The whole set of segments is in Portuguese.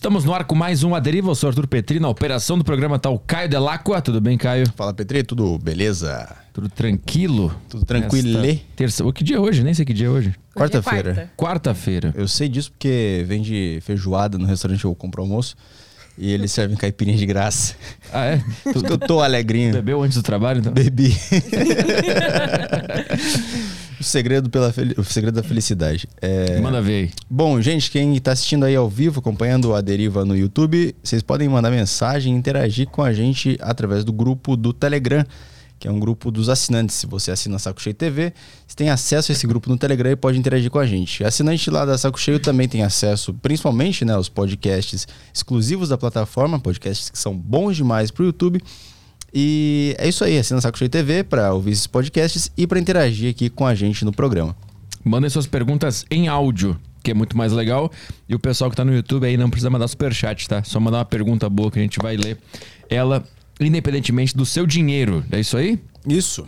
Estamos no ar com mais um A Deriva. Eu sou Arthur Petri. Na operação do programa tá o Caio Delacqua. Tudo bem, Caio? Fala, Petri, tudo beleza? Tudo tranquilo? Tudo tranquilo. Terça... O que dia é hoje? Nem sei que dia é hoje. Quarta-feira. quarta. Quarta-feira. Eu sei disso porque vende feijoada no restaurante eu compro almoço e eles servem caipirinha de graça. Ah, é? Tô, tô alegrinho. Bebeu antes do trabalho, então? Bebi. o, segredo pela fel- o segredo da felicidade. É... Manda ver aí. Bom, gente, quem tá assistindo aí ao vivo, acompanhando a Deriva no YouTube, vocês podem mandar mensagem e interagir com a gente através do grupo do Telegram, que é um grupo dos assinantes. Se você assina a Saco Cheio TV, você tem acesso a esse grupo no Telegram e pode interagir com a gente. Assinante lá da Saco Cheio também tem acesso, principalmente, né, aos podcasts exclusivos da plataforma, podcasts que são bons demais pro YouTube. E é isso aí, assina Saco Cheio TV para ouvir esses podcasts e para interagir aqui com a gente no programa. Mandem suas perguntas em áudio, que é muito mais legal. E o pessoal que tá no YouTube aí não precisa mandar superchat, tá? Só mandar uma pergunta boa que a gente vai ler ela independentemente do seu dinheiro. É isso aí? Isso.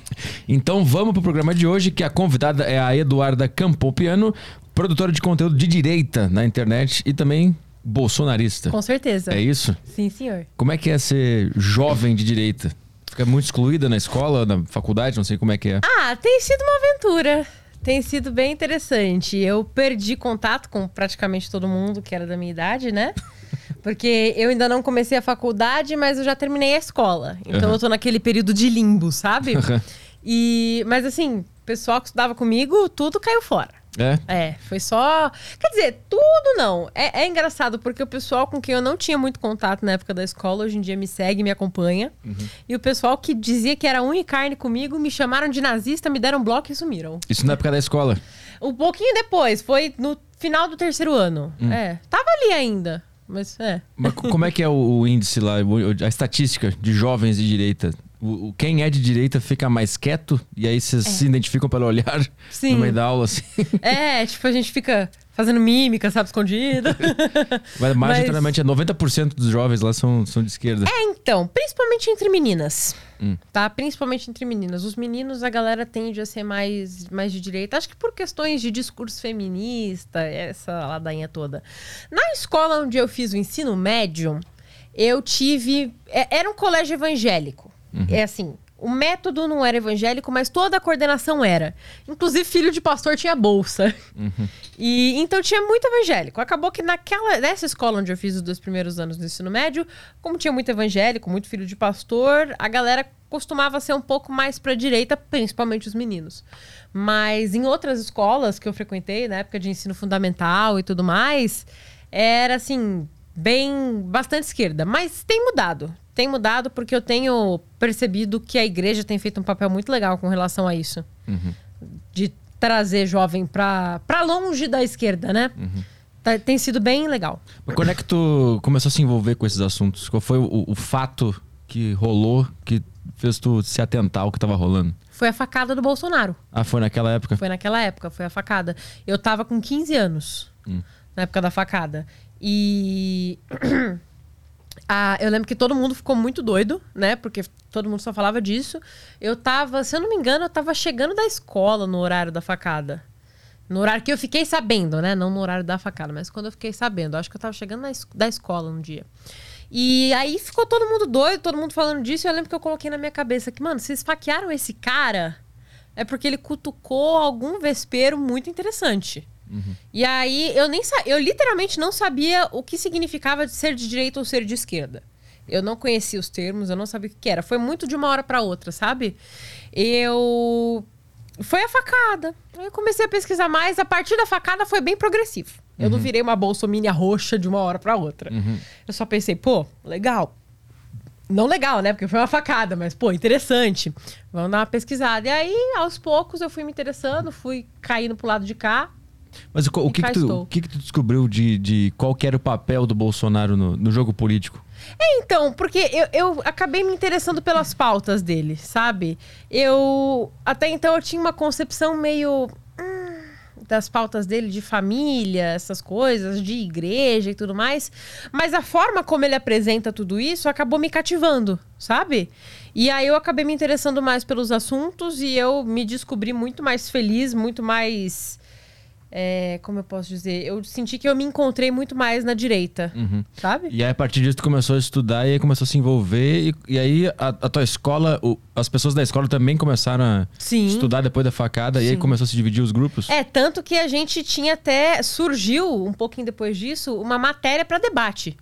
Então vamos pro programa de hoje, que a convidada é a Eduarda Campopiano, produtora de conteúdo de direita na internet e também bolsonarista. Com certeza. É isso? Sim, senhor. Como é que é ser jovem de direita? Fica muito excluída na escola, na faculdade, não sei como é que é. Ah, tem sido uma aventura. Tem sido bem interessante. Eu perdi contato com praticamente todo mundo que era da minha idade, né? Porque eu ainda não comecei a faculdade, mas eu já terminei a escola. Então Aham. eu tô naquele período de limbo, sabe? e, mas assim, o pessoal que estudava comigo, tudo caiu fora. É? É, foi só. Quer dizer, tudo não. É, é engraçado porque o pessoal com quem eu não tinha muito contato na época da escola, hoje em dia me segue, me acompanha. E o pessoal que dizia que era unha e carne comigo, me chamaram de nazista, me deram bloco e sumiram. Isso na época da escola. Um pouquinho depois, foi no final do terceiro ano. É, tava ali ainda. Mas é. Mas co- como é que é o, o índice lá, a estatística de jovens de direita? O, quem é de direita fica mais quieto e aí vocês se identificam pelo olhar Sim. no meio da aula, assim. É, tipo, a gente fica fazendo mímica, sabe, escondida. Mas, Mas- majoritariamente, é 90% dos jovens lá são, são de esquerda. É, então, principalmente entre meninas. Hum. Tá? Principalmente entre meninas. Os meninos, a galera tende a ser mais, mais de direita. Acho que por questões de discurso feminista, essa ladainha toda. Na escola onde eu fiz o ensino médio, eu tive. é- Era um colégio evangélico. É assim. O método não era evangélico, mas toda a coordenação era. Inclusive, filho de pastor tinha bolsa. E então tinha muito evangélico. Acabou que naquela nessa escola onde eu fiz os dois primeiros anos do ensino médio, como tinha muito evangélico, muito filho de pastor, a galera costumava ser um pouco mais pra direita, principalmente os meninos. Mas em outras escolas que eu frequentei, na época de ensino fundamental e tudo mais, era assim, bem bastante esquerda, mas tem mudado. Tem mudado porque eu tenho percebido que a igreja tem feito um papel muito legal com relação a isso de trazer jovem pra, pra longe da esquerda, né? Tá- tem sido bem legal. Mas quando é que tu começou a se envolver com esses assuntos? Qual foi o, o fato que rolou que fez tu se atentar ao que tava rolando? Foi a facada do Bolsonaro. Ah, foi naquela época? Foi naquela época, foi a facada. Eu tava com 15 anos na época da facada. E. Ah, eu lembro que todo mundo ficou muito doido, né? Porque todo mundo só falava disso. Eu tava, se eu não me engano, eu tava chegando da escola no horário da facada. No horário que eu fiquei sabendo, né? Não no horário da facada, mas quando eu fiquei sabendo. Acho que eu tava chegando es- da escola um dia. E aí ficou todo mundo doido, todo mundo falando disso. E eu lembro que eu coloquei na minha cabeça que, mano, se esfaquearam esse cara, é porque ele cutucou algum vespeiro muito interessante. E aí eu nem eu literalmente não sabia o que significava ser de direita ou ser de esquerda. Eu não conhecia os termos, eu não sabia o que era. Foi muito de uma hora para outra, sabe? Eu foi a facada. Aí eu comecei a pesquisar mais, a partir da facada foi bem progressivo. Eu não virei uma bolsomínia roxa de uma hora para outra. Eu só pensei, pô, legal. Não legal, né? Porque foi uma facada, mas, pô, interessante. Vamos dar uma pesquisada. E aí, aos poucos, eu fui me interessando, fui caindo pro lado de cá. Mas o, o que, que, tu, que, que tu descobriu de, de qual era o papel do Bolsonaro no, no jogo político? É, então, porque eu, eu acabei me interessando pelas pautas dele, sabe? Eu. Até então eu tinha uma concepção meio. hum, das pautas dele de família, essas coisas, de igreja e tudo mais. Mas a forma como ele apresenta tudo isso acabou me cativando, sabe? E aí eu acabei me interessando mais pelos assuntos e eu me descobri muito mais feliz, muito mais é, como eu posso dizer? Eu senti que eu me encontrei muito mais na direita, Uhum. sabe? E aí, a partir disso, tu começou a estudar e aí começou a se envolver. E, e aí, a, a tua escola, o- as pessoas da escola também começaram a Sim. estudar depois da facada. E aí Sim. começou a se dividir os grupos. É, tanto que a gente tinha até. Surgiu, um pouquinho depois disso, uma matéria para debate.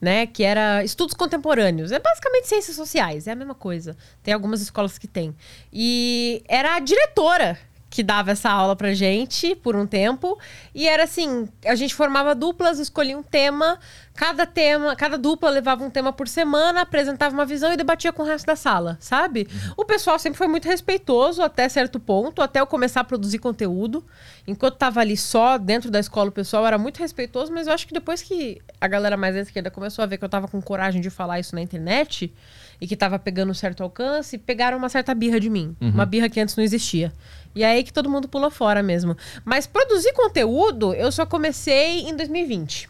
Né, que era estudos contemporâneos. É basicamente ciências sociais, é a mesma coisa. Tem algumas escolas que tem. E era a diretora que dava essa aula pra gente por um tempo. E era assim: a gente formava duplas, escolhia um tema, cada tema, cada dupla levava um tema por semana, apresentava uma visão e debatia com o resto da sala, sabe? O pessoal sempre foi muito respeitoso até certo ponto, até eu começar a produzir conteúdo. Enquanto tava ali só dentro da escola, o pessoal era muito respeitoso, mas eu acho que depois que a galera mais da esquerda começou a ver que eu tava com coragem de falar isso na internet e que tava pegando um certo alcance, pegaram uma certa birra de mim. Uma birra que antes não existia. E aí que todo mundo pulou fora mesmo. Mas produzir conteúdo, eu só comecei em 2020.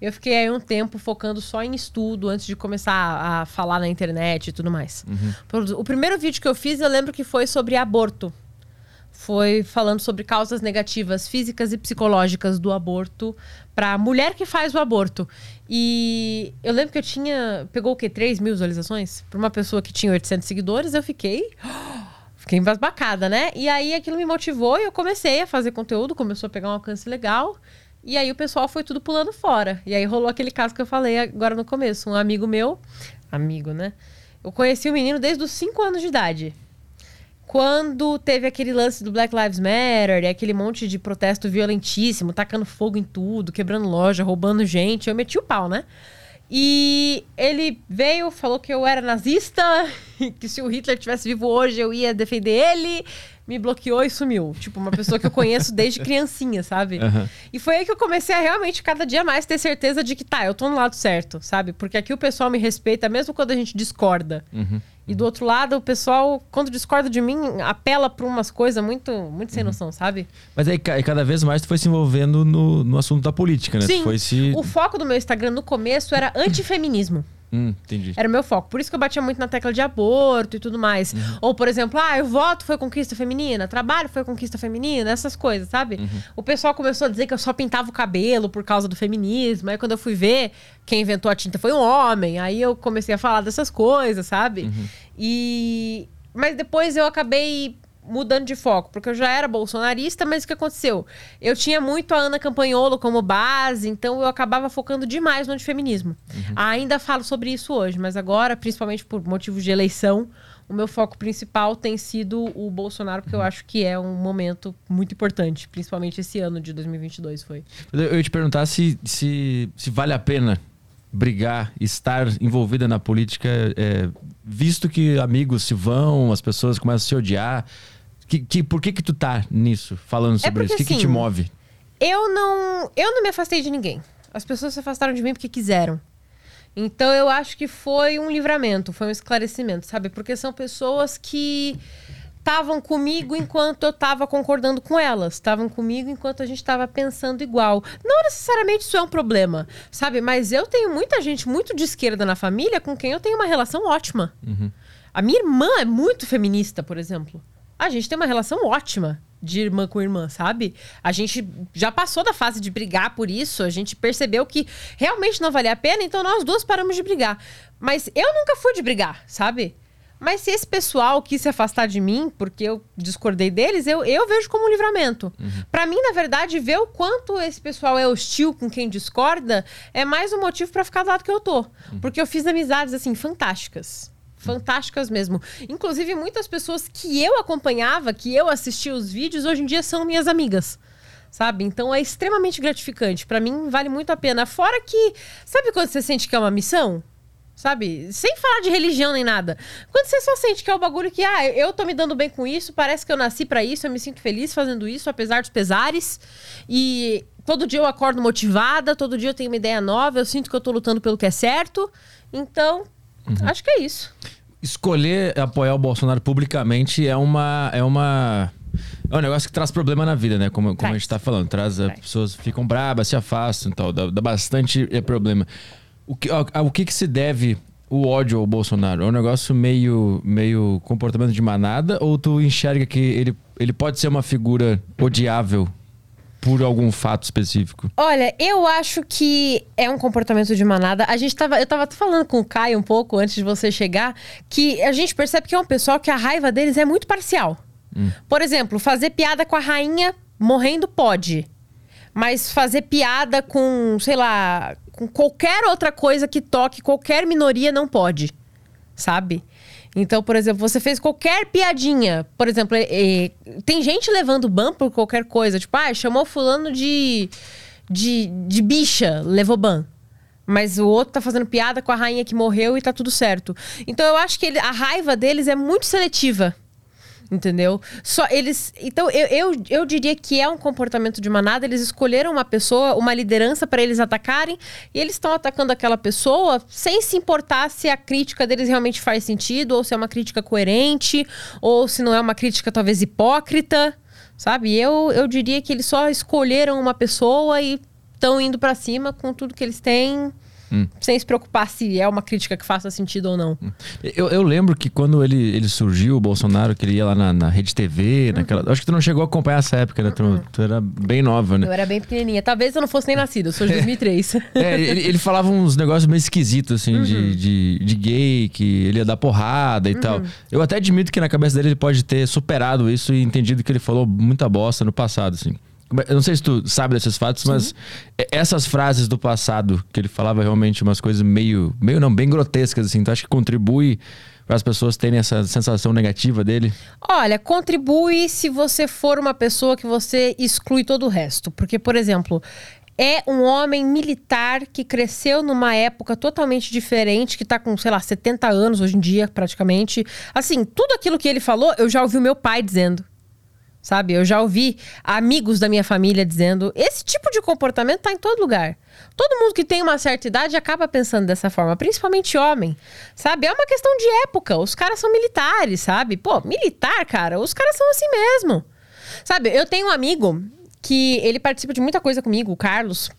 Eu fiquei aí um tempo focando só em estudo antes de começar a, a falar na internet e tudo mais. Produ- O primeiro vídeo que eu fiz, eu lembro que foi sobre aborto. Foi falando sobre causas negativas físicas e psicológicas do aborto para a mulher que faz o aborto. E eu lembro que eu tinha. Pegou o quê? 3 mil visualizações? Para uma pessoa que tinha 800 seguidores, eu fiquei. Fiquei embasbacada, né? E aí aquilo me motivou e eu comecei a fazer conteúdo, começou a pegar um alcance legal. E aí o pessoal foi tudo pulando fora. E aí rolou aquele caso que eu falei agora no começo. Um amigo meu, amigo, né? Eu conheci o menino desde os 5 anos de idade. Quando teve aquele lance do Black Lives Matter, e aquele monte de protesto violentíssimo, tacando fogo em tudo, quebrando loja, roubando gente, eu meti o pau, né? E ele veio, falou que eu era nazista, que se o Hitler tivesse vivo hoje eu ia defender ele, me bloqueou e sumiu. Tipo, uma pessoa que eu conheço desde criancinha, sabe? Aham. E foi aí que eu comecei a realmente, cada dia mais, ter certeza de que tá, eu tô no lado certo, sabe? Porque aqui o pessoal me respeita, mesmo quando a gente discorda. E do outro lado, o pessoal, quando discorda de mim, apela pra umas coisas muito, muito sem noção, sabe? Mas aí, ca- cada vez mais tu foi se envolvendo no, no assunto da política, né? Sim. se. O foco do meu Instagram no começo era antifeminismo. Hum, entendi. Era o meu foco. Por isso que eu batia muito na tecla de aborto e tudo mais. Ou, por exemplo, ah, eu voto foi conquista feminina, trabalho foi conquista feminina, essas coisas, sabe? O pessoal começou a dizer que eu só pintava o cabelo por causa do feminismo. Aí quando eu fui ver, quem inventou a tinta foi um homem. Aí eu comecei a falar dessas coisas, sabe? E. Mas depois eu acabei mudando de foco, porque eu já era bolsonarista, mas o que aconteceu? Eu tinha muito a Ana Campanholo como base, então eu acabava focando demais no antifeminismo. Ainda falo sobre isso hoje, mas agora, principalmente por motivos de eleição, o meu foco principal tem sido o Bolsonaro, porque eu acho que é um momento muito importante, principalmente esse ano de 2022 foi. Eu eu ia te perguntar se, se, se vale a pena brigar, estar envolvida na política, é, visto que amigos se vão, as pessoas começam a se odiar. Que, que, por que que tu tá nisso, falando sobre isso? O porque, que, que te assim, move? Eu não, eu não me afastei de ninguém. As pessoas se afastaram de mim porque quiseram. Então eu acho que foi um livramento, foi um esclarecimento, sabe? Porque são pessoas que estavam comigo enquanto eu estava concordando com elas, estavam comigo enquanto a gente estava pensando igual. Não necessariamente isso é um problema, sabe? Mas eu tenho muita gente muito de esquerda na família com quem eu tenho uma relação ótima. A minha irmã é muito feminista, por exemplo. A gente tem uma relação ótima de irmã com irmã, sabe? A gente já passou da fase de brigar por isso, a gente percebeu que realmente não valia a pena, então nós duas paramos de brigar. Mas eu nunca fui de brigar, sabe? Mas se esse pessoal quis se afastar de mim, porque eu discordei deles, eu, eu vejo como um livramento. Pra mim, na verdade, ver o quanto esse pessoal é hostil com quem discorda é mais um motivo pra ficar do lado que eu tô. Porque eu fiz amizades, assim, fantásticas. Fantásticas mesmo. Inclusive, muitas pessoas que eu acompanhava, que eu assistia os vídeos, hoje em dia são minhas amigas. Sabe? Então é extremamente gratificante. Pra mim, vale muito a pena. Fora que. Sabe quando você sente que é uma missão? Sabe? Sem falar de religião nem nada. Quando você só sente que é o bagulho que, ah, eu tô me dando bem com isso, parece que eu nasci pra isso, eu me sinto feliz fazendo isso, apesar dos pesares. E todo dia eu acordo motivada, todo dia eu tenho uma ideia nova, eu sinto que eu tô lutando pelo que é certo. Então, acho que é isso. Escolher apoiar o Bolsonaro publicamente é uma. É uma. É um negócio que traz problema na vida, né? Como, como a gente tá falando. Traz, as Traz. pessoas ficam brabas, se afastam e tal. Dá, dá bastante é, problema. O que, ao que, que se deve o ódio ao Bolsonaro? É um negócio meio, meio comportamento de manada? Ou tu enxerga que ele, ele pode ser uma figura odiável? Por algum fato específico? Olha, eu acho que é um comportamento de manada. A gente tava, eu tava falando com o Caio um pouco antes de você chegar, que a gente percebe que é um pessoal que a raiva deles é muito parcial. Hum. Por exemplo, fazer piada com a rainha morrendo pode. Mas fazer piada com, sei lá, com qualquer outra coisa que toque qualquer minoria não pode. Sabe? Então, por exemplo, você fez qualquer piadinha. Por exemplo, é, é, tem gente levando ban por qualquer coisa. Tipo, ah, chamou fulano de, de, de bicha, levou ban. Mas o outro tá fazendo piada com a rainha que morreu e tá tudo certo. Então eu acho que ele, a raiva deles é muito seletiva. Entendeu? Só eles. Então, eu, eu, eu diria que é um comportamento de manada. Eles escolheram uma pessoa, uma liderança para eles atacarem, e eles estão atacando aquela pessoa sem se importar se a crítica deles realmente faz sentido, ou se é uma crítica coerente, ou se não é uma crítica talvez hipócrita. Sabe? Eu, eu diria que eles só escolheram uma pessoa e estão indo para cima com tudo que eles têm Hum. Sem se preocupar se é uma crítica que faça sentido ou não. Hum. Eu, eu, lembro que quando ele, ele surgiu, o Bolsonaro, que ele ia lá na, na Rede TV, uhum. naquela. Acho que tu não chegou a acompanhar essa época, né? Tu, uhum. tu, era bem nova, né? Eu era bem pequenininha. Talvez eu não fosse nem nascido, eu sou de 2003. é, ele, ele, falava uns negócios meio esquisitos, assim, uhum. de, de, de, gay, que ele ia dar porrada e uhum. tal. Eu até admito que na cabeça dele ele pode ter superado isso e entendido que ele falou muita bosta no passado, assim. Eu não sei se tu sabe desses fatos, Sim. mas essas frases do passado, que ele falava realmente umas coisas meio, meio não, bem grotescas, assim, tu acha que contribui para as pessoas terem essa sensação negativa dele? Olha, contribui se você for uma pessoa que você exclui todo o resto. Porque, por exemplo, é um homem militar que cresceu numa época totalmente diferente, que tá com, sei lá, 70 anos hoje em dia, praticamente. Assim, tudo aquilo que ele falou, eu já ouvi o meu pai dizendo sabe? Eu já ouvi amigos da minha família dizendo: esse tipo de comportamento tá em todo lugar. Todo mundo que tem uma certa idade acaba pensando dessa forma, principalmente homem, sabe? É uma questão de época. Os caras são militares, sabe? Pô, militar, cara, os caras são assim mesmo. Sabe? Eu tenho um amigo que ele participa de muita coisa comigo, o Carlos.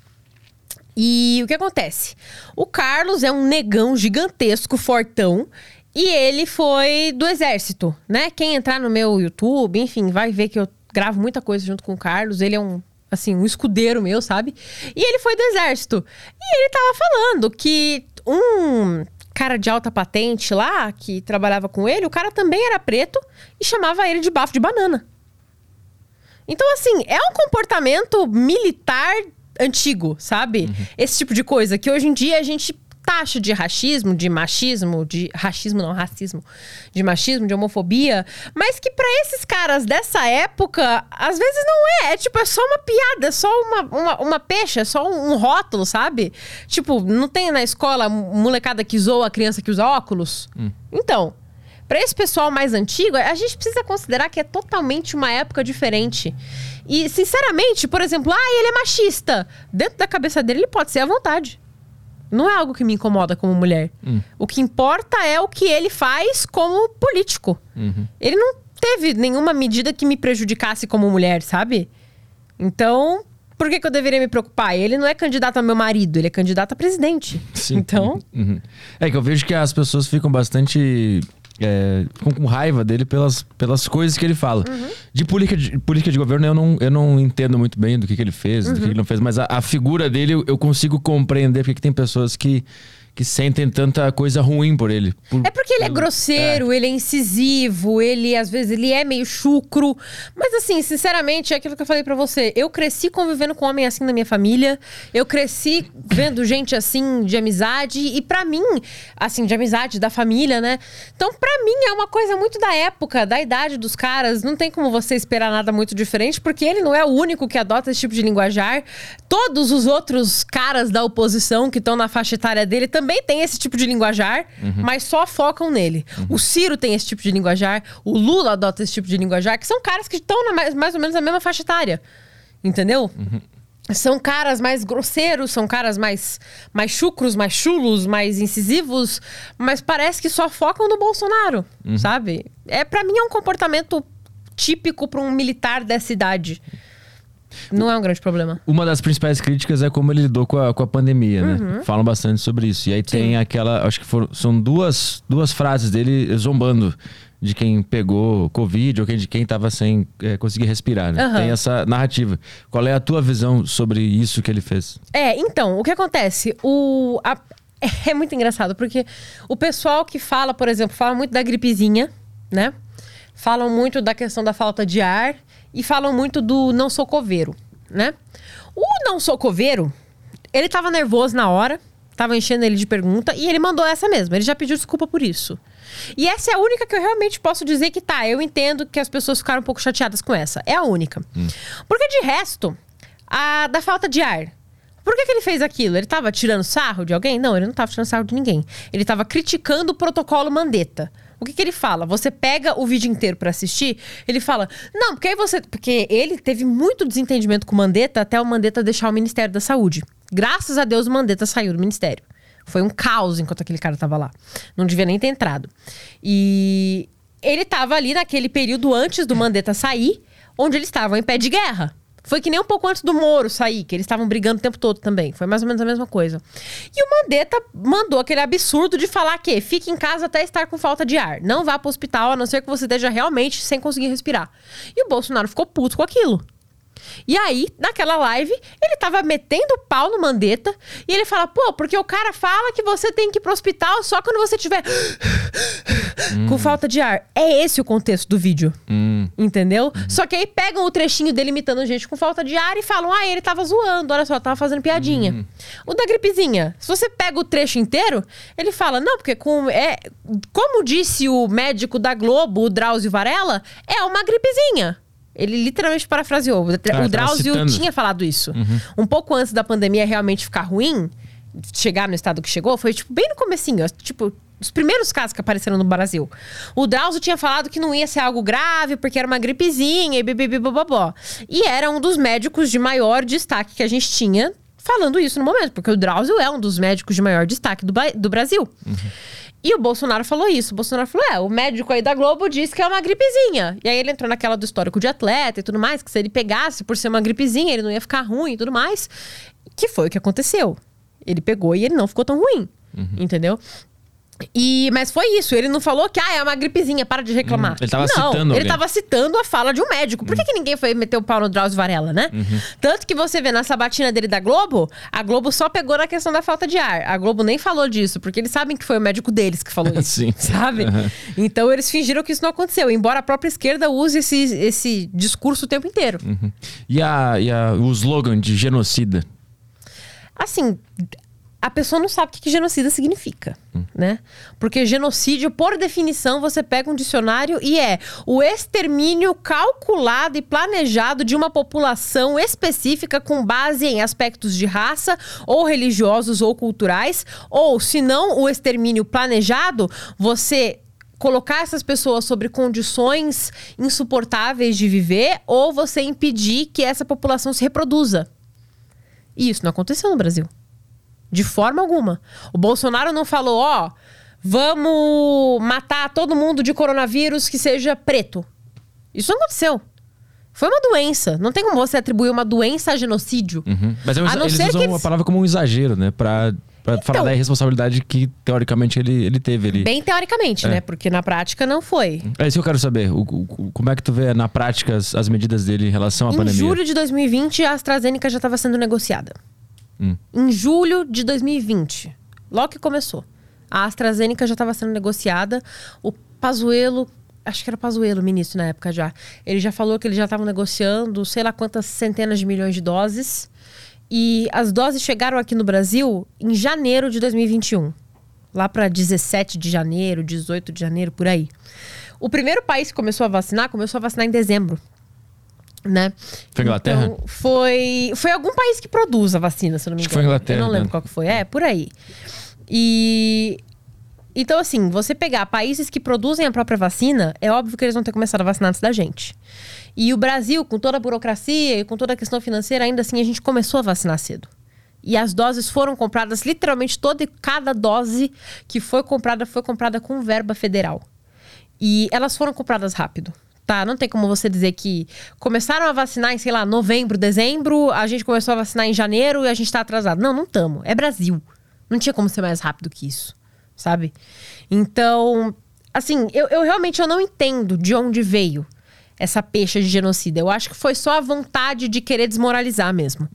E o que acontece? O Carlos é um negão gigantesco, fortão. E ele foi do exército, né? Quem entrar no meu YouTube, enfim, vai ver que eu gravo muita coisa junto com o Carlos. Ele é um, assim, um escudeiro meu, sabe? E ele foi do exército. E ele tava falando que um cara de alta patente lá, que trabalhava com ele, o cara também era preto e chamava ele de bafo de banana. Então, assim, é um comportamento militar antigo, sabe? Uhum. Esse tipo de coisa que hoje em dia a gente taxa de racismo, de machismo, de racismo não, racismo, de machismo, de homofobia, mas que para esses caras dessa época, às vezes não é, é tipo, é só uma piada, é só uma, uma, uma peixe, é só um, um rótulo, sabe? Tipo, não tem na escola molecada que zoa a criança que usa óculos? Hum. Então, para esse pessoal mais antigo, a gente precisa considerar que é totalmente uma época diferente. E, sinceramente, por exemplo, ah, ele é machista. Dentro da cabeça dele, ele pode ser à vontade. Não é algo que me incomoda como mulher. Hum. O que importa é o que ele faz como político. Uhum. Ele não teve nenhuma medida que me prejudicasse como mulher, sabe? Então, por que, que eu deveria me preocupar? Ele não é candidato a meu marido, ele é candidato a presidente. Sim. Então. Uhum. É que eu vejo que as pessoas ficam bastante é, com, com, raiva dele pelas, pelas coisas que ele fala. Uhum. De, política de política de governo, eu não, eu não entendo muito bem do que, que ele fez, uhum. do que, que, ele não fez, mas a, a figura dele eu, eu consigo compreender porque tem pessoas que que sentem tanta coisa ruim por ele. Por, é porque ele é grosseiro, é. ele é incisivo, ele às vezes ele é meio chucro. Mas assim, sinceramente, é aquilo que eu falei para você. Eu cresci convivendo com homem assim na minha família. Eu cresci vendo gente assim de amizade e para mim, assim, de amizade da família, né? Então, para mim é uma coisa muito da época, da idade dos caras. Não tem como você esperar nada muito diferente, porque ele não é o único que adota esse tipo de linguajar. Todos os outros caras da oposição que estão na faixa etária dele também também tem esse tipo de linguajar, uhum. mas só focam nele. Uhum. O Ciro tem esse tipo de linguajar, o Lula adota esse tipo de linguajar, que são caras que estão mais, mais ou menos na mesma faixa etária. Entendeu? Uhum. São caras mais grosseiros, são caras mais, mais chucros, mais chulos, mais incisivos, mas parece que só focam no Bolsonaro, uhum. sabe? É para mim é um comportamento típico para um militar dessa idade. Não é um grande problema. Uma das principais críticas é como ele lidou com a, com a pandemia, né? uhum. Falam bastante sobre isso. E aí Sim. tem aquela. Acho que foram, são duas, duas frases dele zombando de quem pegou Covid ou de quem estava sem é, conseguir respirar. Né? Aham. Tem essa narrativa. Qual é a tua visão sobre isso que ele fez? É, então, o que acontece? O, a- é muito engraçado, porque o pessoal que fala, por exemplo, fala muito da gripezinha, né? Falam muito da questão da falta de ar e falam muito do não sou coveiro, né? O não sou coveiro, ele tava nervoso na hora, tava enchendo ele de pergunta e ele mandou essa mesmo. Ele já pediu desculpa por isso. E essa é a única que eu realmente posso dizer que tá. Eu entendo que as pessoas ficaram um pouco chateadas com essa. É a única. Porque de resto, a da falta de ar. Por que, que ele fez aquilo? Ele tava tirando sarro de alguém? Não, ele não tava tirando sarro de ninguém. Ele tava criticando o protocolo Mandetta. O que, que ele fala? Você pega o vídeo inteiro pra assistir, ele fala: Não, porque aí você. Porque ele teve muito desentendimento com o Mandetta até o Mandetta deixar o Ministério da Saúde. Graças a Deus o Mandetta saiu do ministério. Foi um caos enquanto aquele cara tava lá. Não devia nem ter entrado. E ele tava ali naquele período antes do Mandetta sair, onde eles estavam em pé de guerra. Foi que nem um pouco antes do Moro sair, que eles estavam brigando o tempo todo também. Foi mais ou menos a mesma coisa. E o Mandetta mandou aquele absurdo de falar que fique em casa até estar com falta de ar. Não vá pro hospital, a não ser que você esteja realmente sem conseguir respirar. E o Bolsonaro ficou puto com aquilo. E aí, naquela live, ele tava metendo o pau no Mandetta e ele fala: pô, porque o cara fala que você tem que ir pro hospital só quando você tiver com falta de ar. É esse o contexto do vídeo. Entendeu? Só que aí pegam o trechinho dele imitando gente com falta de ar e falam: ah, ele tava zoando, olha só, tava fazendo piadinha. O da gripezinha, se você pega o trecho inteiro, ele fala: não, porque com. É, como disse o médico da Globo, o Drauzio Varela, é uma gripezinha. Ele literalmente parafraseou. O Ah, tava Drauzio tinha falado isso. Um pouco antes da pandemia realmente ficar ruim, chegar no estado que chegou, foi tipo bem no comecinho, tipo, os primeiros casos que apareceram no Brasil. O Drauzio tinha falado que não ia ser algo grave, porque era uma gripezinha e bibibibobobó. E era um dos médicos de maior destaque que a gente tinha falando isso no momento, porque o Drauzio é um dos médicos de maior destaque do, do Brasil. E o Bolsonaro falou isso. O Bolsonaro falou: é, o médico aí da Globo disse que é uma gripezinha. E aí ele entrou naquela do histórico de atleta e tudo mais, que se ele pegasse por ser uma gripezinha, ele não ia ficar ruim e tudo mais. Que foi o que aconteceu. Ele pegou e ele não ficou tão ruim. Entendeu? E, mas foi isso, ele não falou que ah, é uma gripezinha, para de reclamar. Uhum. Ele tava não, citando Ele alguém. tava citando a fala de um médico. Por que, que ninguém foi meter o pau no Drauzio Varela, né? Uhum. Tanto que você vê na sabatina dele da Globo, a Globo só pegou na questão da falta de ar. A Globo nem falou disso, porque eles sabem que foi o médico deles que falou isso. Sim. Sabe? Então eles fingiram que isso não aconteceu, embora a própria esquerda use esse, esse discurso o tempo inteiro. E, a, e a, o slogan de genocida? Assim, a pessoa não sabe o que, que genocida significa, né? Porque genocídio, por definição, você pega um dicionário e é o extermínio calculado e planejado de uma população específica com base em aspectos de raça, ou religiosos ou culturais, ou, se não o extermínio planejado, você colocar essas pessoas sobre condições insuportáveis de viver, ou você impedir que essa população se reproduza. E isso não aconteceu no Brasil. De forma alguma. O Bolsonaro não falou, ó, vamos matar todo mundo de coronavírus que seja preto. Isso não aconteceu. Foi uma doença. Não tem como você atribuir uma doença a genocídio. Uhum. Mas é um A não eles ser usam que eles- a palavra como um exagero, né? Pra, pra falar Então- da irresponsabilidade que, teoricamente, ele, ele teve ali. Bem teoricamente, É. né? Porque na prática não foi. É isso que eu quero saber. O- o- como é que tu vê na prática as, as medidas dele em relação à Em pandemia? julho de 2020, a AstraZeneca já estava sendo negociada. Em julho de 2020, logo que começou, a AstraZeneca já estava sendo negociada. O Pazuello, acho que era Pazuello, ministro na época já, ele já falou que eles já estavam negociando sei lá quantas centenas de milhões de doses. E as doses chegaram aqui no Brasil em janeiro de 2021. Lá para 17 de janeiro, 18 de janeiro, por aí. O primeiro país que começou a vacinar, começou a vacinar em dezembro né? Foi Inglaterra? Então, foi, foi algum país que produz a vacina, se eu não me Acho engano. que foi Inglaterra, Eu não lembro né? qual que foi. É, por aí. E... Então, assim, você pegar países que produzem a própria vacina, é óbvio que eles vão ter começado a vacinar antes da gente. E o Brasil, com toda a burocracia e com toda a questão financeira, ainda assim a gente começou a vacinar cedo. E as doses foram compradas, literalmente toda e cada dose que foi comprada foi comprada com verba federal. E elas foram compradas rápido. Tá, não tem como você dizer que começaram a vacinar em, sei lá, novembro, dezembro, a gente começou a vacinar em janeiro e a gente tá atrasado. Não, não estamos. É Brasil. Não tinha como ser mais rápido que isso, sabe? Então, assim, eu, eu realmente eu não entendo de onde veio essa pecha de genocida. Eu acho que foi só a vontade de querer desmoralizar mesmo.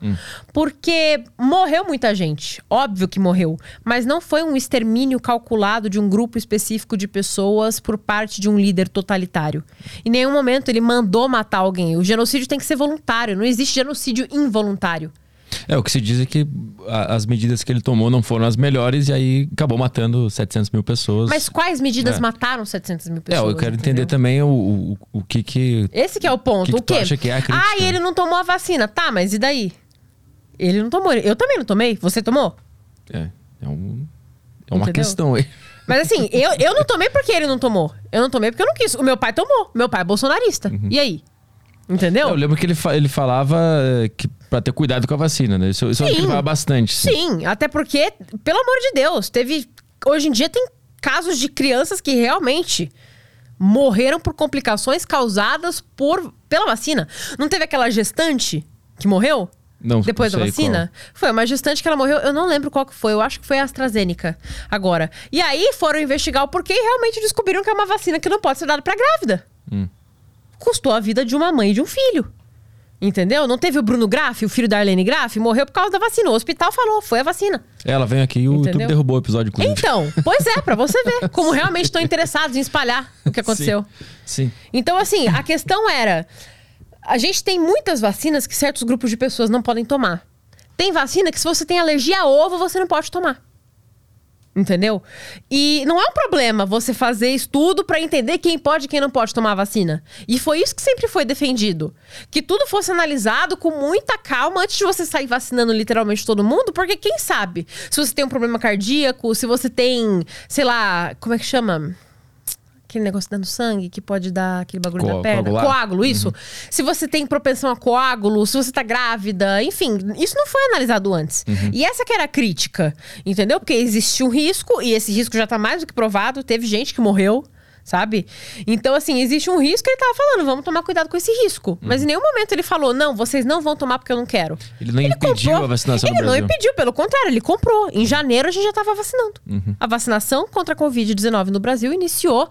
Porque morreu muita gente. Óbvio que morreu. Mas não foi um extermínio calculado de um grupo específico de pessoas por parte de um líder totalitário. Em nenhum momento ele mandou matar alguém. O genocídio tem que ser voluntário. Não existe genocídio involuntário. É, o que se diz é que a- as medidas que ele tomou não foram as melhores e aí acabou matando 700 mil pessoas. Mas quais medidas É. mataram 700 mil é, pessoas? eu quero entendeu? entender também o, o, o que que... Esse que é o ponto. Que que o acha que é a crítica? Ah, e ele não tomou a vacina. Tá, mas e daí? Ele não tomou. Eu também não tomei. Você tomou? É, é, um- é uma Entendeu? questão aí. Mas assim, eu, eu não tomei porque ele não tomou. Eu não tomei porque eu não quis. O meu pai tomou. Meu pai é bolsonarista. Uhum. E aí? Entendeu? Eu lembro que ele, fa- ele falava eh, que pra ter cuidado com a vacina, né? Isso, isso é o que ele Sim. falava bastante. sim. Sim, até porque, pelo amor de Deus, teve. Hoje em dia tem casos de crianças que realmente morreram por complicações causadas por pela vacina. Não teve aquela gestante que morreu? Não Depois da sei vacina? Foi uma gestante que ela morreu, eu não lembro qual que foi, eu acho que foi a AstraZeneca agora. E aí foram investigar o porquê e realmente descobriram que é uma vacina que não pode ser dada pra grávida. Hum. Custou a vida de uma mãe e de um filho. Entendeu? Não teve o Bruno Graff, o filho da Arlene Graff, morreu por causa da vacina. O hospital falou, foi a vacina. Ela veio aqui e o YouTube Entendeu? derrubou o episódio, inclusive. Então, pois é, pra você ver como realmente estão interessados em espalhar o que aconteceu. Sim. Então, assim, a questão era: a gente tem muitas vacinas que certos grupos de pessoas não podem tomar. Tem vacina que, se você tem alergia a ovo, você não pode tomar. Entendeu? E não é um problema você fazer estudo pra entender quem pode e quem não pode tomar vacina. E foi isso que sempre foi defendido. Que tudo fosse analisado com muita calma antes de você sair vacinando literalmente todo mundo, porque quem sabe? Se você tem um problema cardíaco, se você tem, sei lá, como é que chama? Aquele negócio dando sangue que pode dar aquele bagulho Co- da perna. coagular? Coágulo, isso. Se você tem propensão a coágulo, se você tá grávida, enfim, isso não foi analisado antes. E essa que era a crítica, entendeu? Porque existe um risco, e esse risco já tá mais do que provado. Teve gente que morreu, sabe? Então, assim, existe um risco e ele tava falando, vamos tomar cuidado com esse risco. Mas em nenhum momento ele falou, não, vocês não vão tomar porque eu não quero. Ele não impediu a vacinação Ele não impediu, pelo contrário, ele comprou. Em janeiro a gente já tava vacinando. Uhum. A vacinação contra a Covid-19 no Brasil iniciou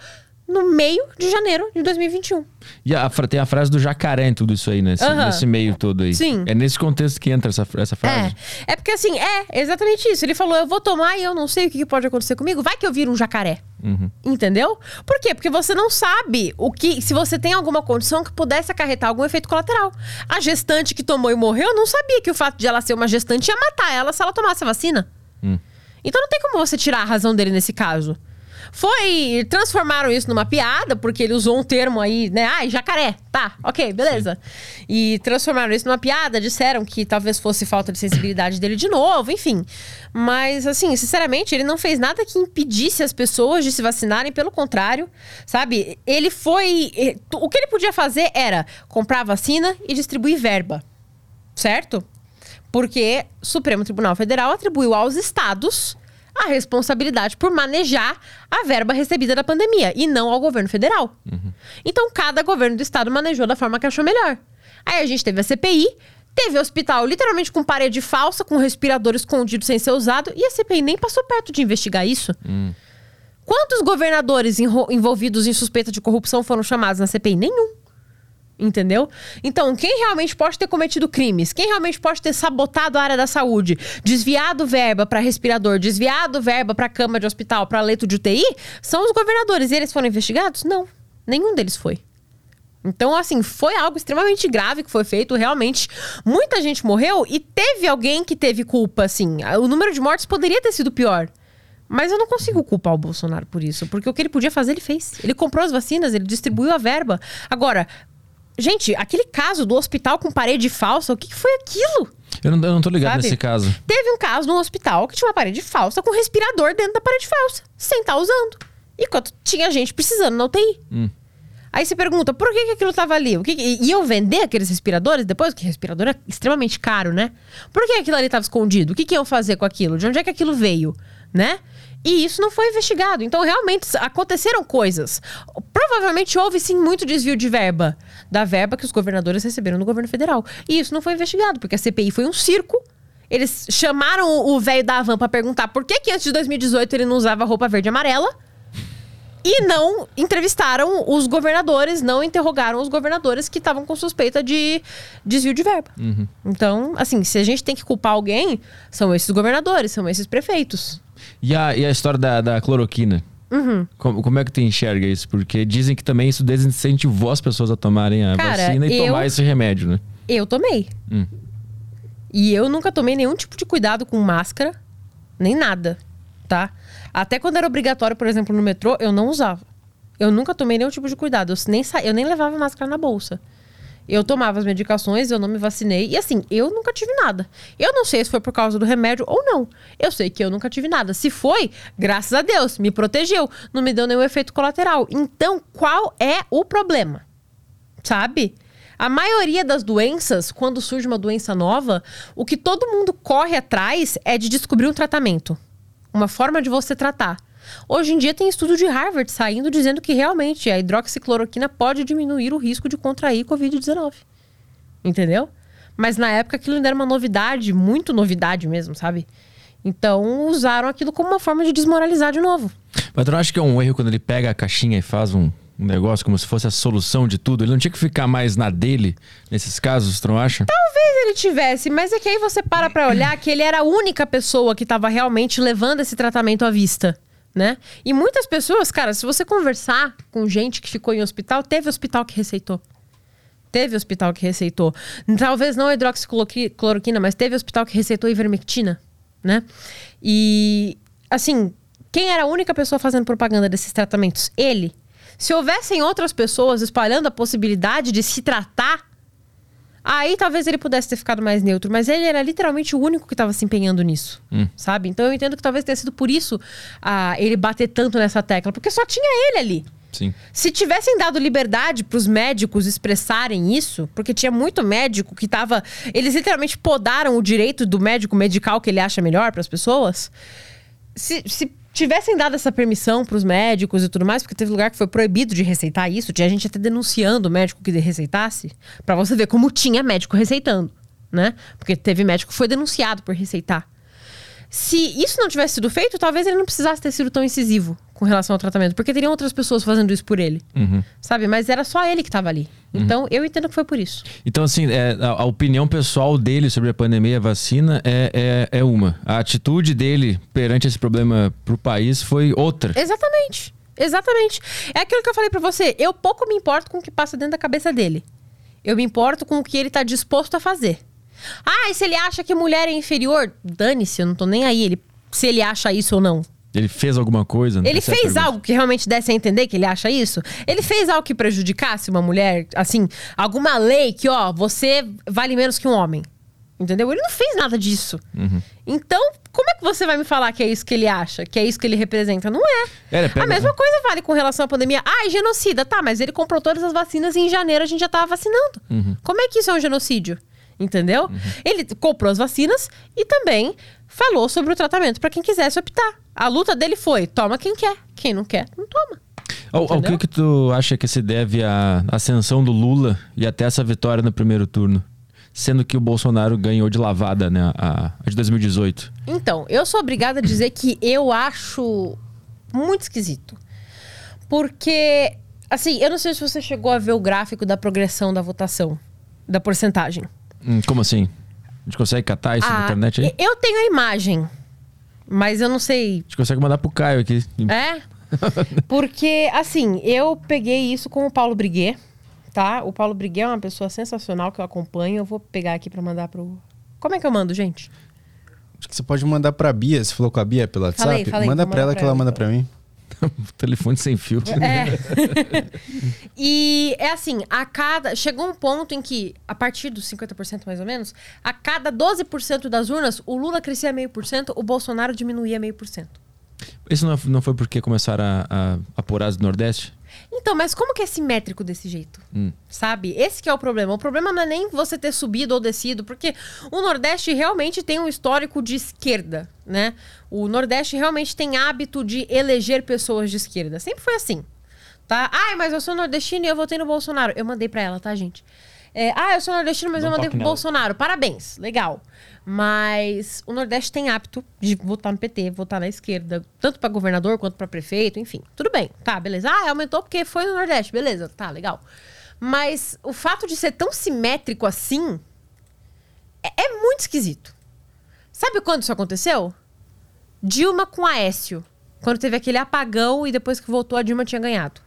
no meio de janeiro de 2021. E a, tem a frase do jacaré em tudo isso aí, né? Nesse, Aham. nesse meio todo aí. Sim. É nesse contexto que entra essa, essa frase. É, é porque assim, é exatamente isso. Ele falou, eu vou tomar e eu não sei o que pode acontecer comigo. Vai que eu viro um jacaré. Uhum. Entendeu? Por quê? Porque você não sabe o que. Se você tem alguma condição que pudesse acarretar algum efeito colateral. A gestante que tomou e morreu não sabia que o fato de ela ser uma gestante ia matar ela se ela tomasse a vacina. Hum. Então não tem como você tirar a razão dele nesse caso. Foi. Transformaram isso numa piada, porque ele usou um termo aí, né? Ai, jacaré. Tá, ok, beleza. E transformaram isso numa piada, disseram que talvez fosse falta de sensibilidade dele de novo, enfim. Mas, assim, sinceramente, ele não fez nada que impedisse as pessoas de se vacinarem, pelo contrário, sabe? Ele foi. O que ele podia fazer era comprar a vacina e distribuir verba, certo? Porque o Supremo Tribunal Federal atribuiu aos estados a responsabilidade por manejar a verba recebida da pandemia e não ao governo federal. Então, cada governo do estado manejou da forma que achou melhor. Aí a gente teve a CPI, teve hospital literalmente com parede falsa, com respirador escondido sem ser usado, e a CPI nem passou perto de investigar isso. Quantos governadores envolvidos em suspeita de corrupção foram chamados na CPI? Nenhum. Entendeu? Então, quem realmente pode ter cometido crimes, quem realmente pode ter sabotado a área da saúde, desviado verba para respirador, desviado verba para cama de hospital, para leito de UTI, são os governadores. E eles foram investigados? Não. Nenhum deles foi. Então, assim, foi algo extremamente grave que foi feito. Realmente, muita gente morreu e teve alguém que teve culpa, assim. O número de mortes poderia ter sido pior. Mas eu não consigo culpar o Bolsonaro por isso, porque o que ele podia fazer, ele fez. Ele comprou as vacinas, ele distribuiu a verba. Agora, gente, aquele caso do hospital com parede falsa, o que, que foi aquilo? Eu, não, eu não tô ligado Sabe? nesse caso. Teve um caso num hospital que tinha uma parede falsa com respirador dentro da parede falsa, sem estar usando. Enquanto tinha gente precisando na UTI. Aí você pergunta, por que, que aquilo tava ali? O que que- iam vender aqueles respiradores depois? Porque respirador é extremamente caro, né? Por que aquilo ali tava escondido? O que, que iam fazer com aquilo? De onde é que aquilo veio? Né? E isso não foi investigado. Então, realmente, aconteceram coisas. Provavelmente houve, sim, muito desvio de verba. Da verba que os governadores receberam do governo federal. E isso não foi investigado, porque a CPI foi um circo. Eles chamaram o velho da Avan pra perguntar por que, que antes de 2018 ele não usava roupa verde e amarela. E não entrevistaram os governadores, não interrogaram os governadores que estavam com suspeita de desvio de verba. Uhum. Então, assim, se a gente tem que culpar alguém, são esses governadores, são esses prefeitos. E a, e a história da, da cloroquina? Uhum. Como, como é que tu enxerga isso? Porque dizem que também isso desincentivou as pessoas a tomarem a Cara, vacina e eu- tomar esse remédio, né? Eu tomei. Hum. E eu nunca tomei nenhum tipo de cuidado com máscara, nem nada, tá? Até quando era obrigatório, por exemplo, no metrô, eu não usava. Eu nunca tomei nenhum tipo de cuidado. Eu nem, sa... eu nem levava máscara na bolsa. Eu tomava as medicações, eu não me vacinei. E assim, eu nunca tive nada. Eu não sei se foi por causa do remédio ou não. Eu sei que eu nunca tive nada. Se foi, graças a Deus, me protegeu. Não me deu nenhum efeito colateral. Então, qual é o problema? sabe? A maioria das doenças, quando surge uma doença nova, o que todo mundo corre atrás é de descobrir um tratamento, uma forma de você tratar. Hoje em dia tem estudo de Harvard saindo dizendo que realmente a hidroxicloroquina pode diminuir o risco de contrair Covid-19. Entendeu? Mas na época aquilo ainda era uma novidade, muito novidade mesmo, sabe? Então usaram aquilo como uma forma de desmoralizar de novo. Mas tu não acha que é um erro quando ele pega a caixinha e faz um, um negócio como se fosse a solução de tudo? Ele não tinha que ficar mais na dele nesses casos, tu não acha? Talvez ele tivesse, mas é que aí você para pra olhar que ele era a única pessoa que estava realmente levando esse tratamento à vista, né? E muitas pessoas, cara, se você conversar com gente que ficou em hospital, teve hospital que receitou. Teve hospital que receitou. Talvez não hidroxicloroquina, mas teve hospital que receitou ivermectina, né? E, assim, quem era a única pessoa fazendo propaganda desses tratamentos? Ele. Se houvessem outras pessoas espalhando a possibilidade de se tratar Aí talvez ele pudesse ter ficado mais neutro, mas ele era literalmente o único que estava se empenhando nisso, sabe? Então eu entendo que talvez tenha sido por isso ah, ele bater tanto nessa tecla, porque só tinha ele ali. Sim. Se tivessem dado liberdade para os médicos expressarem isso, porque tinha muito médico que tava. Eles literalmente podaram o direito do médico medical que ele acha melhor para as pessoas. Se, se tivessem dado essa permissão para os médicos e tudo mais, porque teve lugar que foi proibido de receitar isso, tinha gente até denunciando o médico que receitasse, para você ver como tinha médico receitando, né? Porque teve médico que foi denunciado por receitar. Se isso não tivesse sido feito, talvez ele não precisasse ter sido tão incisivo com relação ao tratamento, porque teriam outras pessoas fazendo isso por ele, sabe? Mas era só ele que estava ali. Então eu entendo que foi por isso. Então, assim, é, a, a opinião pessoal dele sobre a pandemia e a vacina é, é, é uma. A atitude dele perante esse problema pro país foi outra. Exatamente. Exatamente. É aquilo que eu falei pra você. Eu pouco me importo com o que passa dentro da cabeça dele. Eu me importo com o que ele tá disposto a fazer. Ah, e se ele acha que mulher é inferior? Dane-se, eu não tô nem aí. Ele, se ele acha isso ou não. Ele fez alguma coisa? né? Ele Essa é fez algo que realmente desse a entender que ele acha isso? Ele fez algo que prejudicasse uma mulher? Assim, alguma lei que, ó, você vale menos que um homem. Entendeu? Ele não fez nada disso. Uhum. Então, como é que você vai me falar que é isso que ele acha? Que é isso que ele representa? Não é. É, pega- A mesma coisa vale com relação à pandemia. Ah, é genocida. Tá, mas ele comprou todas as vacinas e em janeiro a gente já tava vacinando. Uhum. Como é que isso é um genocídio? Entendeu? Ele comprou as vacinas e também falou sobre o tratamento para quem quisesse optar. A luta dele foi: toma quem quer. Quem não quer, não toma. Ao, ao que que tu acha que se deve à ascensão do Lula e até essa vitória no primeiro turno? Sendo que o Bolsonaro ganhou de lavada, né? A, a de 2018. Então, eu sou obrigada a dizer que eu acho muito esquisito. Porque, assim, eu não sei se você chegou a ver o gráfico da progressão da votação, da porcentagem. Hum, como assim? A gente consegue catar isso na Ah, internet aí? Eu tenho a imagem, mas eu não sei A gente consegue mandar pro Caio aqui. É? Porque, assim, eu peguei isso com o Paulo Briguet, tá? O Paulo Briguet é uma pessoa sensacional que eu acompanho. Eu vou pegar aqui pra mandar pro. Como é que eu mando, gente? Acho que você pode mandar pra Bia. Você falou com a Bia pelo WhatsApp? Falei, falei, manda pra ela pra que ela ela, manda pra mim. Telefone sem fio. É. e é assim, a cada. Chegou um ponto em que, a partir dos 50% mais ou menos, a cada 12% das urnas, o Lula crescia meio por cento, o Bolsonaro diminuía meio por cento. Isso não, não foi porque começaram a, a apurar as do Nordeste? Então, mas como que é simétrico desse jeito? Hum. Sabe? Esse que é o problema. O problema não é nem você ter subido ou descido, porque o Nordeste realmente tem um histórico de esquerda, né? O Nordeste realmente tem hábito de eleger pessoas de esquerda. Sempre foi assim, tá? Ai, mas eu sou nordestino e eu votei no Bolsonaro. Eu mandei pra ela, tá, gente? É, ah, eu sou nordestino, mas eu mandei toque pro nela. Bolsonaro. Parabéns, legal. Mas o Nordeste tem hábito de votar no PT, votar na esquerda, tanto pra governador quanto pra prefeito, enfim. Tudo bem, tá, beleza. Ah, aumentou porque foi no Nordeste, beleza, tá, legal. Mas o fato de ser tão simétrico assim é, é muito esquisito. Sabe quando isso aconteceu? Dilma com Aécio. Quando teve aquele apagão e depois que voltou a Dilma tinha ganhado.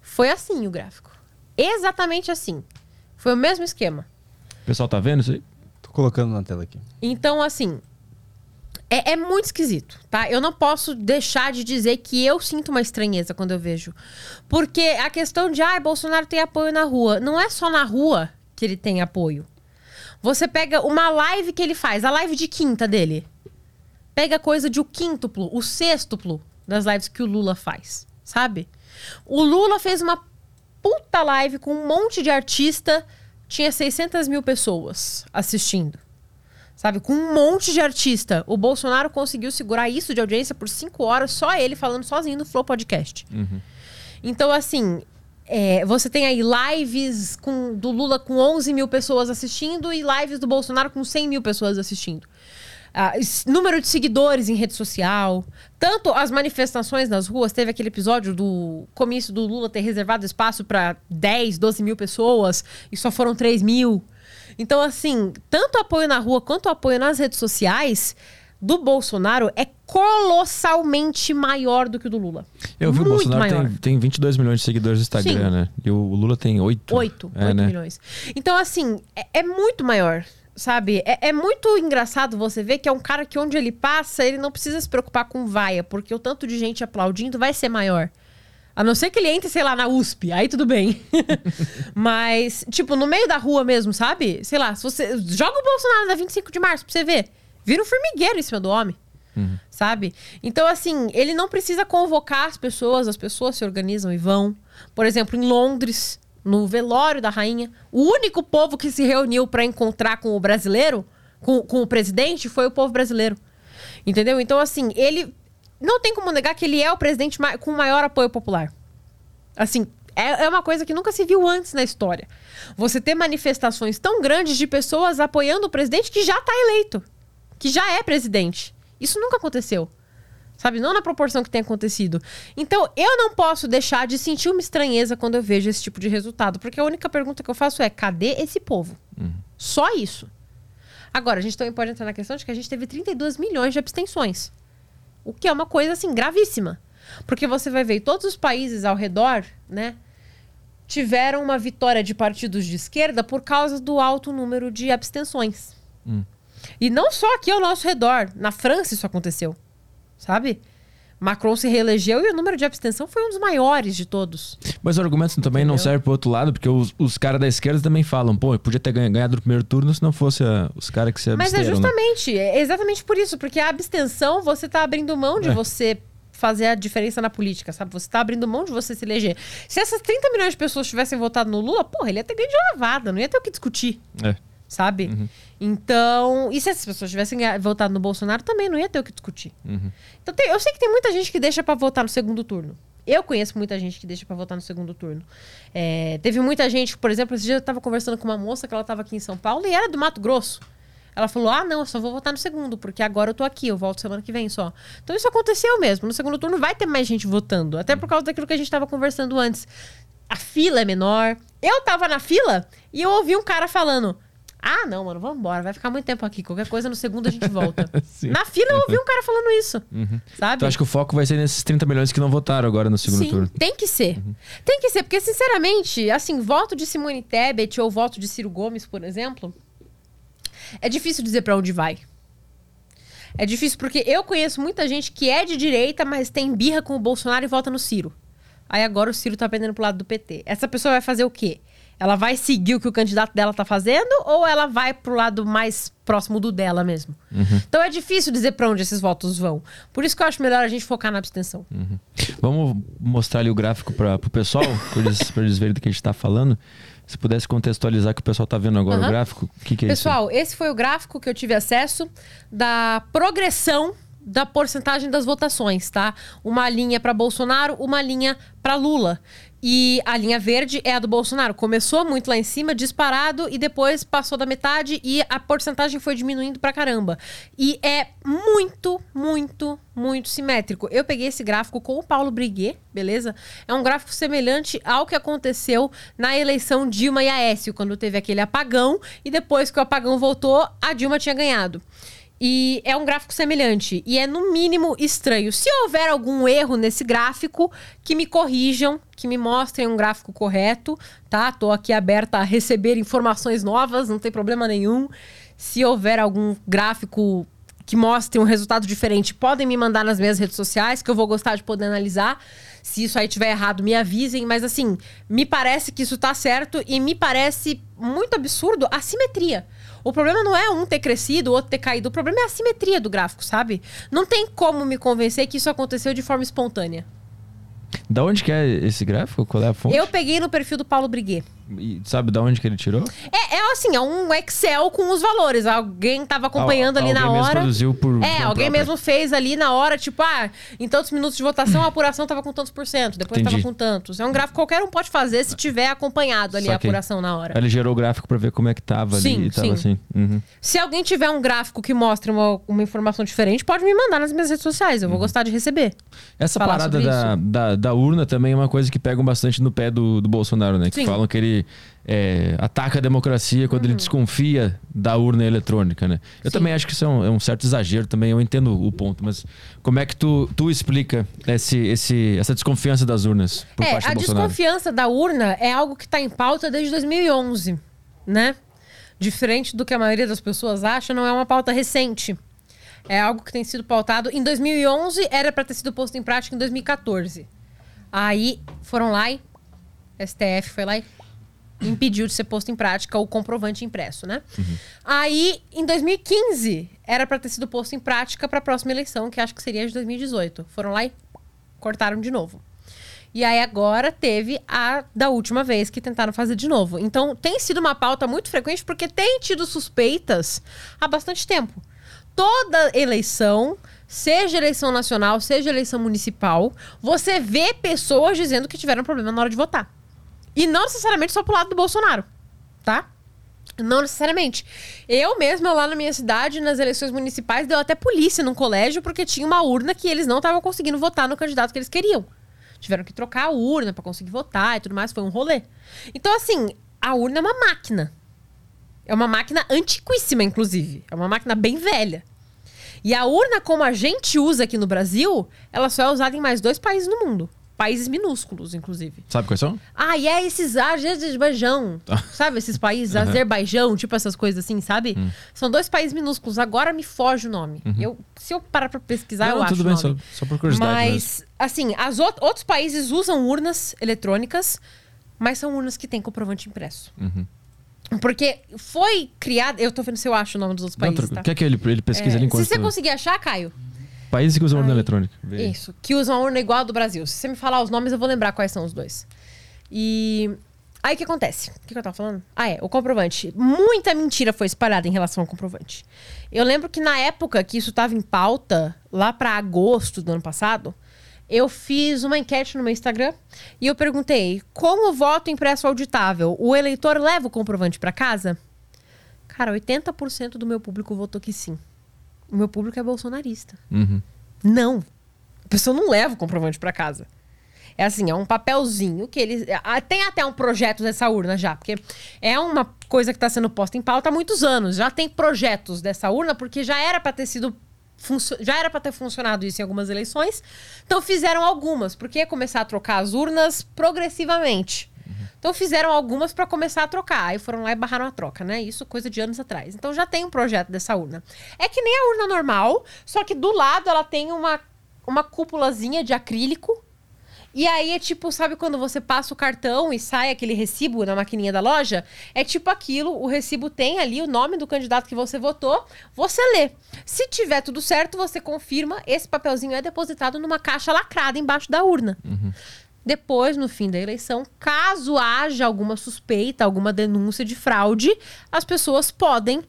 Foi assim o gráfico. Exatamente assim. Foi o mesmo esquema. O pessoal tá vendo isso aí? Tô colocando na tela aqui. Então, assim, é, é muito esquisito, tá? Eu não posso deixar de dizer que eu sinto uma estranheza quando eu vejo. Porque a questão de, ah, Bolsonaro tem apoio na rua. Não é só na rua que ele tem apoio. Você pega uma live que ele faz, a live de quinta dele. Pega coisa de o quíntuplo, o sextuplo das lives que o Lula faz, sabe? O Lula fez uma puta live com um monte de artista, tinha 600 mil pessoas assistindo. Sabe? Com um monte de artista. O Bolsonaro conseguiu segurar isso de audiência por cinco horas, só ele falando sozinho no Flow Podcast. Então, assim, é, você tem aí lives com- do Lula com 11 mil pessoas assistindo e lives do Bolsonaro com 100 mil pessoas assistindo. Ah, número de seguidores em rede social. Tanto as manifestações nas ruas, teve aquele episódio do comício do Lula ter reservado espaço para 10, 12 mil pessoas e só foram 3 mil. Então, assim, tanto o apoio na rua quanto o apoio nas redes sociais do Bolsonaro é colossalmente maior do que o do Lula. Eu vi o Muito Bolsonaro maior. tem, tem 22 milhões de seguidores no Instagram, Sim. né? E o Lula tem 8. 8, é, 8 né? milhões. Então, assim, é, é muito maior, sabe? É, é muito engraçado você ver que é um cara que onde ele passa, ele não precisa se preocupar com vaia, porque o tanto de gente aplaudindo vai ser maior. A não ser que ele entre, sei lá, na USP, aí tudo bem. Mas, tipo, no meio da rua mesmo, sabe? Sei lá, se você. Joga o Bolsonaro da 25 de março pra você ver. Vira um formigueiro em cima do homem. Sabe? Então, assim, ele não precisa convocar as pessoas, as pessoas se organizam e vão. Por exemplo, em Londres, no velório da rainha, o único povo que se reuniu pra encontrar com o brasileiro, com, com o presidente, foi o povo brasileiro. Entendeu? Então, assim, ele. Não tem como negar que ele é o presidente com maior apoio popular. Assim, é, é uma coisa que nunca se viu antes na história. Você ter manifestações tão grandes de pessoas apoiando o presidente que já está eleito, que já é presidente. Isso nunca aconteceu. Sabe? Não na proporção que tem acontecido. Então, eu não posso deixar de sentir uma estranheza quando eu vejo esse tipo de resultado. Porque a única pergunta que eu faço é: cadê esse povo? Só isso. Agora, a gente também pode entrar na questão de que a gente teve 32 milhões de abstenções. O que é uma coisa, assim, gravíssima. Porque você vai ver todos os países ao redor, né? Tiveram uma vitória de partidos de esquerda por causa do alto número de abstenções. E não só aqui ao nosso redor. Na França isso aconteceu. Sabe? Macron se reelegeu e o número de abstenção foi um dos maiores de todos. Mas o argumento também não Entendeu? serve pro outro lado, porque os, os caras da esquerda também falam, pô, eu podia ter ganha- ganhado no primeiro turno se não fosse ah, os caras que se Mas é né? justamente, é exatamente por isso, porque a abstenção você tá abrindo mão de É. você fazer a diferença na política, sabe? Você tá abrindo mão de você se eleger. Se essas 30 milhões de pessoas tivessem votado no Lula, porra, ele ia ter ganho de lavada, não ia ter o que discutir, É. sabe? Uhum. Então, e se essas pessoas tivessem votado no Bolsonaro, também não ia ter o que discutir. Uhum. Então, tem- eu sei que tem muita gente que deixa pra votar no segundo turno. Eu conheço muita gente que deixa pra votar no segundo turno. É, teve muita gente, por exemplo, esse dia eu tava conversando com uma moça que ela tava aqui em São Paulo e era do Mato Grosso. Ela falou: Ah, não, eu só vou votar no segundo, porque agora eu tô aqui, eu volto semana que vem só. Então isso aconteceu mesmo. No segundo turno vai ter mais gente votando. Até por causa daquilo que a gente tava conversando antes. A fila é menor. Eu tava na fila e eu ouvi um cara falando. Ah, não, mano, vamos embora. Vai ficar muito tempo aqui. Qualquer coisa no segundo a gente volta. Na fila eu ouvi um cara falando isso. Sabe? Então acho que o foco vai ser nesses 30 milhões que não votaram agora no segundo Sim, turno. tem que ser. Tem que ser, porque, sinceramente, assim, voto de Simone Tebet ou voto de Ciro Gomes, por exemplo, é difícil dizer pra onde vai. É difícil porque eu conheço muita gente que é de direita, mas tem birra com o Bolsonaro e vota no Ciro. Aí agora o Ciro tá pendendo pro lado do PT. Essa pessoa vai fazer o quê? Ela vai seguir o que o candidato dela tá fazendo ou ela vai pro lado mais próximo do dela mesmo? Então é difícil dizer pra onde esses votos vão. Por isso que eu acho melhor a gente focar na abstenção. Vamos mostrar ali o gráfico para o pessoal, para eles, eles verem do que a gente está falando. Se pudesse contextualizar que o pessoal está vendo agora o Aham. gráfico, o que, que é isso? Pessoal, esse foi o gráfico que eu tive acesso da progressão da porcentagem das votações, tá? Uma linha para Bolsonaro, uma linha para Lula. E a linha verde é a do Bolsonaro. Começou muito lá em cima, disparado, e depois passou da metade e a porcentagem foi diminuindo pra caramba. E é muito, muito, muito simétrico. Eu peguei esse gráfico com o Paulo Briguet, beleza? É um gráfico semelhante ao que aconteceu na eleição Dilma e Aécio, quando teve aquele apagão, e depois que o apagão voltou, a Dilma tinha ganhado. E é um gráfico semelhante. E é, no mínimo, estranho. Se houver algum erro nesse gráfico, que me corrijam, que me mostrem um gráfico correto, tá? Tô aqui aberta a receber informações novas, não tem problema nenhum. Se houver algum gráfico que mostre um resultado diferente, podem me mandar nas minhas redes sociais, que eu vou gostar de poder analisar. Se isso aí tiver errado, me avisem. Mas assim, me parece que isso tá certo e me parece muito absurdo a simetria. O problema não é um ter crescido, o outro ter caído. O problema é a simetria do gráfico, sabe? Não tem como me convencer que isso aconteceu de forma espontânea. Da onde que é esse gráfico? Qual é a fonte? Eu peguei no perfil do Paulo Briguet. E sabe da onde que ele tirou? É, é assim, é um Excel com os valores. Alguém tava acompanhando ali na alguém mesmo hora. produziu por É, alguém própria. mesmo fez ali na hora, tipo, ah, em tantos minutos de votação a apuração tava com tantos por cento, depois Entendi. tava com tantos. É um gráfico que qualquer um pode fazer se tiver acompanhado ali a Saquei. apuração na hora. Ele gerou o gráfico pra ver como é que tava Sim, ali. Tava sim. assim. Uhum. Se alguém tiver um gráfico que mostre uma, uma informação diferente, pode me mandar nas minhas redes sociais. Eu Uhum. vou gostar de receber. Essa parada da, da, da urna também é uma coisa que pegam bastante no pé do, do Bolsonaro, né? Que Sim. falam que ele é, ataca a democracia quando ele desconfia da urna eletrônica, né? Eu Uhum. Sim. também acho que isso é um, é um certo exagero também, eu entendo o ponto, mas como é que tu, tu explica esse, esse, essa desconfiança das urnas por é, parte a do Bolsonaro? desconfiança da urna é algo que está em pauta desde 2011, né? Diferente do que a maioria das pessoas acha, não é uma pauta recente. É algo que tem sido pautado. Em 2011, era para ter sido posto em prática em 2014. Aí foram lá e. STF foi lá e impediu de ser posto em prática o comprovante impresso, né? Aí, em 2015, era para ter sido posto em prática para a próxima eleição, que acho que seria de 2018. Foram lá e cortaram de novo. E aí agora teve a da última vez que tentaram fazer de novo. Então tem sido uma pauta muito frequente porque tem tido suspeitas há bastante tempo. Toda eleição, seja eleição nacional, seja eleição municipal, você vê pessoas dizendo que tiveram problema na hora de votar. E não necessariamente só pro lado do Bolsonaro, tá? Não necessariamente. Eu mesma, lá na minha cidade, nas eleições municipais, deu até polícia num colégio porque tinha uma urna que eles não estavam conseguindo votar no candidato que eles queriam. Tiveram que trocar a urna pra conseguir votar e tudo mais. Foi um rolê. Então, assim, a urna é uma máquina. É uma máquina antiquíssima, inclusive. É uma máquina bem velha. E a urna, como a gente usa aqui no Brasil, ela só é usada em mais dois países no mundo. Países minúsculos, inclusive. Sabe quais são? Ah, e é esses Azerbaijão. sabe esses países? Azerbaijão, tipo essas coisas assim, sabe? Hum. São dois países minúsculos. Agora me foge o nome. Eu, se eu parar pra pesquisar, eu Uhum. Não, acho tudo o bem, só, só por curiosidade. mesmo. Mas, assim, as out- outros países usam urnas eletrônicas, mas são urnas que têm comprovante impresso. Uhum. Porque foi criado. Eu tô vendo se eu acho o nome dos outros Não, países. tra- tá? Quer que ele, ele pesquisa É, ali enquanto... se você conseguir achar, Caio, Países que usam urna eletrônica. Vê isso, que usam a urna igual a do Brasil. Se você me falar os nomes, eu vou lembrar quais são os dois. E aí o que acontece? O que, que eu tava falando? Ah, é, o comprovante. Muita mentira foi espalhada em relação ao comprovante. Eu lembro que na época que isso tava em pauta, lá pra agosto do ano passado, eu fiz uma enquete no meu Instagram e eu perguntei: como o voto impresso auditável, o eleitor leva o comprovante pra casa? Cara, 80% do meu público votou que sim. O meu público é bolsonarista. Uhum. Não. A pessoa não leva o comprovante pra casa. É assim, é um papelzinho que eles. ah, Tem até um projeto dessa urna já, porque é uma coisa que está sendo posta em pauta há muitos anos. Já tem projetos dessa urna, porque já era para ter sido. Já era para ter funcionado isso em algumas eleições. Então fizeram algumas, porque ia começar a trocar as urnas progressivamente. Então fizeram algumas para começar a trocar. Aí foram lá e barraram a troca, né? Isso coisa de anos atrás. Então já tem um projeto dessa urna. É que nem a urna normal, só que do lado ela tem uma, uma cúpulazinha de acrílico. E aí é tipo, sabe quando você passa o cartão e sai aquele recibo na maquininha da loja? É tipo aquilo, o recibo tem ali o nome do candidato que você votou, você lê. Se tiver tudo certo, você confirma, esse papelzinho é depositado numa caixa lacrada embaixo da urna. Depois, no fim da eleição, caso haja alguma suspeita, alguma denúncia de fraude, as pessoas podem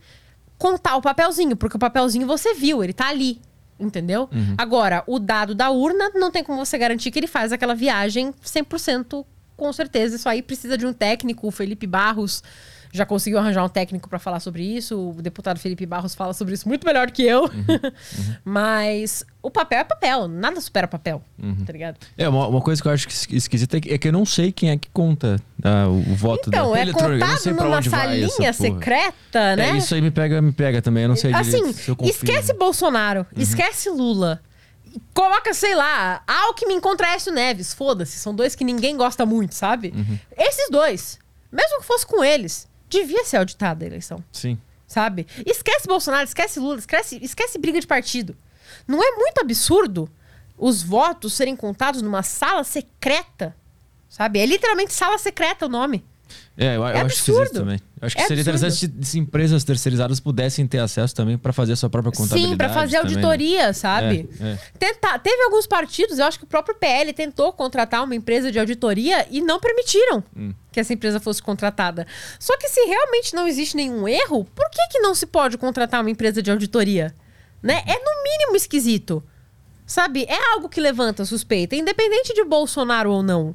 contar o papelzinho, porque o papelzinho você viu, ele tá ali. Entendeu? Agora, o dado da urna não tem como você garantir que ele faz aquela viagem 100% com certeza. Isso aí precisa de um técnico. O Felipe Barros já conseguiu arranjar um técnico para falar sobre isso. O deputado Felipe Barros fala sobre isso muito melhor que eu. Mas o papel é papel. Nada supera papel. Tá ligado? É, uma, uma coisa que eu acho esquisita é que, é que eu não sei quem é que conta ah, o, o voto Então, da é eletrônica. Eu não contado numa salinha secreta, né? É, isso aí me pega, me pega também. Eu não sei direito Assim, se eu confio. esquece Bolsonaro, esquece Lula. Coloca, sei lá, Alckmin contra Écio Neves. Foda-se, são dois que ninguém gosta muito, sabe? Esses dois, mesmo que fosse com eles, devia ser auditada a eleição, Sim. sabe? Esquece Bolsonaro, esquece Lula, esquece, esquece briga de partido. Não é muito absurdo os votos serem contados numa sala secreta, sabe? É literalmente sala secreta o nome. É, eu, eu É acho esquisito absurdo. também. Eu acho que É seria absurdo. interessante se, empresas terceirizadas pudessem ter acesso também para fazer a sua própria contabilidade. Sim, pra fazer também, né? auditoria, sabe? É, é. Tentar, teve alguns partidos, eu acho que o próprio PL tentou contratar uma empresa de auditoria e não permitiram Hum. que essa empresa fosse contratada. Só que se realmente não existe nenhum erro, por que, que não se pode contratar uma empresa de auditoria? Né? É no mínimo esquisito. Sabe? É algo que levanta suspeita, independente de Bolsonaro ou não.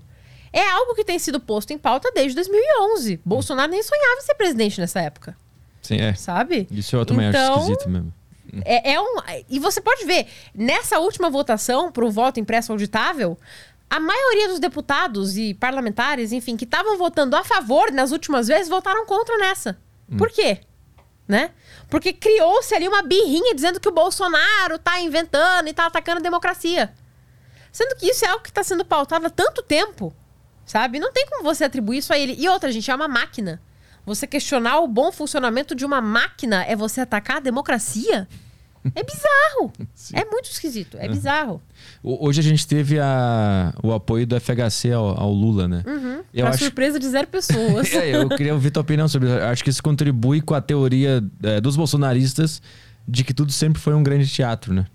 É algo que tem sido posto em pauta desde 2011. Bolsonaro nem sonhava em ser presidente nessa época, Sim, é. sabe? Isso eu também Então, acho esquisito mesmo. É, é um, e você pode ver, nessa última votação para o voto impresso auditável, a maioria dos deputados e parlamentares, enfim, que estavam votando a favor nas últimas vezes, votaram contra nessa. Por quê? Né? Porque criou-se ali uma birrinha dizendo que o Bolsonaro tá inventando e tá atacando a democracia. Sendo que isso é algo que está sendo pautado há tanto tempo, sabe? Não tem como você atribuir isso a ele. E outra, gente, é uma máquina. Você questionar o bom funcionamento de uma máquina é você atacar a democracia? É bizarro. é muito esquisito. É bizarro. O- Hoje a gente teve a, o apoio do FHC ao, ao Lula, né? Eu pra acho. surpresa de zero pessoas. É, eu queria ouvir tua opinião sobre isso. Acho que isso contribui com a teoria é, dos bolsonaristas de que tudo sempre foi um grande teatro, né?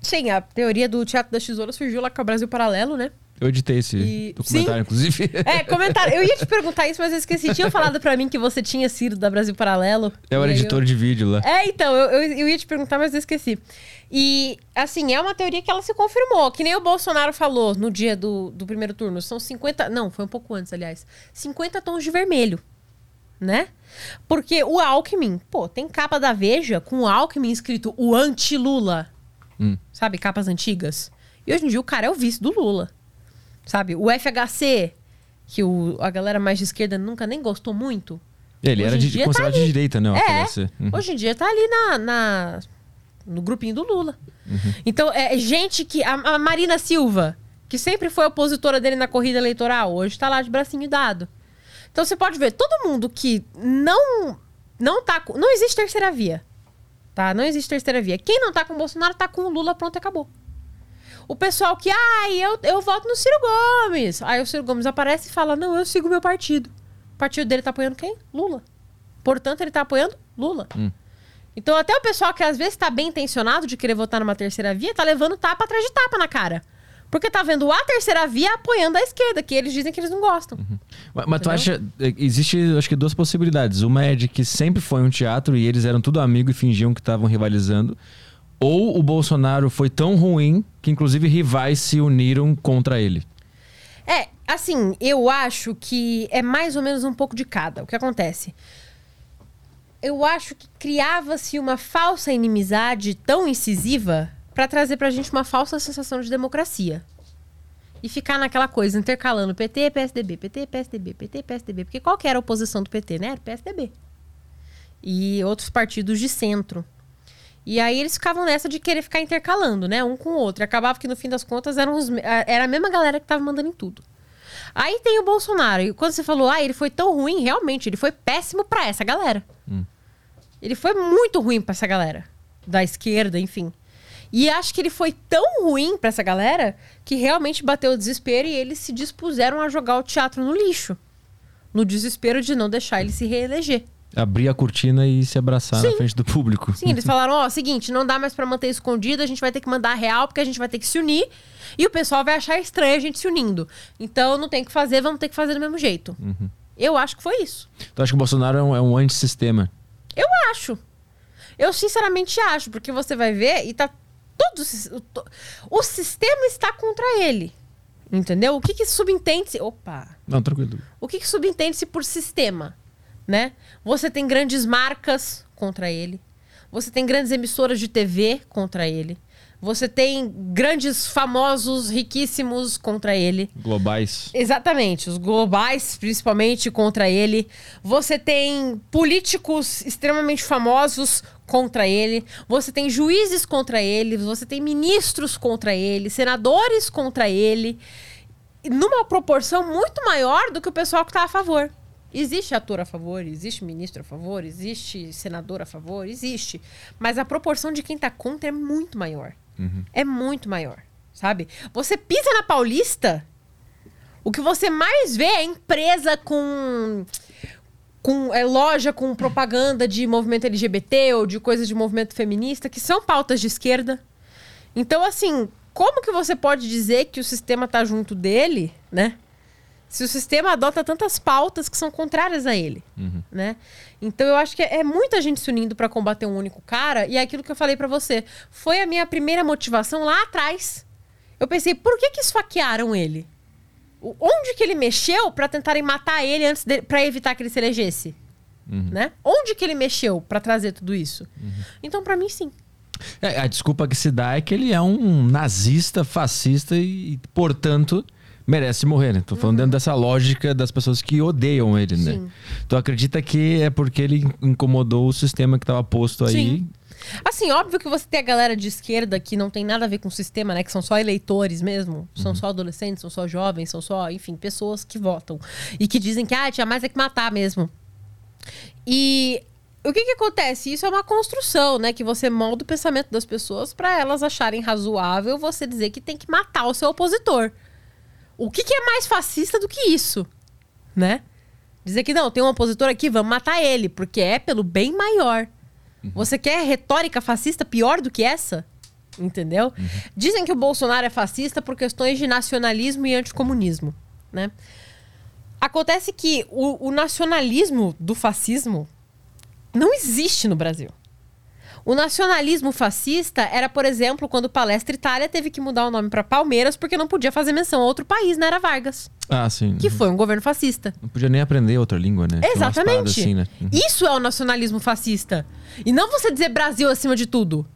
Sim, a teoria do Teatro das Tesouras surgiu lá com o Brasil Paralelo, né? Eu editei esse E- documentário, inclusive. É, comentário. Eu ia te perguntar isso, mas eu esqueci. Tinham falado pra mim que você tinha sido da Brasil Paralelo. Eu era editor de vídeo lá. É, então, eu, eu, eu ia te perguntar, mas eu esqueci. E, assim, é uma teoria que ela se confirmou. Que nem o Bolsonaro falou no dia do, do primeiro turno. São 50. Não, foi um pouco antes, aliás. 50 tons de vermelho. Né? Porque o Alckmin, pô, tem capa da Veja com o Alckmin escrito o anti-Lula. Hum. Sabe? Capas antigas. E hoje em dia o cara é o vice do Lula. Sabe? O FHC, que o, a galera mais de esquerda nunca nem gostou muito. Ele era de, dia tá considerado de direita, né? É. Uhum. hoje em dia tá ali na, na- no grupinho do Lula. Uhum. Então, é gente que. A, a Marina Silva, que sempre foi opositora dele na corrida eleitoral, hoje tá lá de bracinho dado. Então você pode ver, todo mundo que não. Não tá. Não existe terceira via. Tá? Não existe terceira via. Quem não tá com o Bolsonaro tá com o Lula, pronto, acabou. O pessoal que, ai, eu, eu voto no Ciro Gomes. Aí o Ciro Gomes aparece e fala: Não, eu sigo meu partido. O partido dele tá apoiando quem? Lula. Portanto, ele tá apoiando Lula. Então, até o pessoal que às vezes tá bem intencionado de querer votar numa terceira via, tá levando tapa atrás de tapa na cara. Porque tá vendo a terceira via apoiando a esquerda, que eles dizem que eles não gostam. Mas, mas tu acha. eh, Existe, acho que, duas possibilidades. Uma é de que sempre foi um teatro e eles eram tudo amigo e fingiam que estavam rivalizando. Ou o Bolsonaro foi tão ruim que, inclusive, rivais se uniram contra ele. É, assim, eu acho que é mais ou menos um pouco de cada. O que acontece? Eu acho que criava-se uma falsa inimizade tão incisiva pra trazer pra gente uma falsa sensação de democracia. E ficar naquela coisa, intercalando PT, PSDB, PT, PSDB, PT, PSDB. Porque qual que era a oposição do PT, né? Era o PSDB. E outros partidos de centro. E aí eles ficavam nessa de querer ficar intercalando, né? Um com o outro. E acabava que no fim das contas eram os, era a mesma galera que tava mandando em tudo. Aí tem o Bolsonaro. E quando você falou, ah, ele foi tão ruim, realmente, ele foi péssimo pra essa galera. Ele foi muito ruim pra essa galera. Da esquerda, enfim. E acho que ele foi tão ruim pra essa galera que realmente bateu o desespero e eles se dispuseram a jogar o teatro no lixo. No desespero de não deixar ele se reeleger. Abrir a cortina e se abraçar na Sim. frente do público. Sim, eles falaram, ó, seguinte, não dá mais pra manter escondido, a gente vai ter que mandar real, porque a gente vai ter que se unir, e o pessoal vai achar estranho a gente se unindo. Então não tem o que fazer, vamos ter que fazer do mesmo jeito. Eu acho que foi isso. Então acho que o Bolsonaro é um, é um antissistema. Eu acho. Eu sinceramente acho, porque você vai ver e tá Todo, o, o sistema está contra ele. Entendeu? O que, que subentende-se. Opa! Não, tranquilo. O que, que subentende-se por sistema? Né? Você tem grandes marcas contra ele. Você tem grandes emissoras de TV contra ele. Você tem grandes, famosos, riquíssimos contra ele. Globais. Exatamente, os globais, principalmente contra ele. Você tem políticos extremamente famosos contra ele. Você tem juízes contra ele. Você tem ministros contra ele. Senadores contra ele. Numa proporção muito maior do que o pessoal que está a favor. Existe ator a favor, existe ministro a favor, existe senador a favor, existe. Mas a proporção de quem tá contra é muito maior. É muito maior, sabe? Você pisa na Paulista, o que você mais vê é empresa com com é, loja com propaganda de movimento LGBT ou de coisas de movimento feminista, que são pautas de esquerda. Então, assim, como que você pode dizer que o sistema tá junto dele, né? Se o sistema adota tantas pautas que são contrárias a ele, né? Então eu acho que é muita gente se unindo para combater um único cara e é aquilo que eu falei para você. Foi a minha primeira motivação lá atrás. Eu pensei, por que que esfaquearam ele? O- Onde que ele mexeu para tentarem matar ele antes para evitar que ele se elegesse? Né? Onde que ele mexeu para trazer tudo isso? Então, para mim, sim. É, a desculpa que se dá é que ele é um nazista, fascista e, portanto, merece morrer, né? Tô falando dentro dessa lógica das pessoas que odeiam ele, né? Sim. Tu acredita que é porque ele incomodou o sistema que estava posto aí? Sim. Assim, óbvio que você tem a galera de esquerda que não tem nada a ver com o sistema, né? Que são só eleitores mesmo. São só adolescentes, são só jovens, são só, enfim, pessoas que votam. E que dizem que, ah, tinha mais é que matar mesmo. E o que que acontece? Isso é uma construção, né? Que você molda o pensamento das pessoas para elas acharem razoável você dizer que tem que matar o seu opositor. O que, que é mais fascista do que isso? Né? Dizer que não, tem um opositor aqui, vamos matar ele, porque é pelo bem maior. Você quer retórica fascista pior do que essa? Entendeu? Dizem que o Bolsonaro é fascista por questões de nacionalismo e anticomunismo, né? Acontece que o, o nacionalismo do fascismo não existe no Brasil. O nacionalismo fascista era, por exemplo, quando Palestra Itália teve que mudar o nome para Palmeiras porque não podia fazer menção a outro país, não era Vargas, Ah, sim. que foi um governo fascista. Não podia nem aprender outra língua, né? Exatamente. Assim, né? Uhum. Isso é o nacionalismo fascista. E não você dizer Brasil acima de tudo.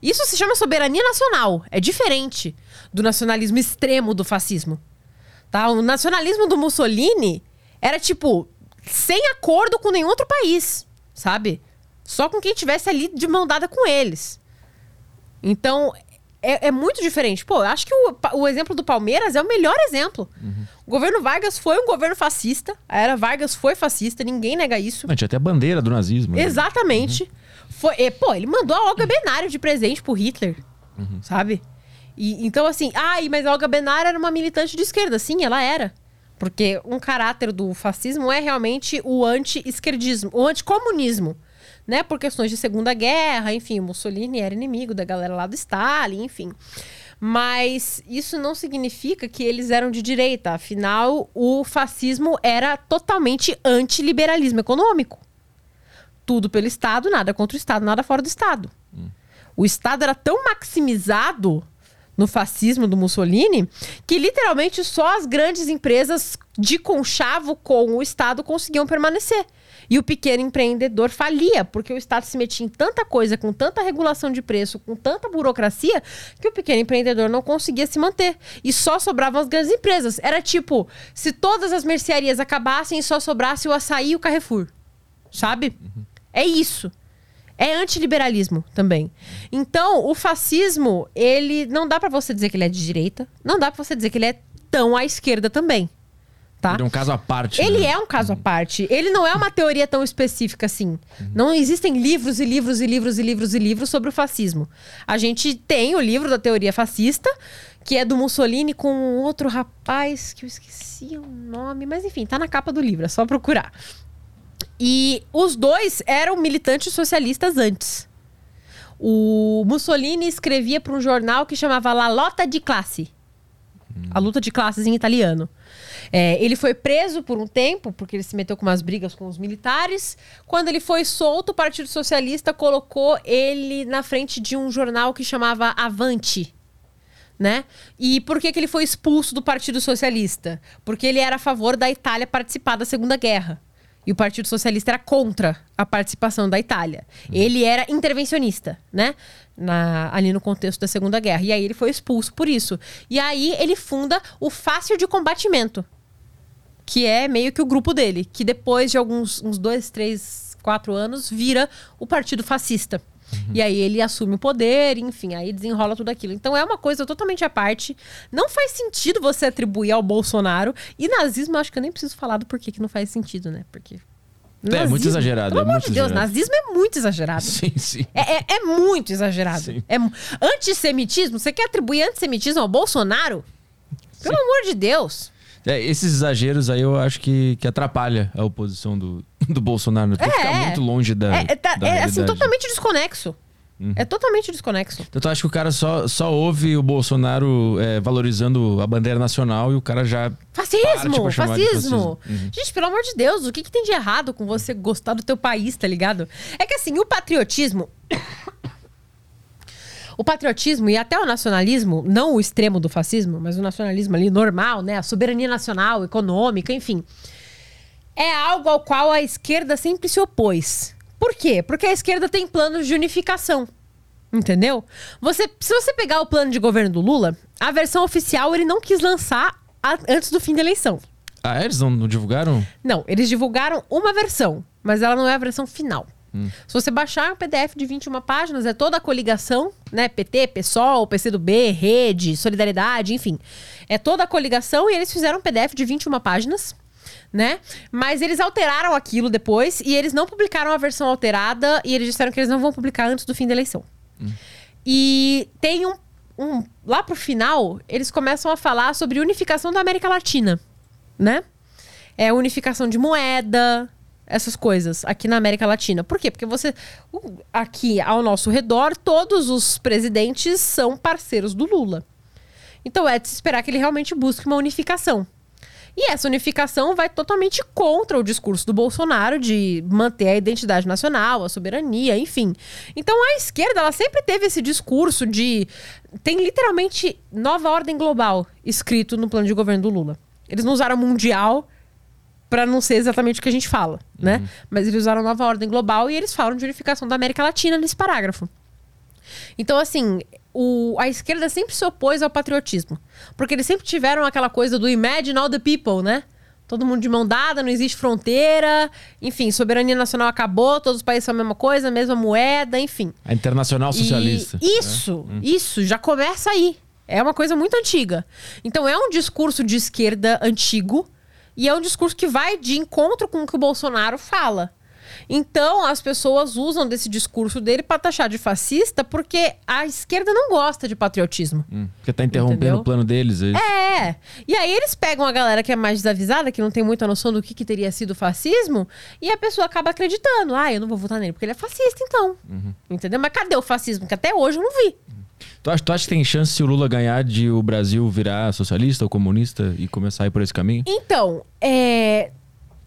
Isso se chama soberania nacional. É diferente do nacionalismo extremo do fascismo. Tá? O nacionalismo do Mussolini era tipo sem acordo com nenhum outro país, sabe? Só com quem tivesse ali de mão dada com eles. Então, é, é muito diferente. Pô, eu acho que o, o exemplo do Palmeiras é o melhor exemplo. O governo Vargas foi um governo fascista. A era Vargas foi fascista, ninguém nega isso. Não, tinha até a bandeira do nazismo. né? Exatamente. Foi, e, pô, ele mandou a Olga Benário de presente pro Hitler, sabe? E, então, assim, ai, mas a Olga Benário era uma militante de esquerda. Sim, ela era. Porque um caráter do fascismo é realmente o anti-esquerdismo, o anticomunismo. Né? Por questões de Segunda Guerra, enfim, o Mussolini era inimigo da galera lá do Stalin, enfim. Mas isso não significa que eles eram de direita. Afinal, o fascismo era totalmente anti-liberalismo econômico tudo pelo Estado, nada contra o Estado, nada fora do Estado. O Estado era tão maximizado no fascismo do Mussolini que literalmente só as grandes empresas de conchavo com o Estado conseguiam permanecer. E o pequeno empreendedor falia, porque o Estado se metia em tanta coisa, com tanta regulação de preço, com tanta burocracia, que o pequeno empreendedor não conseguia se manter. E só sobravam as grandes empresas. Era tipo, se todas as mercearias acabassem, só sobrasse o açaí e o Carrefour sabe? É isso. É antiliberalismo também. Então, o fascismo, ele não dá pra você dizer que ele é de direita, não dá pra você dizer que ele é tão à esquerda também. Tá? Ele é um caso à parte. Ele né? é um caso à parte. Ele não é uma teoria tão específica assim. Não existem livros e livros e livros e livros e livros sobre o fascismo. A gente tem o livro da teoria fascista, que é do Mussolini com um outro rapaz que eu esqueci o nome, mas enfim, tá na capa do livro, é só procurar. E os dois eram militantes socialistas antes. O Mussolini escrevia para um jornal que chamava La Lotta de Classe. A luta de classes em italiano. É, ele foi preso por um tempo, porque ele se meteu com umas brigas com os militares. Quando ele foi solto, o Partido Socialista colocou ele na frente de um jornal que chamava Avante. Né? E por que, que ele foi expulso do Partido Socialista? Porque ele era a favor da Itália participar da Segunda Guerra. E o Partido Socialista era contra a participação da Itália. Ele era intervencionista, né? Na, ali no contexto da Segunda Guerra. E aí ele foi expulso por isso. E aí ele funda o Fácil de Combatimento, que é meio que o grupo dele, que depois de alguns uns dois, três, quatro anos vira o Partido Fascista. E aí ele assume o poder, enfim, aí desenrola tudo aquilo. Então é uma coisa totalmente à parte. Não faz sentido você atribuir ao Bolsonaro. E nazismo, acho que eu nem preciso falar do porquê que não faz sentido, né? Porque. É, muito exagerado, Pelo é amor muito de Deus, exagerado. nazismo é muito exagerado. Sim, sim. É, é- é muito exagerado. Sim. É, antissemitismo? Você quer atribuir antissemitismo ao Bolsonaro? Pelo amor de Deus. É, esses exageros aí eu acho que, que atrapalha a oposição do, do Bolsonaro. né? Tem que É, ficar é. muito longe da. É, é, tá- da é, assim. Uhum. totalmente desconexo. É totalmente desconexo. Então tu acha que o cara só, só ouve o Bolsonaro é, valorizando a bandeira nacional e o cara já. Fascismo, fascismo. fascismo. Uhum. Gente, pelo amor de Deus, o que, que tem de errado com você gostar do teu país, tá ligado? É que assim, o patriotismo. O patriotismo e até o nacionalismo, não o extremo do fascismo, mas o nacionalismo ali normal, né? A soberania nacional, econômica, enfim. É algo ao qual a esquerda sempre se opôs. Por quê? Porque a esquerda tem planos de unificação. Entendeu? Você, se você pegar o plano de governo do Lula, a versão oficial ele não quis lançar a- antes do fim da eleição. Ah, eles não, não divulgaram? Não, eles divulgaram uma versão, mas ela não é a versão final. Se você baixar um PDF de 21 páginas, é toda a coligação, né? PT, PSOL, PCdoB, Rede, Solidariedade, enfim. É toda a coligação e eles fizeram um PDF de 21 páginas, né? Mas eles alteraram aquilo depois e eles não publicaram a versão alterada e eles disseram que eles não vão publicar antes do fim da eleição. E tem um, um. Lá pro final, eles começam a falar sobre unificação da América Latina, né? É unificação de moeda, essas coisas aqui na América Latina. Por quê? Porque você. o- Aqui ao nosso redor, todos os presidentes são parceiros do Lula. Então é de se esperar que ele realmente busque uma unificação. E essa unificação vai totalmente contra o discurso do Bolsonaro de manter a identidade nacional, a soberania, enfim. Então a esquerda, ela sempre teve esse discurso de. Tem literalmente nova ordem global escrito no plano de governo do Lula. Eles não usaram mundial para não ser exatamente o que a gente fala, né? Mas eles usaram nova ordem global e eles falam de unificação da América Latina nesse parágrafo. Então, assim, o- a esquerda sempre se opôs ao patriotismo. Porque eles sempre tiveram aquela coisa do imagine all the people, né? Todo mundo de mão dada, não existe fronteira. Enfim, soberania nacional acabou, todos os países são a mesma coisa, a mesma moeda, enfim. A Internacional Socialista. E isso, isso, já começa aí. É uma coisa muito antiga. Então é um discurso de esquerda antigo e é um discurso que vai de encontro com o que o Bolsonaro fala. Então as pessoas usam desse discurso dele para taxar de fascista porque a esquerda não gosta de patriotismo. Hum, porque tá interrompendo Entendeu? o plano deles. é isso? É. E aí eles pegam a galera que é mais desavisada, que não tem muita noção do que, que teria sido fascismo, e a pessoa acaba acreditando. Ah, eu não vou votar nele porque ele é fascista, então. Entendeu? Mas cadê o fascismo? Que até hoje eu não vi. Tu, acha, tu acha que tem chance se o Lula ganhar de o Brasil virar socialista ou comunista e começar a ir por esse caminho? Então, é.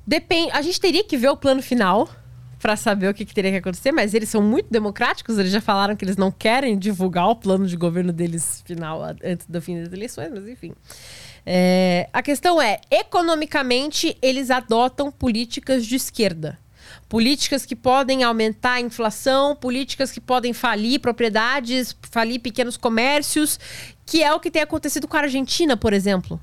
Depende. A gente teria que ver o plano final pra saber o que, que teria que acontecer, mas eles são muito democráticos, eles já falaram que eles não querem divulgar o plano de governo deles final antes do fim das eleições, mas enfim. É, a questão é, economicamente, eles adotam políticas de esquerda. Políticas que podem aumentar a inflação, políticas que podem falir propriedades, falir pequenos comércios, que é o que tem acontecido com a Argentina, por exemplo.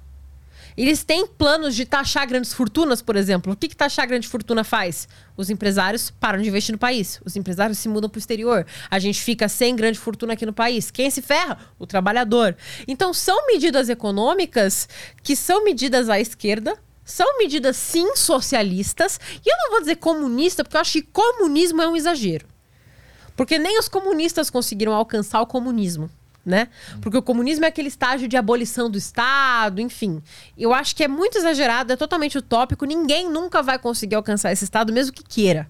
Eles têm planos de taxar grandes fortunas, por exemplo. O que, que taxar grande fortuna faz? Os empresários param de investir no país. Os empresários se mudam para o exterior. A gente fica sem grande fortuna aqui no país. Quem se ferra? O trabalhador. Então, são medidas econômicas que são medidas à esquerda. São medidas, sim, socialistas. E eu não vou dizer comunista, porque eu acho que comunismo é um exagero. Porque nem os comunistas conseguiram alcançar o comunismo, né? Porque o comunismo é aquele estágio de abolição do Estado, enfim. Eu acho que é muito exagerado, é totalmente utópico. Ninguém nunca vai conseguir alcançar esse Estado, mesmo que queira.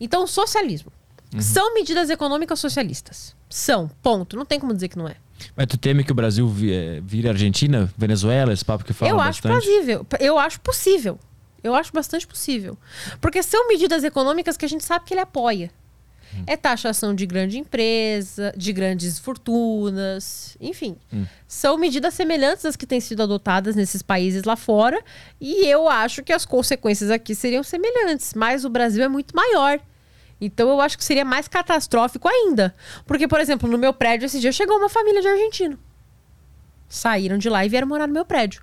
Então, socialismo. São medidas econômicas socialistas. São, ponto. Não tem como dizer que não é. Mas tu teme que o Brasil eh, vire Argentina, Venezuela, esse papo que fala eu acho bastante? plausível. Eu acho possível. Eu acho bastante possível. Porque são medidas econômicas que a gente sabe que ele apoia. É taxação de grande empresa, de grandes fortunas, enfim. São medidas semelhantes às que têm sido adotadas nesses países lá fora. E eu acho que as consequências aqui seriam semelhantes. Mas o Brasil é muito maior. Então eu acho que seria mais catastrófico ainda. Porque, por exemplo, no meu prédio esse dia chegou uma família de argentino saíram de lá e vieram morar no meu prédio.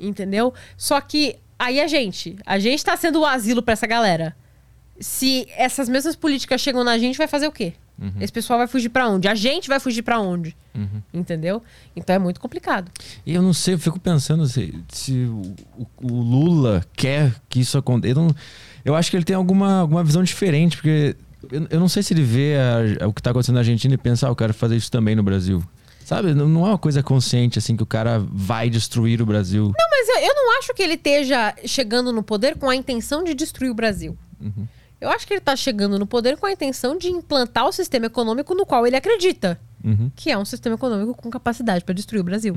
Entendeu? Só que aí a gente, a gente tá sendo o asilo pra essa galera. Se essas mesmas políticas chegam na gente, vai fazer o quê? Esse pessoal vai fugir pra onde? A gente vai fugir pra onde? Entendeu? Então é muito complicado. E eu não sei, eu fico pensando se, se o, o- o Lula quer que isso aconteça. Eu, acho que ele tem alguma, alguma visão diferente, porque eu, eu não sei se ele vê a- o que está acontecendo na Argentina e pensa, ah, eu quero fazer isso também no Brasil. Sabe? Não, não é uma coisa consciente, assim, que o cara vai destruir o Brasil. Não, mas eu, eu não acho que ele esteja chegando no poder com a intenção de destruir o Brasil. Eu acho que ele tá chegando no poder com a intenção de implantar o sistema econômico no qual ele acredita. Uhum. Que é um sistema econômico com capacidade pra destruir o Brasil.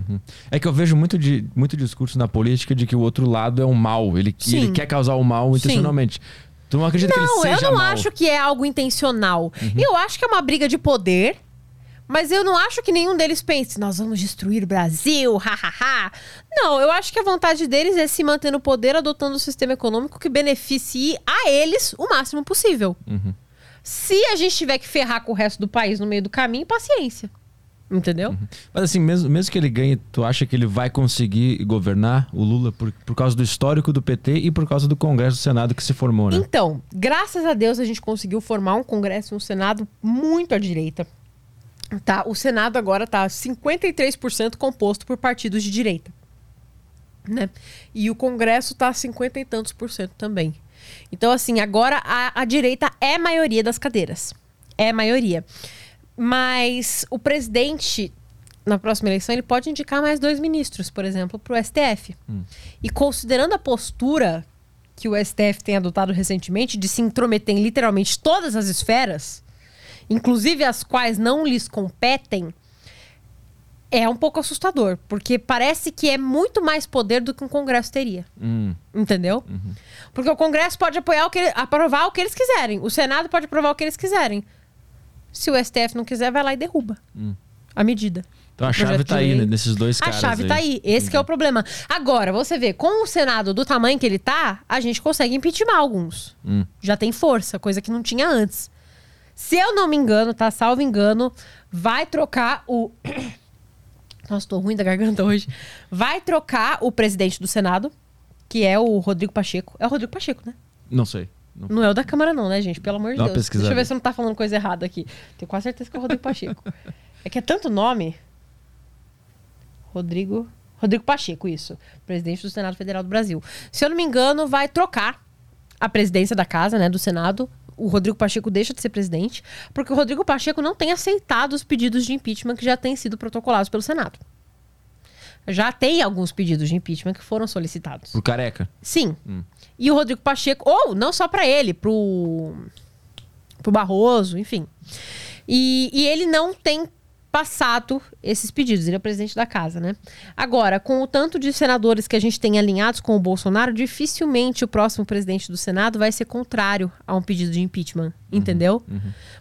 É que eu vejo muito, de, muito discurso na política de que o outro lado é um mal. Ele, Sim. ele quer causar o mal intencionalmente. Tu não acredita que Não, ele eu seja não mal? Uhum. acho que é algo intencional. Eu acho que é uma briga de poder, mas eu não acho que nenhum deles pense, nós vamos destruir o Brasil, hahaha. Não, eu acho que a vontade deles é se manter no poder adotando um sistema econômico que beneficie a eles o máximo possível. Uhum. Se a gente tiver que ferrar com o resto do país no meio do caminho, paciência. Entendeu? Mas assim, mesmo, mesmo que ele ganhe, tu acha que ele vai conseguir governar o Lula por, por causa do histórico do PT e por causa do Congresso do Senado que se formou, né? Então, graças a Deus a gente conseguiu formar um Congresso e um Senado muito à direita. Tá, o Senado agora tá 53% composto por partidos de direita. Né? E o Congresso tá 50 e tantos por cento também. Então, assim, agora a, a direita é maioria das cadeiras. É maioria. Mas o presidente, na próxima eleição, ele pode indicar mais dois ministros, por exemplo, para o STF. E considerando a postura que o STF tem adotado recentemente de se intrometer em literalmente todas as esferas, inclusive as quais não lhes competem, é um pouco assustador, porque parece que é muito mais poder do que um Congresso teria. Hum, Entendeu? Porque o Congresso pode apoiar o que, aprovar o que eles quiserem. O Senado pode aprovar o que eles quiserem. Se o STF não quiser, vai lá e derruba a medida. Então a O chave projeto tá aí, né, nesses dois A caras. chave tá aí. Esse que é o problema. Agora, você vê, com o Senado do tamanho que ele tá, a gente consegue impeachment alguns. Hum. Já tem força, coisa que não tinha antes. Se eu não me engano, tá? Salvo engano, vai trocar o. Nossa, tô ruim da garganta hoje. Vai trocar o presidente do Senado, que é o Rodrigo Pacheco. É o Rodrigo Pacheco, né? Não sei. Não- Não é o da Câmara, não, né, gente? Pelo amor de Dá Deus. Deixa eu ver se eu não tá falando coisa errada aqui. Tenho quase certeza que é o Rodrigo Pacheco. é que é tanto nome. Rodrigo. Rodrigo Pacheco, isso. Presidente do Senado Federal do Brasil. Se eu não me engano, vai trocar a presidência da casa, né, do Senado. O Rodrigo Pacheco deixa de ser presidente, porque o Rodrigo Pacheco não tem aceitado os pedidos de impeachment que já têm sido protocolados pelo Senado. Já tem alguns pedidos de impeachment que foram solicitados. Pro careca. Sim. E o Rodrigo Pacheco, ou não só pra ele, pro, pro Barroso, enfim. E, e ele não tem passado esses pedidos, ele é o presidente da casa, né? Agora, com o tanto de senadores que a gente tem alinhados com o Bolsonaro, dificilmente o próximo presidente do Senado vai ser contrário a um pedido de impeachment, entendeu?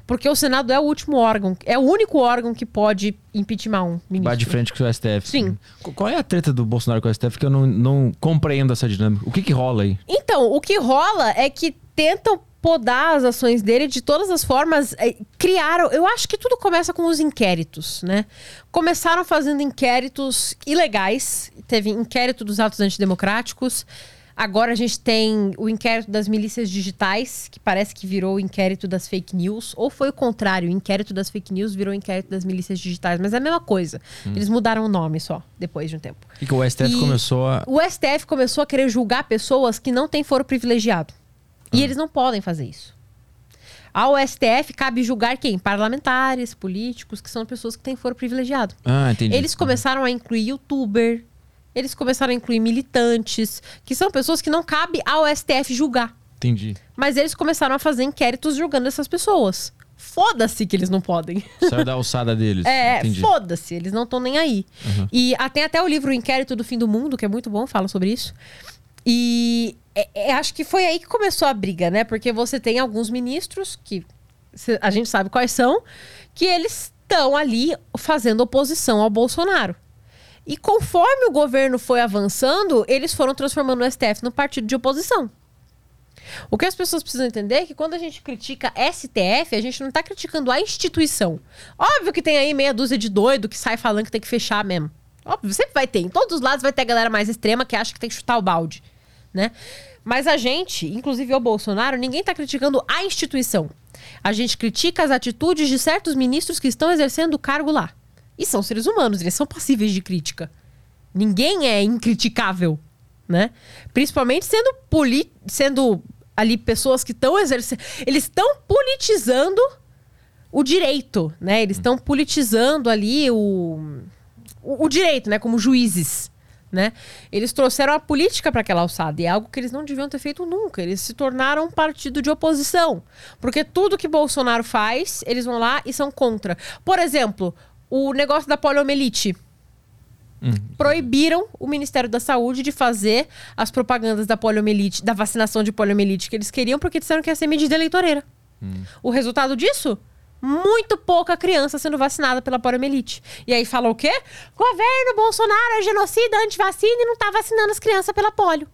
Porque o Senado é o último órgão, é o único órgão que pode impeachment um ministro. Bate de frente com o STF. Sim. Qu- Qual é a treta do Bolsonaro com o STF que eu não, não compreendo essa dinâmica? O que que rola aí? Então, o que rola é que tentam podar as ações dele de todas as formas. eh, Criaram. Eu acho que tudo começa com os inquéritos, né? Começaram fazendo inquéritos ilegais. Teve inquérito dos atos antidemocráticos. Agora a gente tem o inquérito das milícias digitais, que parece que virou o inquérito das fake news. Ou foi o contrário, o inquérito das fake news virou o inquérito das milícias digitais. Mas é a mesma coisa. Eles mudaram o nome só, depois de um tempo. E que o STF E começou a. O STF começou a querer julgar pessoas que não têm foro privilegiado. E eles não podem fazer isso. Ao STF cabe julgar quem? Parlamentares, políticos, que são pessoas que têm foro privilegiado. Ah, entendi. Eles começaram a incluir youtuber, eles começaram a incluir militantes, que são pessoas que não cabe ao STF julgar. Entendi. Mas eles começaram a fazer inquéritos julgando essas pessoas. foda-se que eles não podem. Saiu da alçada deles. É, foda-se, eles não estão nem aí. E ah, tem até o livro O Inquérito do Fim do Mundo, que é muito bom, fala sobre isso. E é- é, acho que foi aí que começou a briga, né? Porque você tem alguns ministros que a gente sabe quais são, que eles estão ali fazendo oposição ao Bolsonaro. E conforme o governo foi avançando, eles foram transformando o STF no partido de oposição. O que as pessoas precisam entender é que quando a gente critica STF, a gente não tá criticando a instituição. Óbvio que tem aí meia dúzia de doido que sai falando que tem que fechar mesmo. Óbvio, sempre vai ter. Em todos os lados vai ter a galera mais extrema que acha que tem que chutar o balde, né? Mas a gente, inclusive o Bolsonaro, ninguém tá criticando a instituição. A gente critica as atitudes de certos ministros que estão exercendo o cargo lá. E são seres humanos, eles são passíveis de crítica. Ninguém é incriticável, né? Principalmente sendo poli sendo ali pessoas que estão exercendo, eles estão politizando o direito, né? Eles estão politizando ali o, o, o direito, né? Como juízes, né? Eles trouxeram a política para aquela alçada e é algo que eles não deviam ter feito nunca. Eles se tornaram um partido de oposição, porque tudo que Bolsonaro faz, eles vão lá e são contra. Por exemplo, o negócio da poliomielite proibiram o Ministério da Saúde de fazer as propagandas da poliomielite, da vacinação de poliomielite que eles queriam, porque disseram que ia ser medida eleitoreira. O resultado disso? Muito pouca criança sendo vacinada pela poliomielite. E aí fala o quê? Governo Bolsonaro é genocida, antivacina e não tá vacinando as crianças pela polio.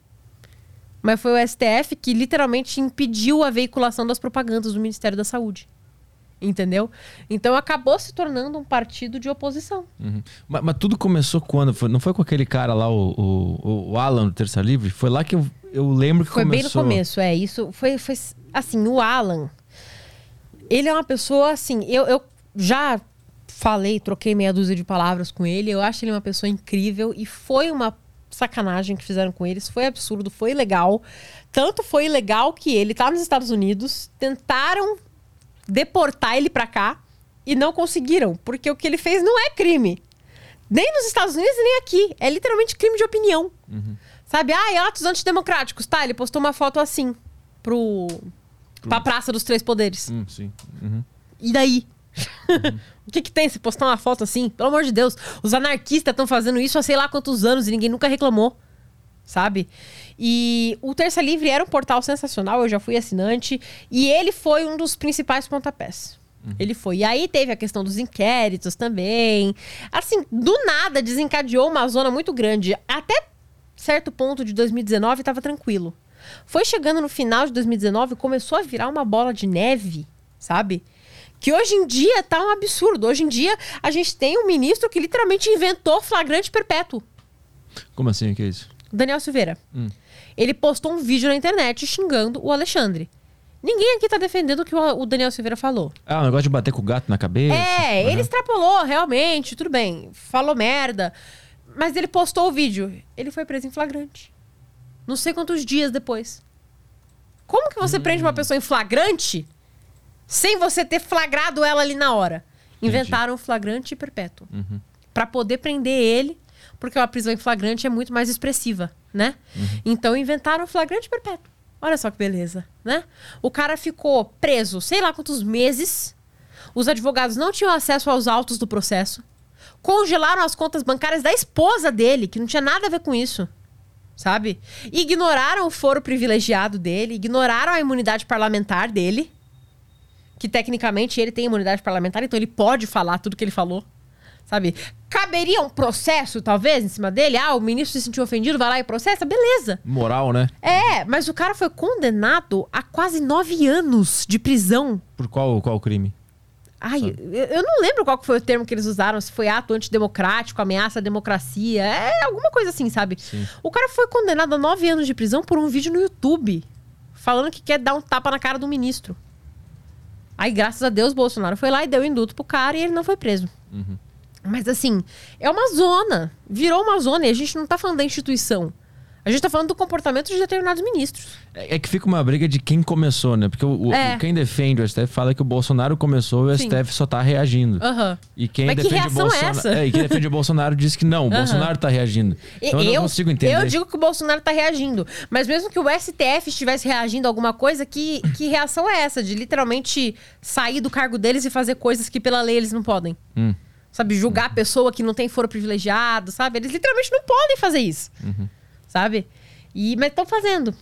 Mas foi o STF que literalmente impediu a veiculação das propagandas do Ministério da Saúde. Entendeu? Então acabou se tornando um partido de oposição. Uhum. Mas, mas tudo começou quando? Foi- não foi com aquele cara lá, o, o, o Alan do Terça Livre? Foi lá que eu, eu lembro que Foi bem no começou. começo, é. Isso foi, foi assim, o Alan. Ele é uma pessoa assim, eu, eu já falei, troquei meia dúzia de palavras com ele. Eu acho ele uma pessoa incrível e foi uma sacanagem que fizeram com eles. Foi absurdo, foi ilegal. Tanto foi ilegal que ele tá nos Estados Unidos, tentaram deportar ele pra cá e não conseguiram, porque o que ele fez não é crime. Nem nos Estados Unidos, nem aqui. É literalmente crime de opinião. Sabe? Ah, e atos antidemocráticos. Tá, ele postou uma foto assim pro. Pra Praça dos Três Poderes. Hum, sim. Uhum. E daí? o que que tem se postar uma foto assim? Pelo amor de Deus. Os anarquistas estão fazendo isso há sei lá quantos anos e ninguém nunca reclamou. Sabe? E o Terça Livre era um portal sensacional, eu já fui assinante. E ele foi um dos principais pontapés. Ele foi. E aí teve a questão dos inquéritos também. Assim, do nada desencadeou uma zona muito grande. Até certo ponto de 2019 estava tranquilo. Foi chegando no final de 2019 começou a virar uma bola de neve, sabe? Que hoje em dia tá um absurdo. Hoje em dia a gente tem um ministro que literalmente inventou flagrante perpétuo. Como assim? O que é isso? Daniel Silveira. Ele postou um vídeo na internet xingando o Alexandre. Ninguém aqui tá defendendo o que o o Daniel Silveira falou. Ah, o negócio de bater com o gato na cabeça? É, Uhum. ele extrapolou, realmente, tudo bem. Falou merda. Mas ele postou o vídeo. Ele foi preso em flagrante. Não sei quantos dias depois. Como que você prende uma pessoa em flagrante sem você ter flagrado ela ali na hora? Inventaram um flagrante perpétuo. Pra poder prender ele, porque a prisão em flagrante é muito mais expressiva, né? Então inventaram um flagrante perpétuo. Olha só que beleza, né? O cara ficou preso sei lá quantos meses. Os advogados não tinham acesso aos autos do processo. Congelaram as contas bancárias da esposa dele, que não tinha nada a ver com isso. Sabe? Ignoraram o foro privilegiado dele, ignoraram a imunidade parlamentar dele. Que tecnicamente ele tem imunidade parlamentar, então ele pode falar tudo que ele falou. Sabe? Caberia um processo, talvez, em cima dele? Ah, o ministro se sentiu ofendido, vai lá e processa? Beleza. Moral, né? É, mas o cara foi condenado a quase nove anos de prisão. Por qual, qual crime? Ai, eu, eu não lembro qual foi o termo que eles usaram, se foi ato antidemocrático, ameaça à democracia, é alguma coisa assim, sabe? Sim. O cara foi condenado a nove anos de prisão por um vídeo no YouTube, falando que quer dar um tapa na cara do ministro. Aí, graças a Deus, Bolsonaro foi lá e deu induto pro cara e ele não foi preso. Mas assim, é uma zona. Virou uma zona e a gente não tá falando da instituição. A gente tá falando do comportamento de determinados ministros. É, é que fica uma briga de quem começou, né? Porque o, o- É. quem defende o STF fala que o Bolsonaro começou e o Sim. STF só tá reagindo. Aham. E quem Mas que defende o reação é Bolsonaro. essa? e quem defende o Bolsonaro diz que não, o Bolsonaro tá reagindo. Então eu, não consigo entender. Eu digo que o Bolsonaro tá reagindo. Mas mesmo que o STF estivesse reagindo a alguma coisa, que, que reação é essa? De literalmente sair do cargo deles e fazer coisas que pela lei eles não podem. Hum. Sabe? Julgar a pessoa que não tem foro privilegiado, sabe? Eles literalmente não podem fazer isso. Uhum. Sabe? E, mas estão fazendo.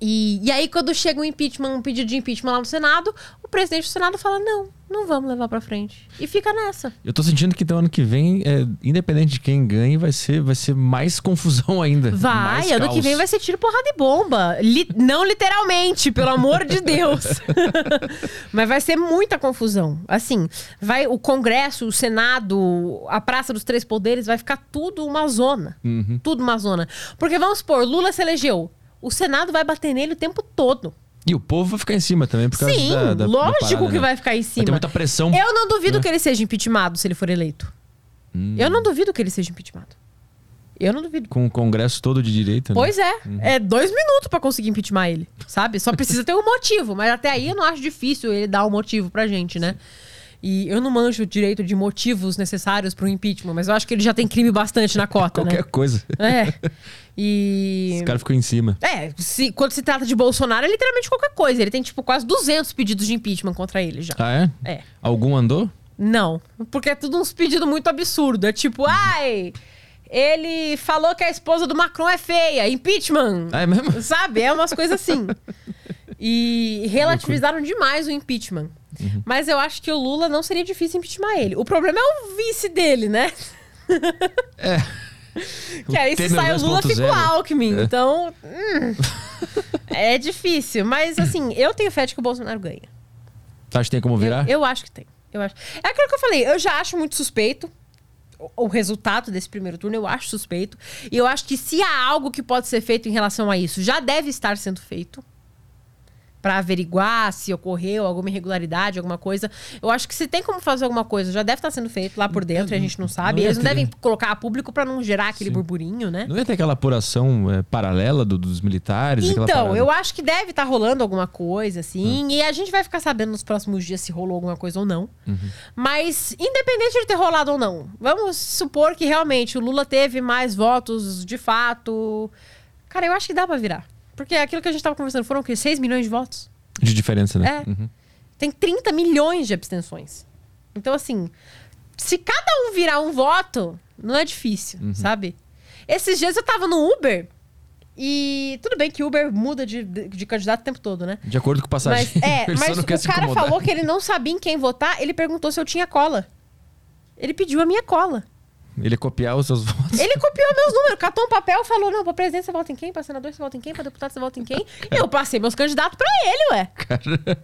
E, e aí, quando chega um impeachment, um pedido de impeachment lá no Senado, o presidente do Senado fala: não, não vamos levar pra frente. E fica nessa. Eu tô sentindo que então ano que vem, é, independente de quem ganhe, vai ser, vai ser mais confusão ainda. Vai, ano que caos. vem vai ser tiro, porrada e bomba. Li- não literalmente, pelo amor de Deus. Mas vai ser muita confusão. Assim, vai o Congresso, o Senado, a Praça dos Três Poderes, vai ficar tudo uma zona. Uhum. Tudo uma zona. Porque vamos supor, Lula se elegeu. O Senado vai bater nele o tempo todo. E o povo vai ficar em cima também por causa Sim, da, da- da lógico parada, que né? vai ficar em cima. Vai ter muita pressão. Eu não duvido né? que ele seja impeachmentado se ele for eleito. Hum. Eu não duvido que ele seja impeachmentado. Eu não duvido. Com o Congresso todo de direita. né? Pois é. Uhum. É dois minutos pra conseguir impeachment ele, sabe? Só precisa ter um motivo. Mas até aí eu não acho difícil ele dar um motivo pra gente, né? E eu não manjo direito de motivos necessários pro impeachment, mas eu acho que ele já tem crime bastante na cota, Qualquer coisa. né? É. E. Esse cara ficou em cima. É, se, quando se trata de Bolsonaro, é literalmente qualquer coisa. Ele tem, tipo, quase 200 pedidos de impeachment contra ele já. Ah, é? É. Algum andou? Não, porque é tudo uns pedidos muito absurdos. É tipo, ai, ele falou que a esposa do Macron é feia, impeachment. É mesmo? Sabe? É umas coisas assim. E relativizaram demais o impeachment. Uhum. Mas eu acho que o Lula não seria difícil impeachment ele. O problema é o vice dele, né? É. Que aí se sai o Lula, fica o 2.0. Alckmin. É. Então, hum, é difícil. Mas assim, eu tenho fé de que o Bolsonaro ganha. Tu acha que tem como virar? Eu, eu acho que tem. Eu acho. É aquilo que eu falei, eu já acho muito suspeito. O, o resultado desse primeiro turno eu acho suspeito. E eu acho que se há algo que pode ser feito em relação a isso, já deve estar sendo feito. Pra averiguar se ocorreu alguma irregularidade, alguma coisa. Eu acho que se tem como fazer alguma coisa, já deve estar sendo feito lá por dentro e a gente não sabe. não Eles não ter- devem colocar a público pra não gerar aquele burburinho, né? Não ia ter aquela apuração é, paralela do- dos militares? Então, eu acho que deve estar rolando alguma coisa, assim. E a gente vai ficar sabendo nos próximos dias se rolou alguma coisa ou não. Mas, independente de ter rolado ou não, vamos supor que realmente o Lula teve mais votos de fato. Cara, eu acho que dá pra virar. Porque aquilo que a gente tava conversando foram o quê? 6 milhões de votos? De diferença, né? É. Tem 30 milhões de abstenções. Então, assim, se cada um virar um voto, não é difícil, sabe? Esses dias eu tava no Uber e tudo bem que Uber muda de, de, de candidato o tempo todo, né? De acordo com o passageiro. Mas, é, mas o cara falou que ele não sabia em quem votar, ele perguntou se eu tinha cola. Ele pediu a minha cola. Ele ia copiar os seus votos. Ele copiou meus números, catou um papel, falou: não, pra presidente você vota em quem? Pra senador você vota em quem? Pra deputado você vota em quem? E eu passei meus candidatos pra ele, ué.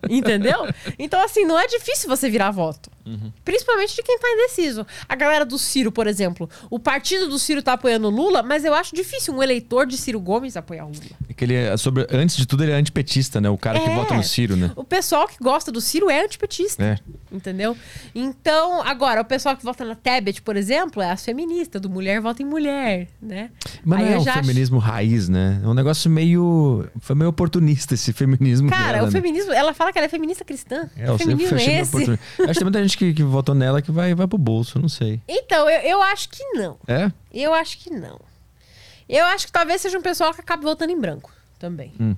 Entendeu? Então, assim, não é difícil você virar voto. Uhum. Principalmente de quem tá indeciso. A galera do Ciro, por exemplo. O partido do Ciro tá apoiando o Lula, mas eu acho difícil um eleitor de Ciro Gomes apoiar o Lula. É que ele é sobre, antes de tudo, ele é antipetista, né? O cara que É. vota no Ciro, né? O pessoal que gosta do Ciro é antipetista. É. Entendeu? Então, agora, o pessoal que vota na Tebet, por exemplo, é as feministas, do mulher vota em mulher, né? Mas Aí não é um já acho- feminismo raiz, né? É um negócio meio. Foi meio oportunista esse feminismo. Cara, dela, o né? feminismo, ela fala que ela é feminista cristã. É, que eu feminismo é esse? Acho que tem muita gente que, que votou nela que vai, vai pro bolso, não sei. Então, eu, eu acho que não. É? Eu acho que não. Eu acho que talvez seja um pessoal que acabe votando em branco também. Hum.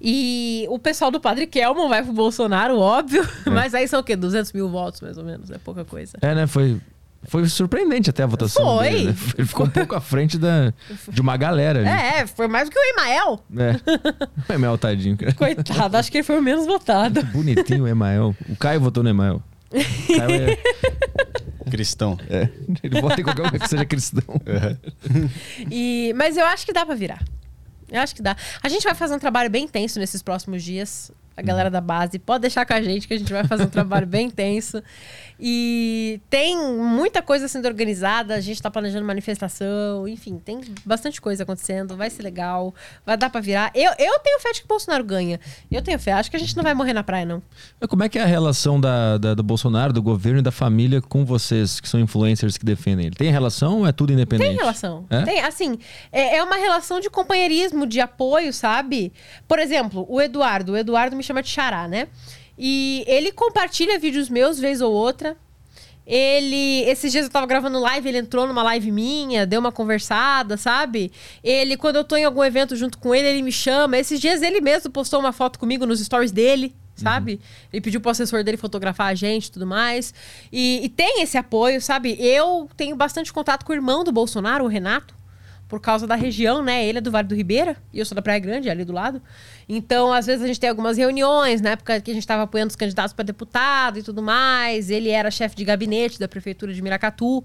E o pessoal do Padre Kelman vai pro Bolsonaro, óbvio. É. Mas aí são o quê? 200 mil votos, mais ou menos. É pouca coisa. É, né? Foi, foi surpreendente até a votação Foi. dele, né? Ele ficou um pouco à frente da, de uma galera ali. É, foi mais do que o Emael. É. O Emael, tadinho. cara. Coitado, acho que ele foi o menos votado. Bonitinho o Emael. O Caio votou no Emael. Caio é, Cristão. é. Ele vota em qualquer um que seja cristão. E, mas eu acho que dá pra virar. Eu acho que dá. A gente vai fazer um trabalho bem intenso nesses próximos dias. a galera da base. Pode deixar com a gente que a gente vai fazer um trabalho bem intenso. E tem muita coisa sendo organizada, a gente está planejando manifestação, enfim, tem bastante coisa acontecendo, vai ser legal, vai dar para virar. Eu, eu tenho fé de que o Bolsonaro ganha. Eu tenho fé, acho que a gente não vai morrer na praia, não. Como é que é a relação da, da do Bolsonaro, do governo e da família com vocês, que são influencers que defendem ele? Tem relação ou é tudo independente? Tem relação. É? Tem, assim, é, é uma relação de companheirismo, de apoio, sabe? Por exemplo, o Eduardo. O Eduardo me chama de Xará, né? E ele compartilha vídeos meus vez ou outra. Ele, esses dias eu tava gravando live, ele entrou numa live minha, deu uma conversada, sabe? Ele, quando eu tô em algum evento junto com ele, ele me chama. Esses dias ele mesmo postou uma foto comigo nos stories dele, sabe? Uhum. Ele pediu pro assessor dele fotografar a gente e tudo mais. E, e tem esse apoio, sabe? Eu tenho bastante contato com o irmão do Bolsonaro, o Renato por causa da região, né? Ele é do Vale do Ribeira e eu sou da Praia Grande, ali do lado. Então, às vezes a gente tem algumas reuniões, na época que a gente estava apoiando os candidatos para deputado e tudo mais. Ele era chefe de gabinete da prefeitura de Miracatu.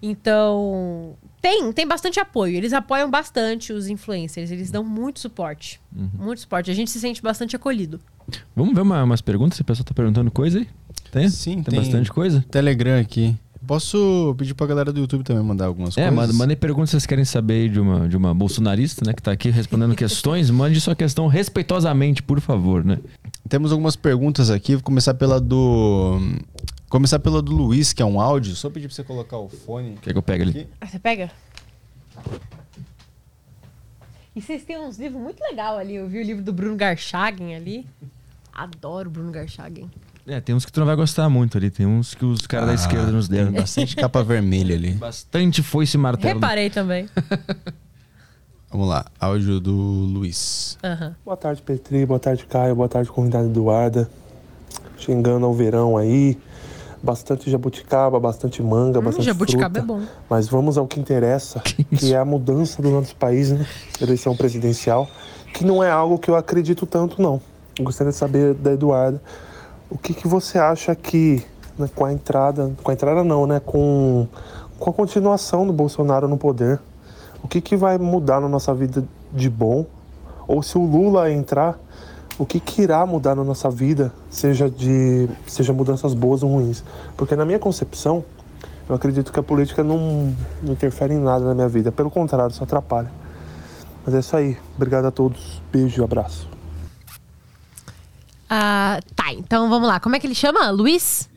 Então, tem, tem bastante apoio. Eles apoiam bastante os influencers, eles dão muito suporte. Uhum. Muito suporte. A gente se sente bastante acolhido. Vamos ver uma, umas perguntas? Se o pessoal está perguntando coisa aí? Tem? Sim, tem, tem bastante coisa? Telegram aqui. Posso pedir pra galera do YouTube também mandar algumas é, coisas? É, mandei perguntas se vocês querem saber de uma, de uma bolsonarista, né, que tá aqui respondendo questões. Mande sua questão respeitosamente, por favor, né? Temos algumas perguntas aqui. Vou começar pela do. Começar pela do Luiz, que é um áudio. Só pedir pra você colocar o fone. Quer que eu pegue ali? Ah, você pega? E vocês têm uns livros muito legais ali. Eu vi o livro do Bruno Garchagen ali. Adoro Bruno Garchagen. É, tem uns que tu não vai gostar muito ali. Tem uns que os caras ah, da esquerda nos deram. Bastante capa vermelha ali. Bastante foice martelo. Reparei também. Vamos lá, áudio do Luiz. Uhum. Boa tarde, Petri. Boa tarde, Caio. Boa tarde, comunidade Eduarda. Chegando ao verão aí. Bastante jabuticaba, bastante manga, hum, bastante jabuticaba fruta. é bom. Mas vamos ao que interessa, que, que é a mudança do nosso país, né? Eleição presidencial, que não é algo que eu acredito tanto, não. Gostaria de saber da Eduarda o que, que você acha que né, com a entrada, com a entrada não, né, com, com a continuação do Bolsonaro no poder, o que, que vai mudar na nossa vida de bom? Ou se o Lula entrar, o que, que irá mudar na nossa vida, seja de seja mudanças boas ou ruins? Porque na minha concepção, eu acredito que a política não, não interfere em nada na minha vida, pelo contrário, só atrapalha. Mas é isso aí. Obrigado a todos. Beijo e abraço. Uh, tá, então vamos lá. Como é que ele chama? Luiz?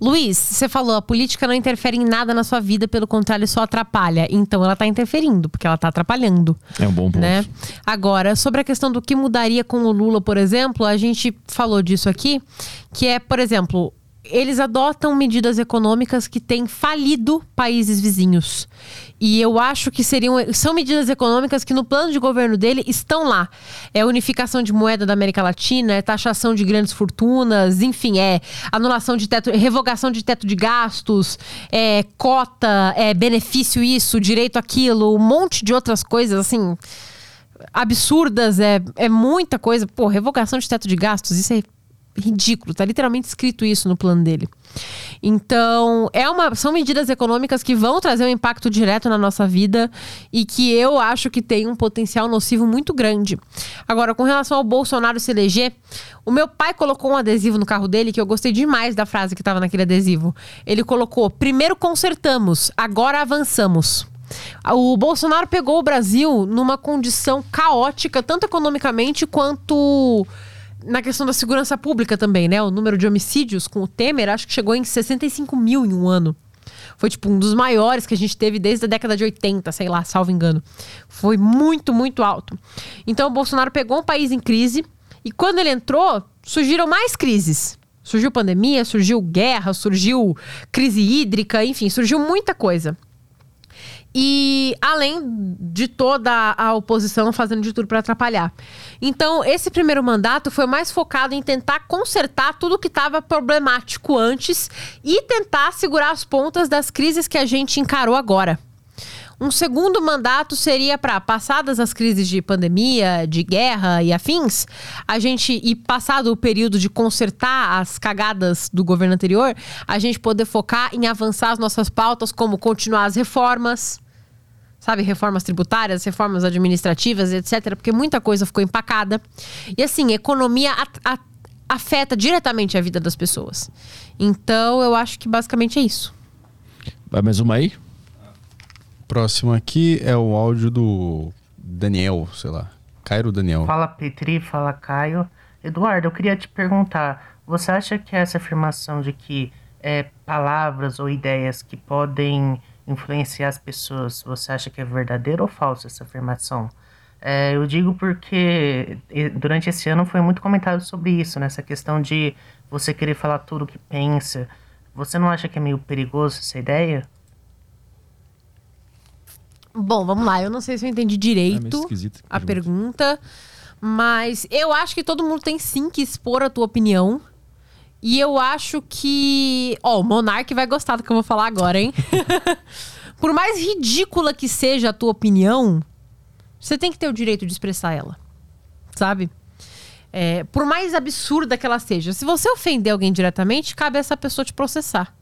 Luiz, você falou, a política não interfere em nada na sua vida, pelo contrário, só atrapalha. Então ela tá interferindo, porque ela tá atrapalhando. É um bom ponto. Né? Agora, sobre a questão do que mudaria com o Lula, por exemplo, a gente falou disso aqui, que é, por exemplo, eles adotam medidas econômicas que têm falido países vizinhos. E eu acho que seriam são medidas econômicas que no plano de governo dele estão lá. É unificação de moeda da América Latina, é taxação de grandes fortunas, enfim, é anulação de teto, revogação de teto de gastos, é cota, é benefício isso, direito aquilo, um monte de outras coisas assim absurdas, é, é muita coisa. Pô, revogação de teto de gastos, isso é ridículo. Tá literalmente escrito isso no plano dele. Então, é uma, são medidas econômicas que vão trazer um impacto direto na nossa vida e que eu acho que tem um potencial nocivo muito grande. Agora, com relação ao Bolsonaro se eleger, o meu pai colocou um adesivo no carro dele que eu gostei demais da frase que estava naquele adesivo. Ele colocou: primeiro consertamos, agora avançamos. O Bolsonaro pegou o Brasil numa condição caótica, tanto economicamente quanto na questão da segurança pública também, né? O número de homicídios com o Temer acho que chegou em 65 mil em um ano. Foi, tipo, um dos maiores que a gente teve desde a década de 80, sei lá, salvo engano. Foi muito, muito alto. Então, o Bolsonaro pegou um país em crise e quando ele entrou, surgiram mais crises. Surgiu pandemia, surgiu guerra, surgiu crise hídrica, enfim, surgiu muita coisa. E além de toda a oposição fazendo de tudo para atrapalhar. Então, esse primeiro mandato foi mais focado em tentar consertar tudo que estava problemático antes e tentar segurar as pontas das crises que a gente encarou agora. Um segundo mandato seria para, passadas as crises de pandemia, de guerra e afins, a gente, e passado o período de consertar as cagadas do governo anterior, a gente poder focar em avançar as nossas pautas, como continuar as reformas, sabe, reformas tributárias, reformas administrativas, etc., porque muita coisa ficou empacada. E assim, economia afeta diretamente a vida das pessoas. Então, eu acho que basicamente é isso. Vai mais uma aí? Próximo aqui é o áudio do Daniel, sei lá. Cairo Daniel. Fala Petri, fala Caio. Eduardo, eu queria te perguntar: você acha que essa afirmação de que é, palavras ou ideias que podem influenciar as pessoas, você acha que é verdadeira ou falsa essa afirmação? É, eu digo porque durante esse ano foi muito comentado sobre isso, nessa questão de você querer falar tudo o que pensa. Você não acha que é meio perigoso essa ideia? Bom, vamos lá. Eu não sei se eu entendi direito É a pergunta, mas eu acho que todo mundo tem sim que expor a tua opinião. E eu acho que. Ó, o Monark vai gostar do que eu vou falar agora, hein? Por mais ridícula que seja a tua opinião, você tem que ter o direito de expressar ela. Sabe? É, por mais absurda que ela seja, se você ofender alguém diretamente, cabe a essa pessoa te processar.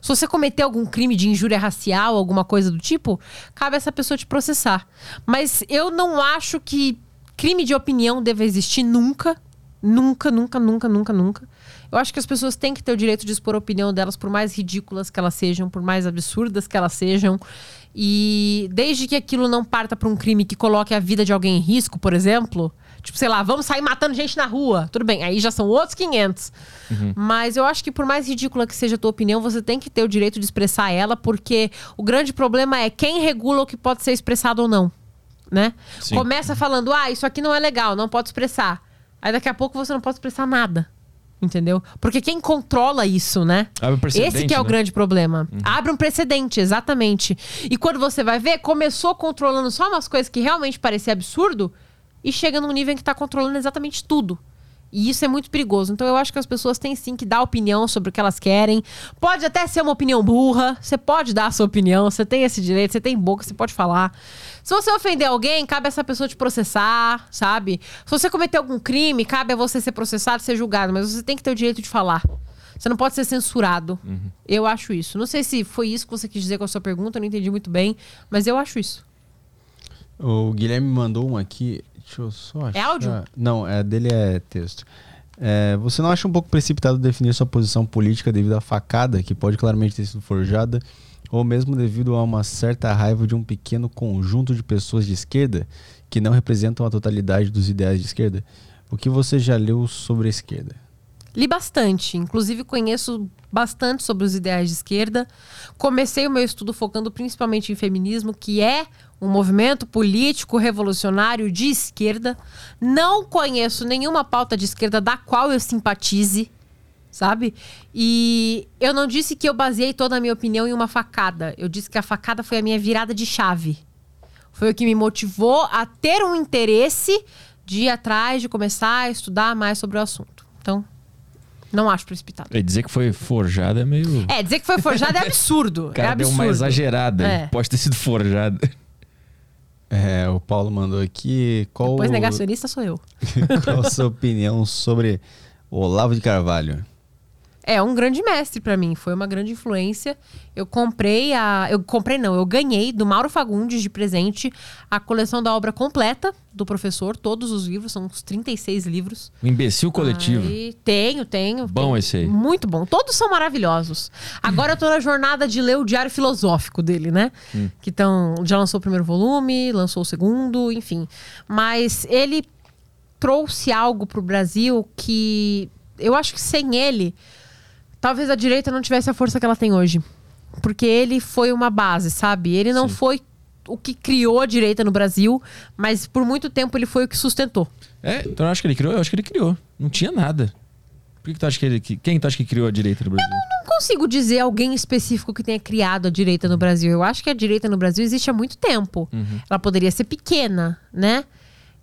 Se você cometer algum crime de injúria racial, alguma coisa do tipo, cabe a essa pessoa te processar. Mas eu não acho que crime de opinião deva existir nunca. Nunca, nunca, nunca, nunca, nunca. Eu acho que as pessoas têm que ter o direito de expor a opinião delas, por mais ridículas que elas sejam, por mais absurdas que elas sejam. E desde que aquilo não parta para um crime que coloque a vida de alguém em risco, por exemplo, tipo, sei lá, vamos sair matando gente na rua. Tudo bem, aí já são outros 500. Uhum. Mas eu acho que por mais ridícula que seja a tua opinião, você tem que ter o direito de expressar ela, porque o grande problema é quem regula o que pode ser expressado ou não, né? Sim. Começa falando: "Ah, isso aqui não é legal, não pode expressar". Aí daqui a pouco você não pode expressar nada. Entendeu? Porque quem controla isso, né? Abre um precedente, Esse que é né? o grande problema. Uhum. Abre um precedente, exatamente. E quando você vai ver, começou controlando só umas coisas que realmente parecia absurdo e chega num nível em que está controlando exatamente tudo. E isso é muito perigoso. Então eu acho que as pessoas têm sim que dar opinião sobre o que elas querem. Pode até ser uma opinião burra. Você pode dar a sua opinião. Você tem esse direito, você tem boca, você pode falar. Se você ofender alguém, cabe a essa pessoa te processar, sabe? Se você cometer algum crime, cabe a você ser processado, ser julgado. Mas você tem que ter o direito de falar. Você não pode ser censurado. Uhum. Eu acho isso. Não sei se foi isso que você quis dizer com a sua pergunta, eu não entendi muito bem, mas eu acho isso. O Guilherme mandou uma aqui. Deixa eu só achar. É áudio? Não, é, dele é texto. É, você não acha um pouco precipitado definir sua posição política devido à facada, que pode claramente ter sido forjada, ou mesmo devido a uma certa raiva de um pequeno conjunto de pessoas de esquerda que não representam a totalidade dos ideais de esquerda? O que você já leu sobre a esquerda? Li bastante, inclusive conheço bastante sobre os ideais de esquerda. Comecei o meu estudo focando principalmente em feminismo, que é um movimento político revolucionário de esquerda. Não conheço nenhuma pauta de esquerda da qual eu simpatize, sabe? E eu não disse que eu baseei toda a minha opinião em uma facada. Eu disse que a facada foi a minha virada de chave. Foi o que me motivou a ter um interesse de ir atrás, de começar a estudar mais sobre o assunto. Então, não acho precipitado. É, dizer que foi forjada é meio. É, dizer que foi forjada é absurdo. O cara é absurdo. deu uma exagerada. É. Pode ter sido forjada. É, o Paulo mandou aqui. Qual, Depois negacionista sou eu. qual a sua opinião sobre Olavo de Carvalho? É um grande mestre para mim, foi uma grande influência. Eu comprei a, eu comprei não, eu ganhei do Mauro Fagundes de presente a coleção da obra completa do professor, todos os livros, são uns 36 livros. O imbecil coletivo. Aí, tenho, tenho. Bom tenho. esse aí. Muito bom. Todos são maravilhosos. Agora eu tô na jornada de ler o diário filosófico dele, né? Hum. Que tão, já lançou o primeiro volume, lançou o segundo, enfim. Mas ele trouxe algo pro Brasil que eu acho que sem ele talvez a direita não tivesse a força que ela tem hoje. Porque ele foi uma base, sabe? Ele não Sim. foi o que criou a direita no Brasil, mas por muito tempo ele foi o que sustentou. É, então eu acho que ele criou? Eu acho que ele criou. Não tinha nada. Por que, que tu acha que ele. que- Quem tu acha que criou a direita no Brasil? não consigo dizer alguém específico que tenha criado a direita no Brasil. Eu acho que a direita no Brasil existe há muito tempo. Ela poderia ser pequena, né?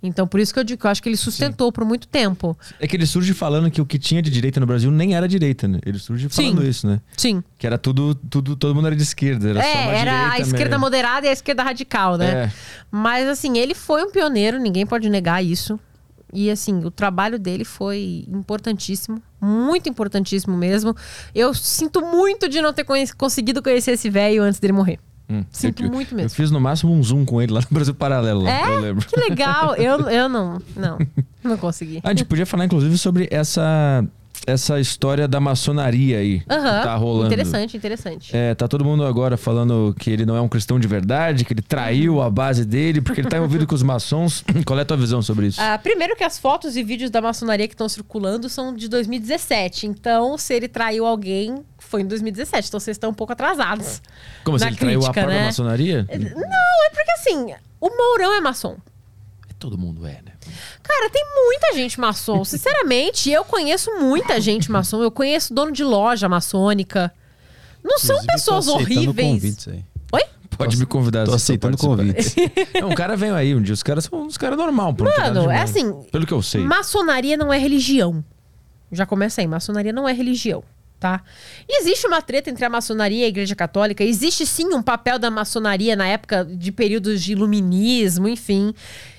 Então, por isso que eu digo que eu acho que ele sustentou por muito tempo. É que ele surge falando que o que tinha de direita no Brasil nem era direita, né? Ele surge falando Sim. isso, né? Sim. Que era tudo, tudo, todo mundo era de esquerda. Era é, era a esquerda mesmo. moderada e a esquerda radical, né? É. Mas, assim, ele foi um pioneiro, ninguém pode negar isso. E, assim, o trabalho dele foi importantíssimo. Muito importantíssimo mesmo. Eu sinto muito de não ter conseguido conhecer esse velho antes dele morrer. Sinto eu, eu- muito Eu mesmo. fiz no máximo um zoom com ele lá no Brasil Paralelo. É? Eu lembro. Que legal. Eu, eu não, não, não consegui. Ah, a gente podia falar, inclusive, sobre essa, essa história da maçonaria aí. Aham. Que tá rolando. Interessante, interessante. É, tá todo mundo agora falando que ele não é um cristão de verdade, que ele traiu a base dele, porque ele tá envolvido com os maçons. Qual é a tua visão sobre isso? Ah, primeiro que as fotos e vídeos da maçonaria que estão circulando são de 2017. Então, se ele traiu alguém, foi em 2017. Então, vocês estão um pouco atrasados. Como se na ele traiu a crítica, própria né? maçonaria? Não, é porque assim, o Mourão é maçom. Todo mundo é, né? Cara, tem muita gente maçom. Sinceramente, eu conheço muita gente maçom. Eu conheço dono de loja maçônica. Não são Inclusive, pessoas tô aceitando horríveis. convites aí. Oi? Pode me convidar. Tô aceitando convites. Não, um cara vem aí um dia. Os caras são uns caras normal. nada Mano, é demais. assim. Pelo que eu sei. Maçonaria não é religião. Já começa aí. Maçonaria não é religião, tá? Existe uma treta entre a maçonaria e a igreja católica. Existe sim um papel da maçonaria na época de períodos de iluminismo, enfim.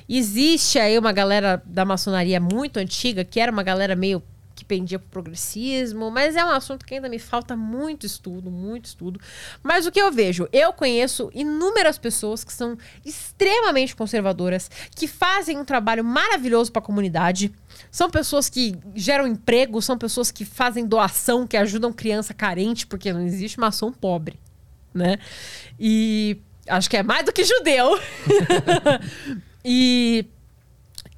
Existe aí uma galera da maçonaria muito antiga, que era uma galera meio que pendia pro progressismo, mas é um assunto que ainda me falta muito estudo, muito estudo. Mas o que eu vejo, eu conheço inúmeras pessoas que são extremamente conservadoras, que fazem um trabalho maravilhoso para a comunidade. São pessoas que geram emprego, são pessoas que fazem doação, que ajudam criança carente, porque não existe maçom pobre, né? E acho que é mais do que judeu. e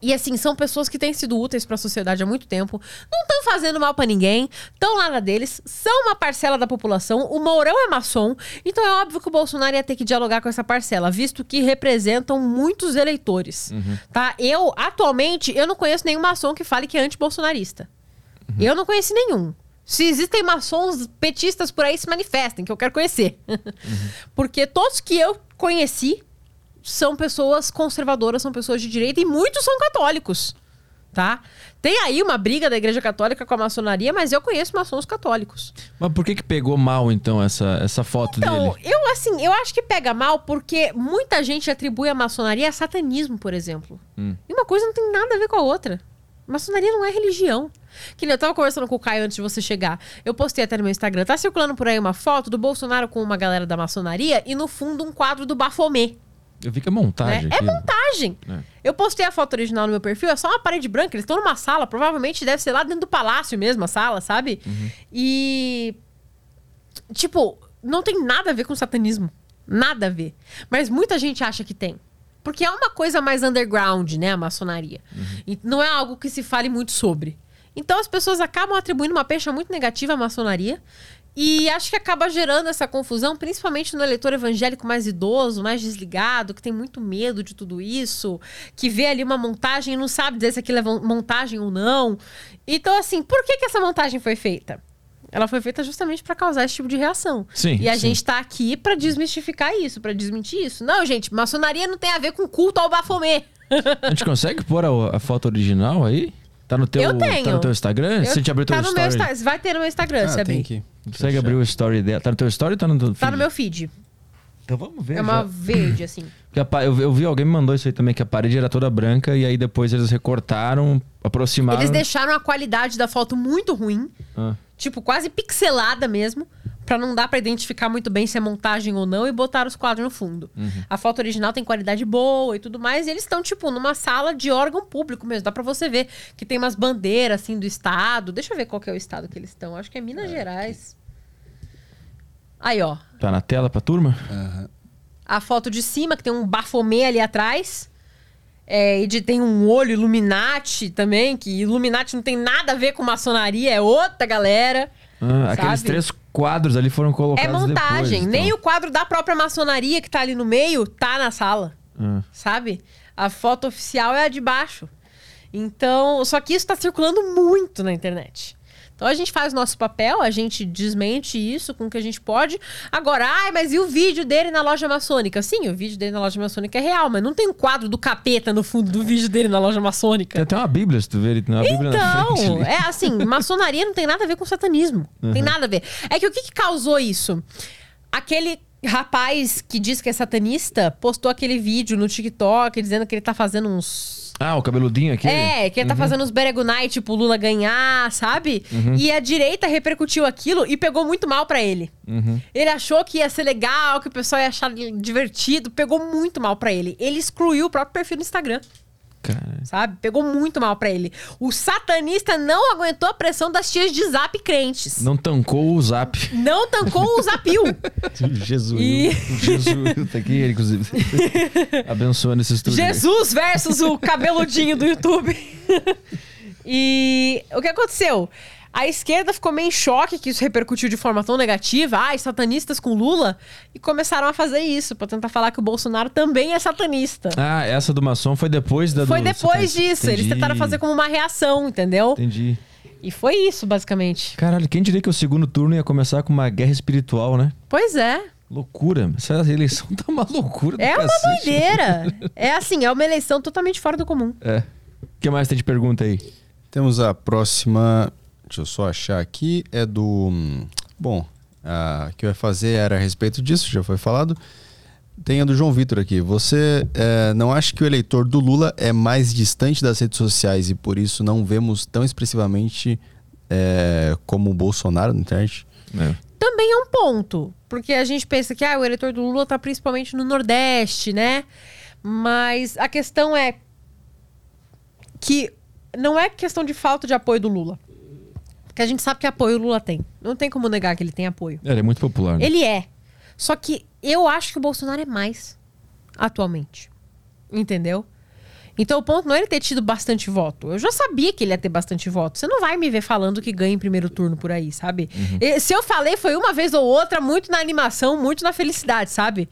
e assim, são pessoas que têm sido úteis para a sociedade há muito tempo, não estão fazendo mal para ninguém, estão lá na deles, são uma parcela da população. O Mourão é maçom, então é óbvio que o Bolsonaro ia ter que dialogar com essa parcela, visto que representam muitos eleitores. Tá? Eu, atualmente, eu não conheço nenhum maçom que fale que é anti-bolsonarista. Eu não conheci nenhum. Se existem maçons petistas por aí, se manifestem, que eu quero conhecer. Porque todos que eu conheci são pessoas conservadoras, são pessoas de direita e muitos são católicos, tá? Tem aí uma briga da Igreja Católica com a maçonaria, mas eu conheço maçons católicos. Mas por que que pegou mal, então, essa, essa foto Então, dele? eu assim, eu acho que pega mal porque muita gente atribui a maçonaria a satanismo, por exemplo. Hum. E uma coisa não tem nada a ver com a outra. Maçonaria não é religião. Que nem eu tava conversando com o Caio antes de você chegar. Eu postei até no meu Instagram. Tá circulando por aí uma foto do Bolsonaro com uma galera da maçonaria e no fundo um quadro do Bafomê. Eu vi que é montagem. né? É aquilo. montagem. É. Eu postei a foto original no meu perfil, é só uma parede branca. Eles estão numa sala, provavelmente deve ser lá dentro do palácio mesmo, a sala, sabe? E. Tipo, não tem nada a ver com satanismo. Nada a ver. Mas muita gente acha que tem. Porque é uma coisa mais underground, né, a maçonaria. E não é algo que se fale muito sobre. Então as pessoas acabam atribuindo uma pecha muito negativa à maçonaria. E acho que acaba gerando essa confusão, principalmente no eleitor evangélico mais idoso, mais desligado, que tem muito medo de tudo isso, que vê ali uma montagem e não sabe dizer se aquilo é montagem ou não. Então, assim, por que, que essa montagem foi feita? Ela foi feita justamente para causar esse tipo de reação. Sim, E a sim. gente tá aqui para desmistificar isso, para desmentir isso. Não, gente, maçonaria não tem a ver com culto ao Bafomê. A gente consegue pôr a, a foto original aí? Tá no teu, Eu tenho. Tá no teu Instagram? Eu- Se a gente abrir tá teu no meu story... Insta- Vai ter no meu Instagram, se Ah, abrir. tem que. Consegue abrir o story dela? Tá no teu story ou tá no teu Tá feed? no meu feed. Então vamos ver. É uma já. verde, assim. Eu, eu vi alguém me mandou isso aí também, que a parede era toda branca e aí depois eles recortaram, aproximaram. Eles deixaram a qualidade da foto muito ruim, Ah. tipo, quase pixelada mesmo, pra não dar pra identificar muito bem se é montagem ou não, e botaram os quadros no fundo. A foto original tem qualidade boa e tudo mais, e eles estão, tipo, numa sala de órgão público mesmo. Dá pra você ver que tem umas bandeiras, assim, do estado. Deixa eu ver qual que é o estado que eles estão. Acho que é Minas Gerais. Aí, ó. Tá na tela pra turma? a foto de cima, que tem um bafomê ali atrás. É, e de, tem um olho Illuminati também, que Illuminati não tem nada a ver com maçonaria, é outra galera. Ah, aqueles três quadros ali foram colocados É montagem. depois, Nem então. o quadro da própria maçonaria que tá ali no meio tá na sala. Ah. Sabe? A foto oficial é a de baixo. Então, só que isso tá circulando muito na internet. Então a gente faz o nosso papel, a gente desmente isso com o que a gente pode. Agora, ai, mas e o vídeo dele na loja maçônica? Sim, o vídeo dele na loja maçônica é real, mas não tem um quadro do capeta no fundo do vídeo dele na loja Tem maçônica. até uma bíblia, se tu ver, ele tem uma bíblia na frente Então, é assim, maçonaria não tem nada a ver com satanismo. Tem nada a ver. É que o que, que causou isso? Aquele rapaz que diz que é satanista postou aquele vídeo no TikTok dizendo que ele tá fazendo uns Ah, o cabeludinho aqui? É, que ele tá fazendo uns beregunai, tipo, o Lula ganhar, sabe? E a direita repercutiu aquilo e pegou muito mal pra ele. Ele achou que ia ser legal, que o pessoal ia achar divertido, pegou muito mal pra ele. Ele excluiu o próprio perfil no Instagram, Cara. sabe? Pegou muito mal pra ele. O satanista não aguentou a pressão das tias de zap crentes. Não tancou o zap. Não tancou o zapio. Jesus. e Jesus, tá aqui ele, inclusive. Abençoando esse estúdio. Jesus versus o cabeludinho do YouTube. e o que aconteceu? A esquerda ficou meio em choque que isso repercutiu de forma tão negativa. Ai, satanistas com Lula. E começaram a fazer isso, pra tentar falar que o Bolsonaro também é satanista. Ah, essa do maçom foi depois da Foi do... depois disso. Eles Entendi. tentaram fazer como uma reação, entendeu? Entendi. E foi isso, basicamente. Caralho, quem diria que o segundo turno ia começar com uma guerra espiritual, né? Pois é. Loucura. Essa eleição tá uma loucura do É uma cacete. doideira. É assim, é uma eleição totalmente fora do comum. É. O que mais tem de pergunta aí? Temos a próxima. Deixa eu só achar aqui. É do. Bom, a que eu ia fazer era a respeito disso, já foi falado. Tem a do João Vitor aqui. Você é, não acha que o eleitor do Lula é mais distante das redes sociais e por isso não vemos tão expressivamente é, como o Bolsonaro na internet? É. também é um ponto. Porque a gente pensa que ah, o eleitor do Lula tá principalmente no Nordeste, né? Mas a questão é que não é questão de falta de apoio do Lula. Porque a gente sabe que apoio o Lula tem. Não tem como negar que ele tem apoio. Ele é muito popular. né? Ele é. Só que eu acho que o Bolsonaro é mais atualmente. Entendeu? Então o ponto não é ele ter tido bastante voto. Eu já sabia que ele ia ter bastante voto. Você não vai me ver falando que ganha em primeiro turno por aí, sabe? E Se eu falei, foi uma vez ou outra, muito na animação, muito na felicidade, sabe?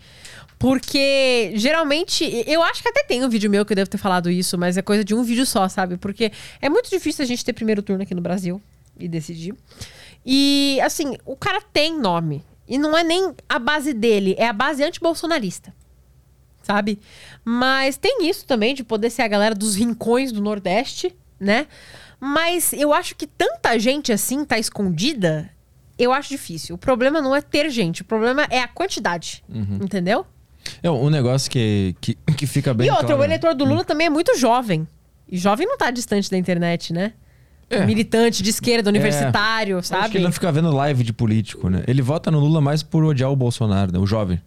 Porque geralmente, eu acho que até tem um vídeo meu que eu devo ter falado isso, mas é coisa de um vídeo só, sabe? Porque é muito difícil a gente ter primeiro turno aqui no Brasil e decidir. E assim, o cara tem nome. E não é nem a base dele, é a base anti-bolsonarista sabe? Mas tem isso também de poder ser a galera dos rincões do Nordeste, né? Mas eu acho que tanta gente assim tá escondida, eu acho difícil. O problema não é ter gente, o problema é a quantidade, entendeu? É um negócio que, que, que fica bem e outra, claro, o né? eleitor do Lula também é muito jovem. E jovem não tá distante da internet, né? É. Militante de esquerda, universitário, Eu Acho sabe? que ele não fica vendo live de político, né? Ele vota no Lula mais por odiar o Bolsonaro, né? O jovem.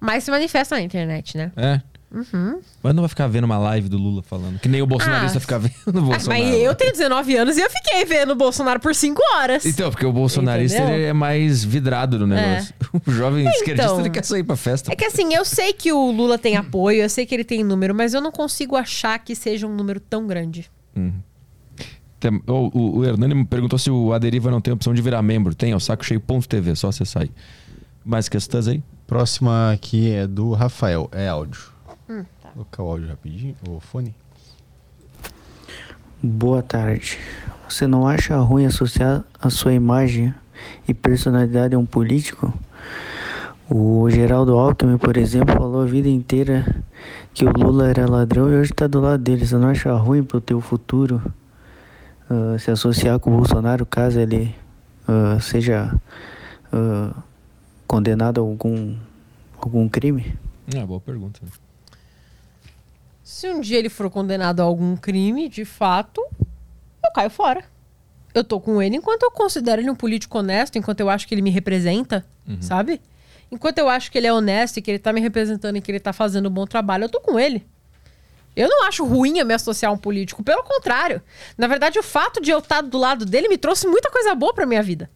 Mas se manifesta na internet, né? É. Mas não vai ficar vendo uma live do Lula falando. Que nem o bolsonarista Ah, fica vendo o Ah, Bolsonaro. mas eu tenho 19 anos e eu fiquei vendo o Bolsonaro por 5 horas. Então, porque o bolsonarista é mais vidrado no negócio. O jovem esquerdista Então. ele quer sair pra festa. É que assim, eu sei que o Lula tem apoio, eu sei que ele tem número, mas eu não consigo achar que seja um número tão grande. Tem- o, o, o Hernani me perguntou se o Aderiva não tem opção de virar membro. Tem, é o sacocheio.tv, só acessar aí. Mais questões aí? Próxima aqui é do Rafael. É áudio. Colocar o áudio rapidinho. O fone. Boa tarde. Você não acha ruim associar a sua imagem e personalidade a um político? O Geraldo Alckmin, por exemplo, falou a vida inteira que o Lula era ladrão e hoje está do lado dele. Você não acha ruim pro teu futuro ah, se associar com o Bolsonaro caso ele ah, seja ah, condenado a algum, algum crime? É, boa pergunta. Se um dia ele for condenado a algum crime, de fato, eu caio fora. Eu tô com ele enquanto eu considero ele um político honesto, enquanto eu acho que ele me representa, sabe? Enquanto eu acho que ele é honesto e que ele tá me representando e que ele tá fazendo um bom trabalho, eu tô com ele. Eu não acho ruim eu me associar a um político, pelo contrário. Na verdade, o fato de eu estar do lado dele me trouxe muita coisa boa pra minha vida.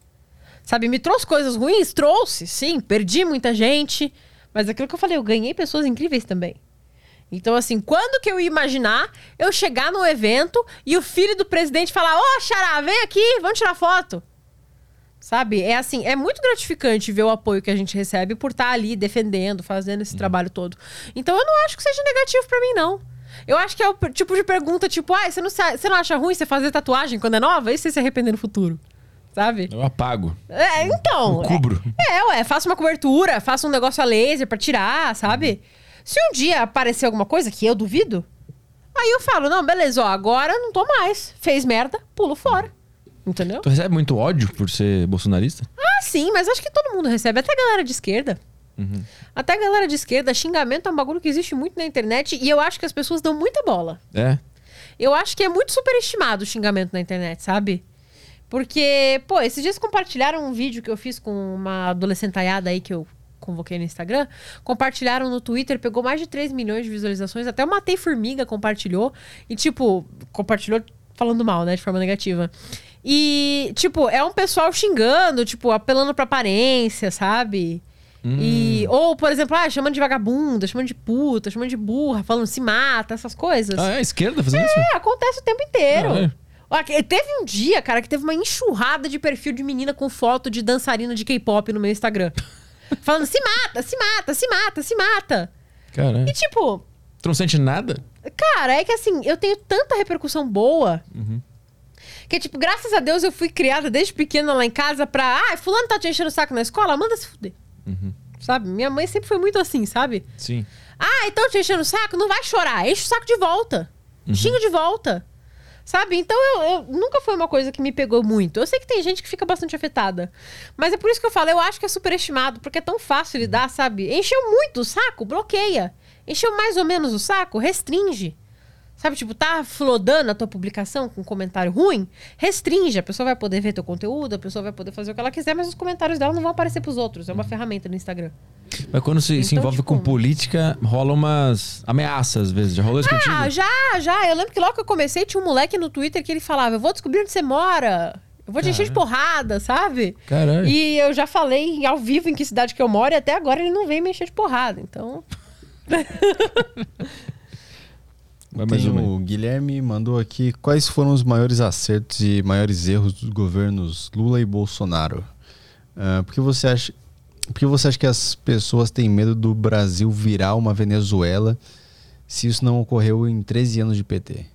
Sabe, me trouxe coisas ruins? Trouxe, sim. Perdi muita gente. Mas é aquilo que eu falei, eu ganhei pessoas incríveis também. Então, assim, quando que eu ia imaginar eu chegar num evento e o filho do presidente falar: Ô, Xará, vem aqui, vamos tirar foto? Sabe? É assim, é muito gratificante ver o apoio que a gente recebe por estar ali defendendo, fazendo esse trabalho todo. Então eu não acho que seja negativo pra mim, não. Eu acho que é o tipo de pergunta, tipo, ah, você não, você não acha ruim você fazer tatuagem quando é nova? E se você se arrepender no futuro? Sabe? Eu apago. É, então. Eu cubro. É, é, ué, faça uma cobertura, faça um negócio a laser pra tirar, sabe? Se um dia aparecer alguma coisa, que eu duvido, aí eu falo, não, beleza, ó, agora não tô mais. Fez merda, pulo fora. Entendeu? Tu recebe muito ódio por ser bolsonarista? Ah, sim, mas acho que todo mundo recebe, até a galera de esquerda. Até a galera de esquerda, xingamento é um bagulho que existe muito na internet e eu acho que as pessoas dão muita bola. É. Eu acho que é muito superestimado o xingamento na internet, sabe? Porque, pô, esses dias compartilharam um vídeo que eu fiz com uma adolescentaiada aí que eu convoquei no Instagram. Compartilharam no Twitter, pegou mais de 3 milhões de visualizações. Até o Matei Formiga compartilhou. E, tipo, compartilhou falando mal, né? De forma negativa. E, tipo, é um pessoal xingando, tipo, apelando pra aparência, sabe? E, ou, por exemplo, ah, chamando de vagabunda, chamando de puta, chamando de burra, falando se mata, essas coisas. Ah, é a esquerda fazendo isso? É, acontece o tempo inteiro. Ah, é? Ó, Teve um dia, cara, que teve uma enxurrada de perfil de menina com foto de dançarina de K-pop no meu Instagram. Falando, se mata, se mata, se mata, se mata. Caralho. E tipo, Tu não sente nada? cara, é que assim, eu tenho tanta repercussão boa. Que, tipo, graças a Deus eu fui criada desde pequena lá em casa pra. Ah, fulano tá te enchendo o saco na escola? Manda se fuder. Sabe? Minha mãe sempre foi muito assim, sabe? Sim. Ah, então te enchendo o saco? Não vai chorar. Enche o saco de volta. Xinga de volta. Sabe? Então eu, eu- nunca foi uma coisa que me pegou muito. Eu sei que tem gente que fica bastante afetada. Mas é por isso que eu falo, eu acho que é superestimado, porque é tão fácil lidar, sabe? Encheu muito o saco, bloqueia. Encheu mais ou menos o saco, restringe. Sabe, tipo, tá flodando a tua publicação com um comentário ruim? Restringe. A pessoa vai poder ver teu conteúdo, a pessoa vai poder fazer o que ela quiser, mas os comentários dela não vão aparecer pros outros. É uma ferramenta no Instagram. Mas quando se, se Então, envolve tipo- com política, rola umas ameaças às vezes. Já rolou isso contigo? Ah, já, já. Eu lembro que logo que eu comecei, tinha um moleque no Twitter que ele falava: Eu vou descobrir onde você mora. Eu vou te encher de porrada, sabe? Caralho. E eu já falei ao vivo em que cidade que eu moro e até agora ele não vem me encher de porrada. Então. Vai mais Tem uma o Guilherme mandou aqui quais foram os maiores acertos e maiores erros dos governos Lula e Bolsonaro. Ah, por que você acha, por que você acha que as pessoas têm medo do Brasil virar uma Venezuela se isso não ocorreu em 13 anos de PT?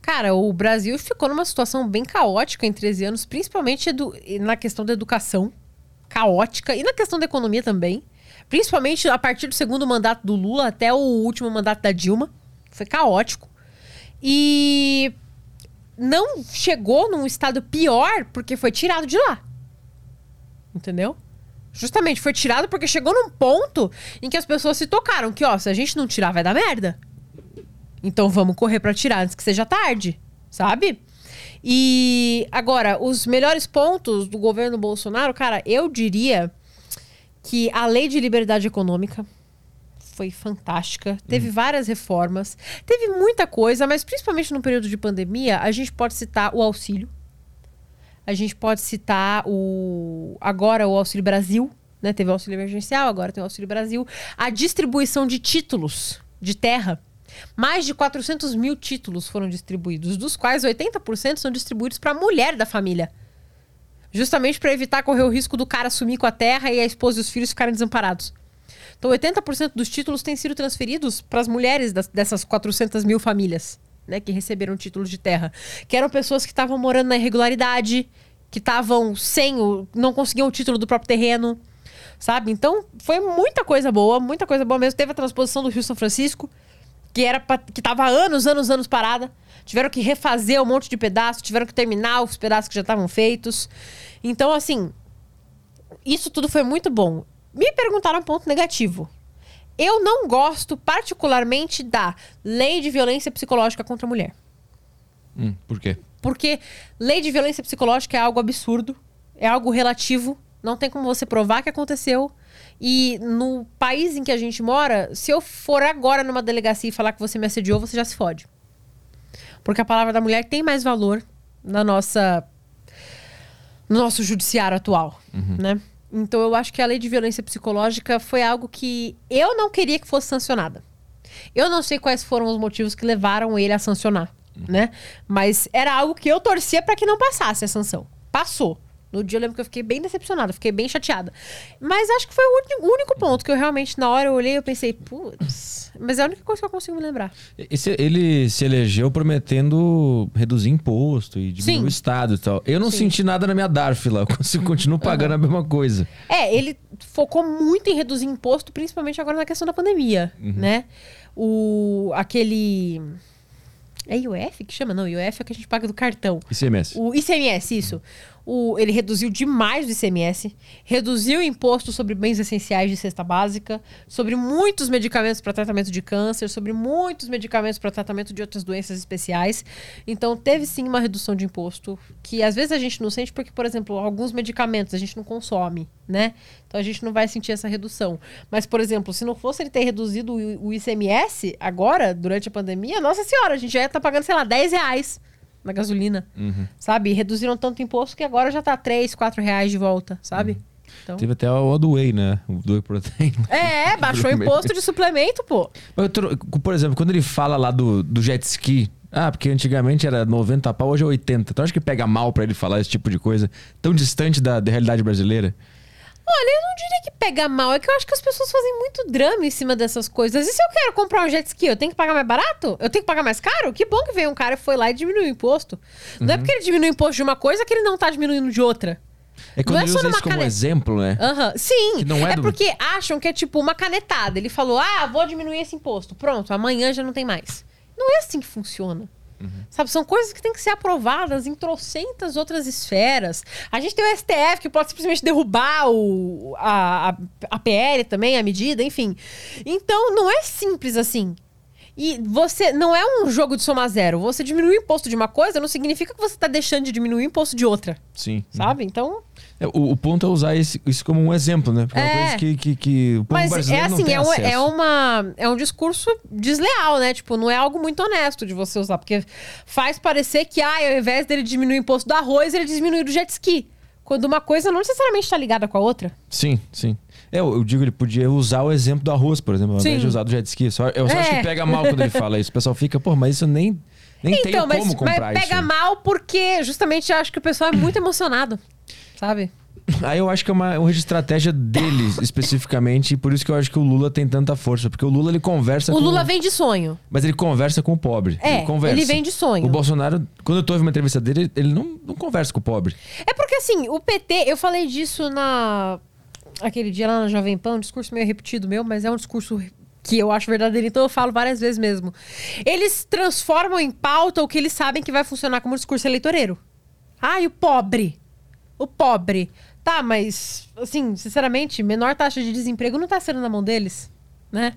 Cara, o Brasil ficou numa situação bem caótica em 13 anos, principalmente edu- na questão da educação. Caótica. E na questão da economia também. Principalmente a partir do segundo mandato do Lula até o último mandato da Dilma. Foi caótico. E não chegou num estado pior porque foi tirado de lá. Entendeu? Justamente, foi tirado porque chegou num ponto em que as pessoas se tocaram que, ó, se a gente não tirar, vai dar merda. Então vamos correr pra tirar antes que seja tarde, sabe? E agora, os melhores pontos do governo Bolsonaro, cara, eu diria que a lei de liberdade econômica foi fantástica. Teve várias reformas, teve muita coisa, mas principalmente no período de pandemia, a gente pode citar o auxílio. A gente pode citar o agora o Auxílio Brasil, né? Teve o auxílio emergencial, agora tem o Auxílio Brasil. A distribuição de títulos de terra. Mais de 400 mil títulos foram distribuídos, dos quais 80% são distribuídos para a mulher da família. Justamente para evitar correr o risco do cara sumir com a terra e a esposa e os filhos ficarem desamparados. Então, 80% dos títulos têm sido transferidos para as mulheres das- dessas 400 mil famílias né, que receberam títulos de terra. Que eram pessoas que estavam morando na irregularidade, que estavam sem o. não conseguiam o título do próprio terreno. Sabe? Então, foi muita coisa boa, muita coisa boa mesmo. Teve a transposição do Rio São Francisco, que era pra, que tava há anos, anos, anos parada. Tiveram que refazer um monte de pedaços, tiveram que terminar os pedaços que já estavam feitos. Então, assim, isso tudo foi muito bom. Me perguntaram um ponto negativo. Eu não gosto particularmente da lei de violência psicológica contra a mulher. Hum, por quê? Porque lei de violência psicológica é algo absurdo, é algo relativo, não tem como você provar que aconteceu. E no país em que a gente mora, se eu for agora numa delegacia e falar que você me assediou, você já se fode. Porque a palavra da mulher tem mais valor na nossa no nosso judiciário atual, né? Então eu acho que a lei de violência psicológica foi algo que eu não queria que fosse sancionada. Eu não sei quais foram os motivos que levaram ele a sancionar, né? Mas era algo que eu torcia para que não passasse a sanção. Passou. No dia eu lembro que eu fiquei bem decepcionada, fiquei bem chateada. Mas acho que foi o único, ponto que eu realmente, na hora, eu olhei e eu pensei, putz. Mas é a única coisa que eu consigo me lembrar. Esse- ele se elegeu prometendo reduzir imposto e diminuir Sim. o Estado e tal. Eu não Sim. senti nada na minha DARF lá. Eu continuo pagando a mesma coisa. É, ele focou muito em reduzir imposto, principalmente agora na questão da pandemia, né? O aquele é IOF que chama? Não, IOF é o que a gente paga do cartão. ICMS. O ICMS, isso. O, ele reduziu demais o ICMS, reduziu o imposto sobre bens essenciais de cesta básica, sobre muitos medicamentos para tratamento de câncer, sobre muitos medicamentos para tratamento de outras doenças especiais. Então, teve sim uma redução de imposto, que às vezes a gente não sente porque, por exemplo, alguns medicamentos a gente não consome, né? Então a gente não vai sentir essa redução. Mas, por exemplo, se não fosse ele ter reduzido o ICMS agora, durante a pandemia, nossa senhora, a gente já ia estar tá pagando, sei lá, 10 reais na gasolina, Uhum. sabe? Reduziram tanto imposto que agora já tá 3, 4 reais de volta, sabe? Então... Teve até o do Whey, né? O do Whey Protein. É, baixou o imposto de suplemento, pô. Por exemplo, quando ele fala lá do, do jet ski, ah, porque antigamente era 90 pau, hoje é 80. Tu acha que pega mal pra ele falar esse tipo de coisa? Tão distante da, da realidade brasileira? Olha, eu não diria que pega mal, é que eu acho que as pessoas fazem muito drama em cima dessas coisas. E se eu quero comprar um jet ski, eu tenho que pagar mais barato? Eu tenho que pagar mais caro? Que bom que veio um cara e foi lá e diminuiu o imposto. Não é porque ele diminuiu o imposto de uma coisa que ele não tá diminuindo de outra. É quando Não é ele só usa isso como cane- exemplo, né? Aham, Sim, é é, do- porque acham que é tipo uma canetada. Ele falou, ah, vou diminuir esse imposto. Pronto, amanhã já não tem mais. Não é assim que funciona. Sabe, são coisas que têm que ser aprovadas em trocentas outras esferas. A gente tem o STF que pode simplesmente derrubar o, a, a, a PL também, a medida, enfim. Então, não é simples assim. E você não é um jogo de soma zero. Você diminuir o imposto de uma coisa não significa que você está deixando de diminuir o imposto de outra. Sim. Sabe? Então, É, o, o ponto é usar esse- isso como um exemplo, né? Porque é, uma É. coisa que, que, que o povo Mas é brasileiro não assim, tem é, um, acesso. é, uma, é um discurso desleal, né? Tipo, não é algo muito honesto de você usar. Porque faz parecer que, ah, ao invés dele diminuir o imposto do arroz, ele diminui do jet ski. Quando uma coisa não necessariamente está ligada com a outra. Sim, sim. É, eu, eu digo, ele podia usar o exemplo do arroz, por exemplo, ao invés de usar do jet ski. Só, eu só acho É. que pega mal quando ele fala isso. O pessoal fica, pô, mas isso nem, nem tem então, mas, como comprar mas isso. pega mal porque justamente eu acho que o pessoal é muito emocionado. Sabe? Aí eu acho que é uma, uma estratégia deles, especificamente, e por isso que eu acho que o Lula tem tanta força. Porque o Lula, ele conversa O com... Lula vem de sonho. Mas ele conversa com o pobre. É, ele, conversa. ele vem de sonho. O Bolsonaro, quando eu tô ouvindo uma entrevista dele, ele não, não conversa com o pobre. É porque assim, o PT, eu falei disso na aquele dia lá na Jovem Pan, um discurso meio repetido meu, mas é um discurso que eu acho verdadeiro, então eu falo várias vezes mesmo. Eles transformam em pauta o que eles sabem que vai funcionar como discurso eleitoreiro. Ah, e o pobre? O pobre. Tá, mas assim, sinceramente, menor taxa de desemprego não tá sendo na mão deles, né?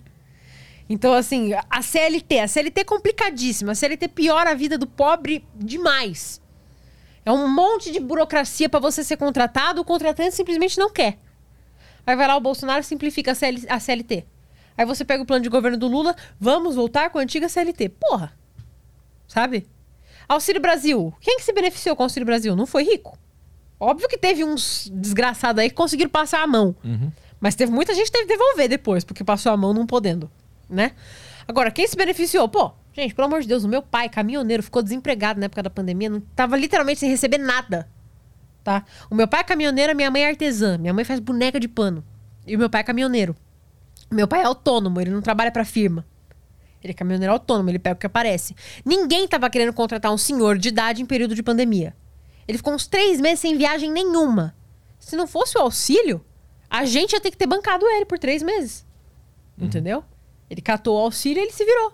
Então, assim, a CLT, a CLT é complicadíssima. A CLT piora a vida do pobre demais. É um monte de burocracia pra você ser contratado, o contratante simplesmente não quer. Aí vai lá o Bolsonaro simplifica a, CL a CLT. Aí você pega o plano de governo do Lula, vamos voltar com a antiga CLT. Porra! Sabe? Auxílio Brasil. Quem que se beneficiou com o Auxílio Brasil? Não foi rico. Óbvio que teve uns desgraçados aí que conseguiram passar a mão. Mas teve muita gente que teve que devolver depois, porque passou a mão não podendo, né? Agora, quem se beneficiou? Pô, gente, pelo amor de Deus, o meu pai, caminhoneiro, ficou desempregado na época da pandemia, não tava literalmente sem receber nada, tá? O meu pai é caminhoneiro, a minha mãe é artesã, minha mãe faz boneca de pano. E o meu pai é caminhoneiro. Meu pai é autônomo, ele não trabalha pra firma. Ele é caminhoneiro autônomo, ele pega o que aparece. Ninguém tava querendo contratar um senhor de idade em período de pandemia. Ele ficou uns três meses sem viagem nenhuma. Se não fosse o auxílio, a gente ia ter que ter bancado ele por três meses. Entendeu? Ele catou o auxílio e ele se virou.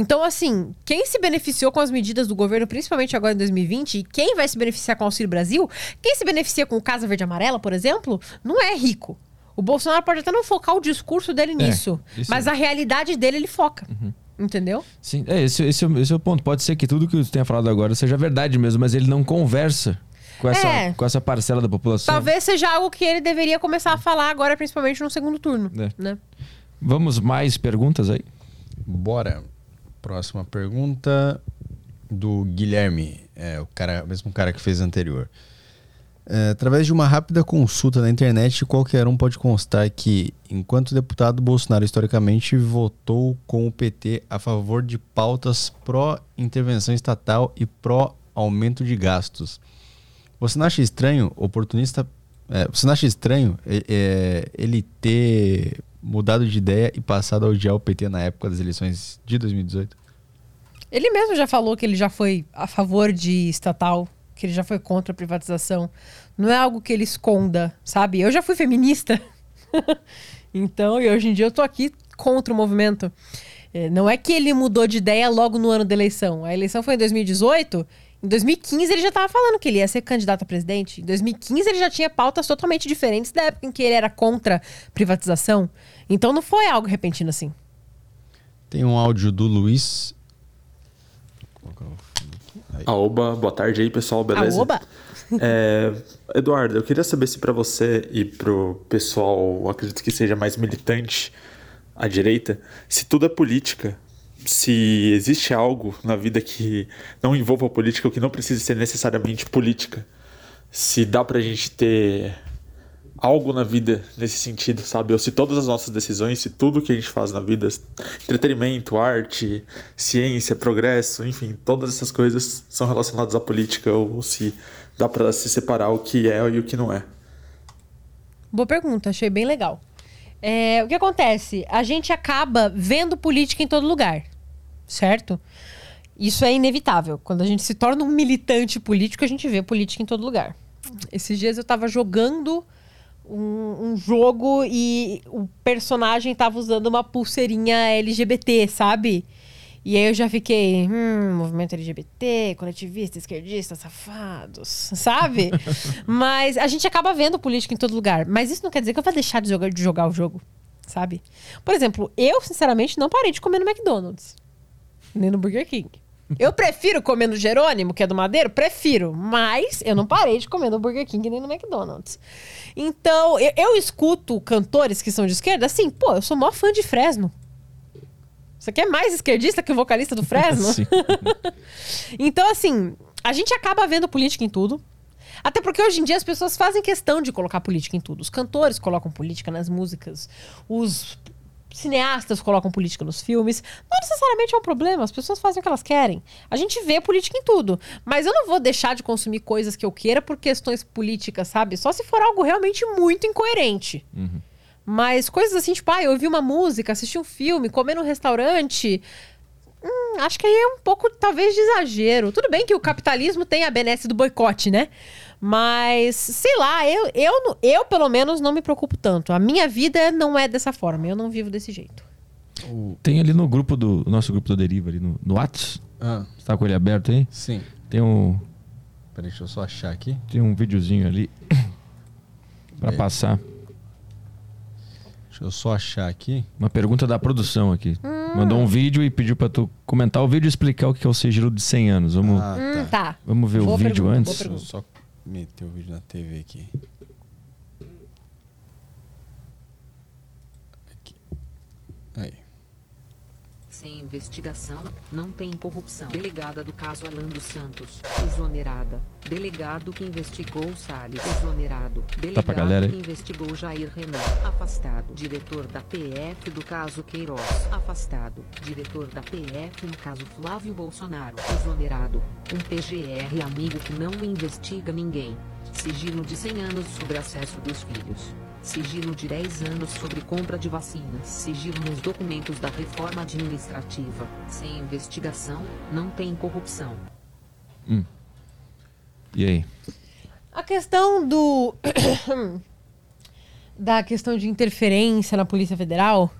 Então, assim, quem se beneficiou com as medidas do governo, principalmente agora em 2020, e quem vai se beneficiar com o Auxílio Brasil, quem se beneficia com o Casa Verde Amarela, por exemplo, não é rico. O Bolsonaro pode até não focar o discurso dele nisso, isso mas é. a realidade dele ele foca. Entendeu? Sim, é, esse, esse, é o- esse é o ponto. Pode ser que tudo que você tenha falado agora seja verdade mesmo, mas ele não conversa com essa, É. com essa parcela da população. Talvez seja algo que ele deveria começar a falar agora, principalmente no segundo turno. É. Né? Vamos mais perguntas aí? Bora. Próxima pergunta do Guilherme, é o cara, mesmo cara que fez anterior. É, através de uma rápida consulta na internet, qualquer um pode constar que, enquanto deputado, Bolsonaro historicamente votou com o PT a favor de pautas pró-intervenção estatal e pró-aumento de gastos. Você não acha estranho, oportunista, é, você não acha estranho é, é, ele ter mudado de ideia e passado a odiar o PT na época das eleições de 2018? Ele mesmo já falou que ele já foi a favor de estatal, que ele já foi contra a privatização. Não é algo que ele esconda, sabe? Eu já fui feminista. então, e hoje em dia eu tô aqui contra o movimento. É, não é que ele mudou de ideia logo no ano da eleição. A eleição foi em 2018 Em 2015 ele já estava falando que ele ia ser candidato a presidente. Em 2015 ele já tinha pautas totalmente diferentes da época em que ele era contra privatização. Então não foi algo repentino assim. Tem um áudio do Luiz. Aoba, boa tarde aí, pessoal, beleza? Aoba. É, Eduardo, eu queria saber se para você e pro pessoal, acredito que seja mais militante à direita, se tudo é política, se existe algo na vida que não envolva política ou que não precise ser necessariamente política, se dá pra gente ter algo na vida nesse sentido, sabe? Ou se todas as nossas decisões, se tudo que a gente faz na vida, entretenimento, arte, ciência, progresso, enfim, todas essas coisas são relacionadas à política ou se dá para se separar o que é e o que não é. Boa pergunta, achei bem legal. É, o que acontece? A gente acaba vendo política em todo lugar, certo? Isso é inevitável. Quando a gente se torna um militante político, a gente vê política em todo lugar. Esses dias eu tava jogando um, um jogo e o personagem tava usando uma pulseirinha LGBT, sabe? E aí eu já fiquei, hum, movimento LGBT, coletivista, esquerdista, safados, sabe? Mas a gente acaba vendo política em todo lugar. Mas isso não quer dizer que eu vou deixar de jogar, de jogar o jogo, sabe? Por exemplo, eu, sinceramente, não parei de comer no McDonald's. Nem no Burger King. Eu prefiro comer no Jerônimo, que é do Madeiro, prefiro. Mas eu não parei de comer no Burger King nem no McDonald's. Então, eu, eu escuto cantores que são de esquerda, assim, pô, eu sou maior fã de Fresno. Você quer mais esquerdista que o vocalista do Fresno? Então, assim, a gente acaba vendo política em tudo. Até porque hoje em dia as pessoas fazem questão de colocar política em tudo. Os cantores colocam política nas músicas, os cineastas colocam política nos filmes. Não necessariamente é um problema, as pessoas fazem o que elas querem. A gente vê política em tudo. Mas eu não vou deixar de consumir coisas que eu queira por questões políticas, sabe? Só se for algo realmente muito incoerente. Mas coisas assim, tipo, ah, eu ouvi uma música, assisti um filme, comer num restaurante. Hum, acho que aí é um pouco, talvez, de exagero. Tudo bem que o capitalismo tem a benesse do boicote, né? Mas, sei lá, eu, eu, eu pelo menos não me preocupo tanto. A minha vida não é dessa forma, eu não vivo desse jeito. Tem ali no grupo do o nosso grupo do Deriva, ali no, no Whats. Ah, Você tá com ele aberto aí? sim. Tem um, Peraí, deixa eu só achar aqui. tem um videozinho ali pra É. passar. Deixa eu só achar aqui. Uma pergunta da produção aqui. Mandou um vídeo e pediu pra tu comentar o vídeo e explicar o que é o sigilo de 100 anos. Vamos, Ah, Hum, tá. tá. vamos ver Boa o vídeo pergunta, antes. boa Deixa eu só meter o vídeo na TV. Aqui. Sem investigação, não tem corrupção. Delegada do caso Alan dos Santos, exonerada. Delegado que investigou Salles, exonerado. Delegado pra galera aí. que investigou Jair Renan, afastado. Diretor da PF do caso Queiroz, afastado. Diretor da PF no caso Flávio Bolsonaro, exonerado. Um PGR amigo que não investiga ninguém. Sigilo de 100 anos sobre acesso dos filhos. Sigilo de 10 anos sobre compra de vacinas. Sigilo nos documentos da reforma administrativa. Sem investigação, não tem corrupção. E aí? A questão do. da questão de interferência na Polícia Federal.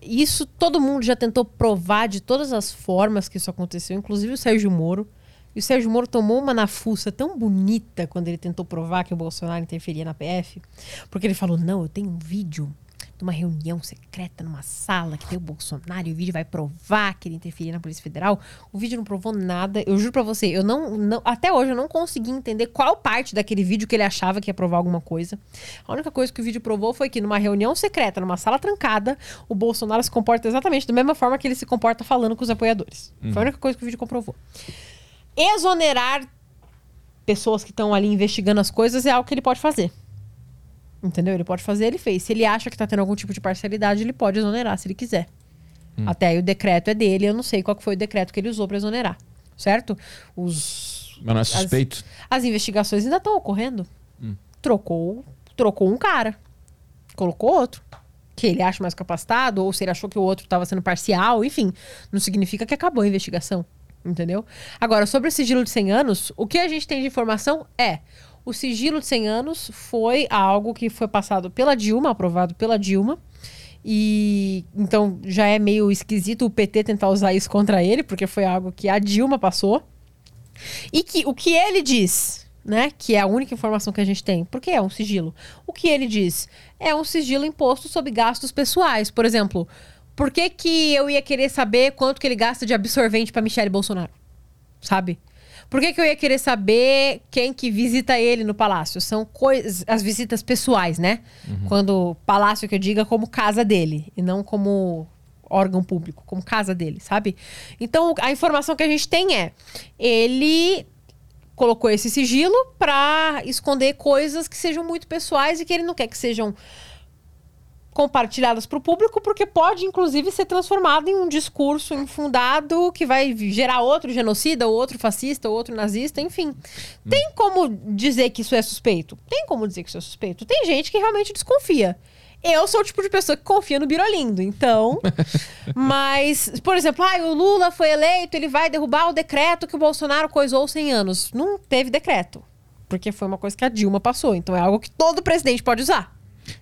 Isso todo mundo já tentou provar de todas as formas que isso aconteceu, inclusive o Sérgio Moro. E o Sérgio Moro tomou uma nafuça tão bonita quando ele tentou provar que o Bolsonaro interferia na PF, porque ele falou: não, eu tenho um vídeo de uma reunião secreta numa sala que tem o Bolsonaro e o vídeo vai provar que ele interferia na Polícia Federal. O vídeo não provou nada. Eu juro pra você, eu não, não- até hoje eu não consegui entender qual parte daquele vídeo que ele achava que ia provar alguma coisa. A única coisa que o vídeo provou foi que numa reunião secreta, numa sala trancada, o Bolsonaro se comporta exatamente da mesma forma que ele se comporta falando com os apoiadores. Foi a única coisa que o vídeo comprovou. Exonerar pessoas que estão ali investigando as coisas é algo que ele pode fazer. Entendeu? Ele pode fazer, ele fez. Se ele acha que tá tendo algum tipo de parcialidade, ele pode exonerar se ele quiser. Até aí o decreto é dele, eu não sei qual foi o decreto que ele usou para exonerar. Certo? Os. Mas não é as- suspeito? As, investigações ainda estão ocorrendo. Trocou, trocou um cara, colocou outro. Que ele acha mais capacitado, ou se ele achou que o outro estava sendo parcial, enfim. Não significa que acabou a investigação. Entendeu? Agora, sobre o sigilo de 100 anos, o que a gente tem de informação é. O sigilo de 100 anos foi algo que foi passado pela Dilma, aprovado pela Dilma. E então já é meio esquisito o PT tentar usar isso contra ele, porque foi algo que a Dilma passou. E que o que ele diz, né? Que é a única informação que a gente tem, porque é um sigilo. O que ele diz é um sigilo imposto sobre gastos pessoais. Por exemplo, por que, que eu ia querer saber quanto que ele gasta de absorvente para Michele Bolsonaro? Sabe? Por que, que eu ia querer saber quem que visita ele no palácio? São coisas, as visitas pessoais, né? Quando palácio que eu diga como casa dele e não como órgão público, como casa dele, sabe? Então a informação que a gente tem é ele colocou esse sigilo pra esconder coisas que sejam muito pessoais e que ele não quer que sejam compartilhadas para o público, porque pode, inclusive, ser transformado em um discurso infundado que vai gerar outro genocida, ou outro fascista, ou outro nazista, enfim. Tem como dizer que isso é suspeito? Tem como dizer que isso é suspeito? Tem gente que realmente desconfia. Eu sou o tipo de pessoa que confia no Birolindo, então. mas, por exemplo, ah, o Lula foi eleito, ele vai derrubar o decreto que o Bolsonaro coisou 100 anos. Não teve decreto. Porque foi uma coisa que a Dilma passou. Então é algo que todo presidente pode usar.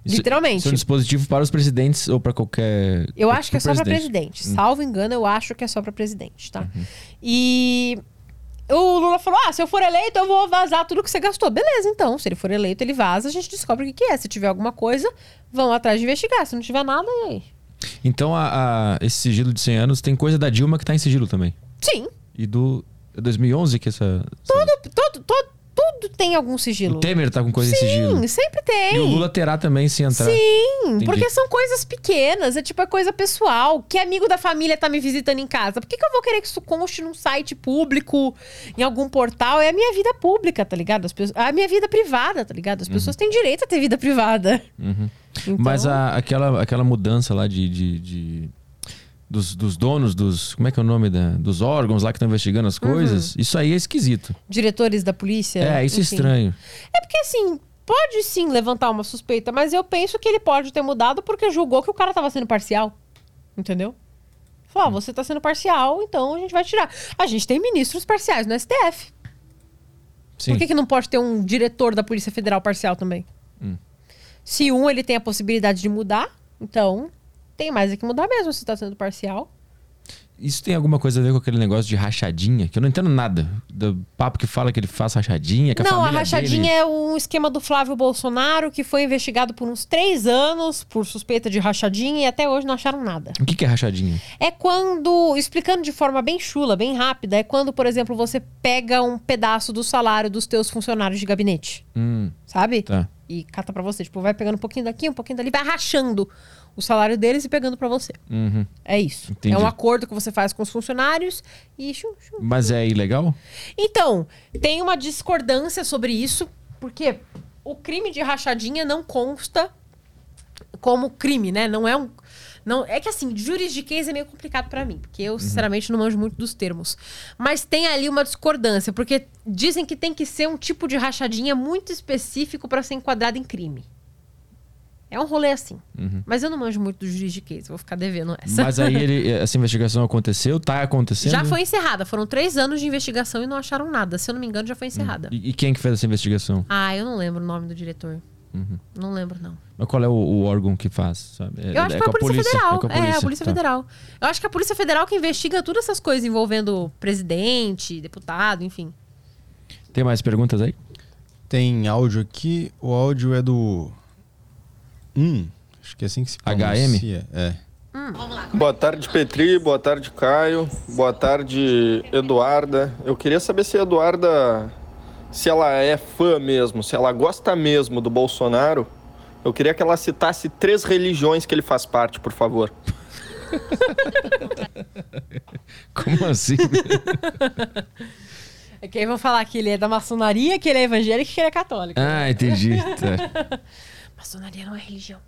Isso- Literalmente. Isso é um dispositivo para os presidentes ou para qualquer. Eu acho que é só pra presidente. Hum. Salvo engano, eu acho que é só pra presidente, tá? E o Lula falou: ah, se eu for eleito, eu vou vazar tudo que você gastou. Beleza, então. Se ele for eleito, ele vaza, a gente descobre o que, que é. Se tiver alguma coisa, vão atrás de investigar. Se não tiver nada, e aí? Então, a- a- esse sigilo de 100 anos tem coisa da Dilma que tá em sigilo também. Sim. E do. é 2011 que essa. Todo, todo, todo, tudo tem algum sigilo. O Temer tá com coisa em Sim, sigilo. sempre tem. E o Lula terá também se entrar. Sim, Entendi. porque são coisas pequenas, é tipo é coisa pessoal. Que amigo da família tá me visitando em casa? Por que, que eu vou querer que isso conste num site público, em algum portal? É a minha vida pública, tá ligado? As pessoas, a minha vida privada, tá ligado? As pessoas têm direito a ter vida privada. Uhum. Então- Mas a- aquela, aquela mudança lá de. de- de- dos, dos donos dos. Como é que é o nome da, dos órgãos lá que estão investigando as coisas? Isso aí é esquisito. Diretores da polícia. É, isso é estranho. É porque assim, pode sim levantar uma suspeita, mas eu penso que ele pode ter mudado porque julgou que o cara tava sendo parcial. Entendeu? Falou, ah, você tá sendo parcial, então a gente vai tirar. A gente tem ministros parciais no STF. Sim. Por que, que não pode ter um diretor da Polícia Federal parcial também? Hum. Se um ele tem a possibilidade de mudar, então tem mais é que mudar mesmo se tá sendo parcial. Isso tem alguma coisa a ver com aquele negócio de rachadinha? Que eu não entendo nada. Do papo que fala que ele faz rachadinha, que a não, a família rachadinha dele... é um esquema do Flávio Bolsonaro que foi investigado por uns três anos por suspeita de rachadinha e até hoje não acharam nada. O que, que é rachadinha? É quando, explicando de forma bem chula, bem rápida, é quando, por exemplo, você pega um pedaço do salário dos teus funcionários de gabinete, Hum, sabe? tá. E cata pra você. Tipo, vai pegando um pouquinho daqui, um pouquinho dali, vai rachando o salário deles e pegando pra você. Uhum. É isso. Entendi. É um acordo que você faz com os funcionários e chum, chum. Mas é ilegal? Então, tem uma discordância sobre isso, porque o crime de rachadinha não consta como crime, né? Não é um. Não, é que assim, juridiquês é meio complicado pra mim, porque eu, sinceramente, não manjo muito dos termos. Mas tem ali uma discordância, porque dizem que tem que ser um tipo de rachadinha muito específico pra ser enquadrado em crime. É um rolê assim. Mas eu não manjo muito do juridiquês, vou ficar devendo essa. Mas aí ele, essa investigação aconteceu? Tá acontecendo? Já foi encerrada. Foram três anos de investigação e não acharam nada. Se eu não me engano, já foi encerrada. E, e quem que fez essa investigação? Ah, eu não lembro o nome do diretor. Uhum. Não lembro, não. Mas qual é o, o órgão que faz? Sabe? É- Eu acho é que foi a com Polícia Federal. É, com É, a Polícia tá. Federal. Eu acho que é a Polícia Federal que investiga todas essas coisas envolvendo presidente, deputado, enfim. Tem mais perguntas aí? Tem áudio aqui. O áudio é do. Hum, acho que é assim que se HM? pronuncia. É. Boa tarde, Petri. Boa tarde, Caio. Boa tarde, Eduarda. Eu queria saber se a Eduarda, se ela é fã mesmo, se ela gosta mesmo do Bolsonaro. Eu queria que ela citasse três religiões que ele faz parte, por favor. Como assim? É que aí vão falar que ele é da maçonaria, que ele é evangélico e que ele é católico. ah, entendi. Tá. Maçonaria não é religião.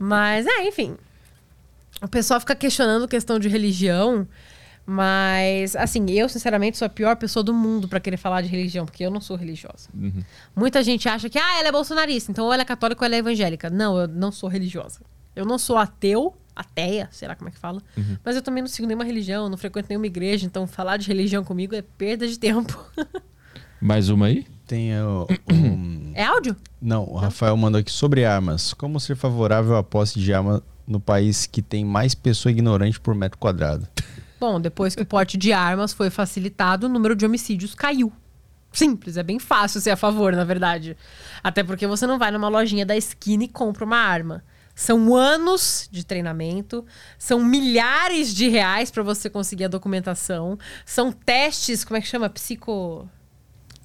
Mas, é, enfim. O pessoal fica questionando questão de religião, mas, assim, eu, sinceramente, sou a pior pessoa do mundo pra querer falar de religião, porque eu não sou religiosa. Uhum. Muita gente acha que, ah, ela é bolsonarista, então ou ela é católica ou ela é evangélica. Não, eu não sou religiosa. Eu não sou ateu, ateia, sei lá como é que fala, Uhum. mas eu também não sigo nenhuma religião, não frequento nenhuma igreja, então falar de religião comigo é perda de tempo. Mais uma aí? Tem o. um- é áudio? Não, o Rafael mandou aqui sobre armas. Como ser favorável à posse de arma no país que tem mais pessoa ignorante por metro quadrado? Bom, depois que o porte de armas foi facilitado, o número de homicídios caiu. Simples, é bem fácil ser a favor, na verdade. Até porque você não vai numa lojinha da esquina e compra uma arma. São anos de treinamento, são milhares de reais para você conseguir a documentação, são testes, como é que chama? Psico.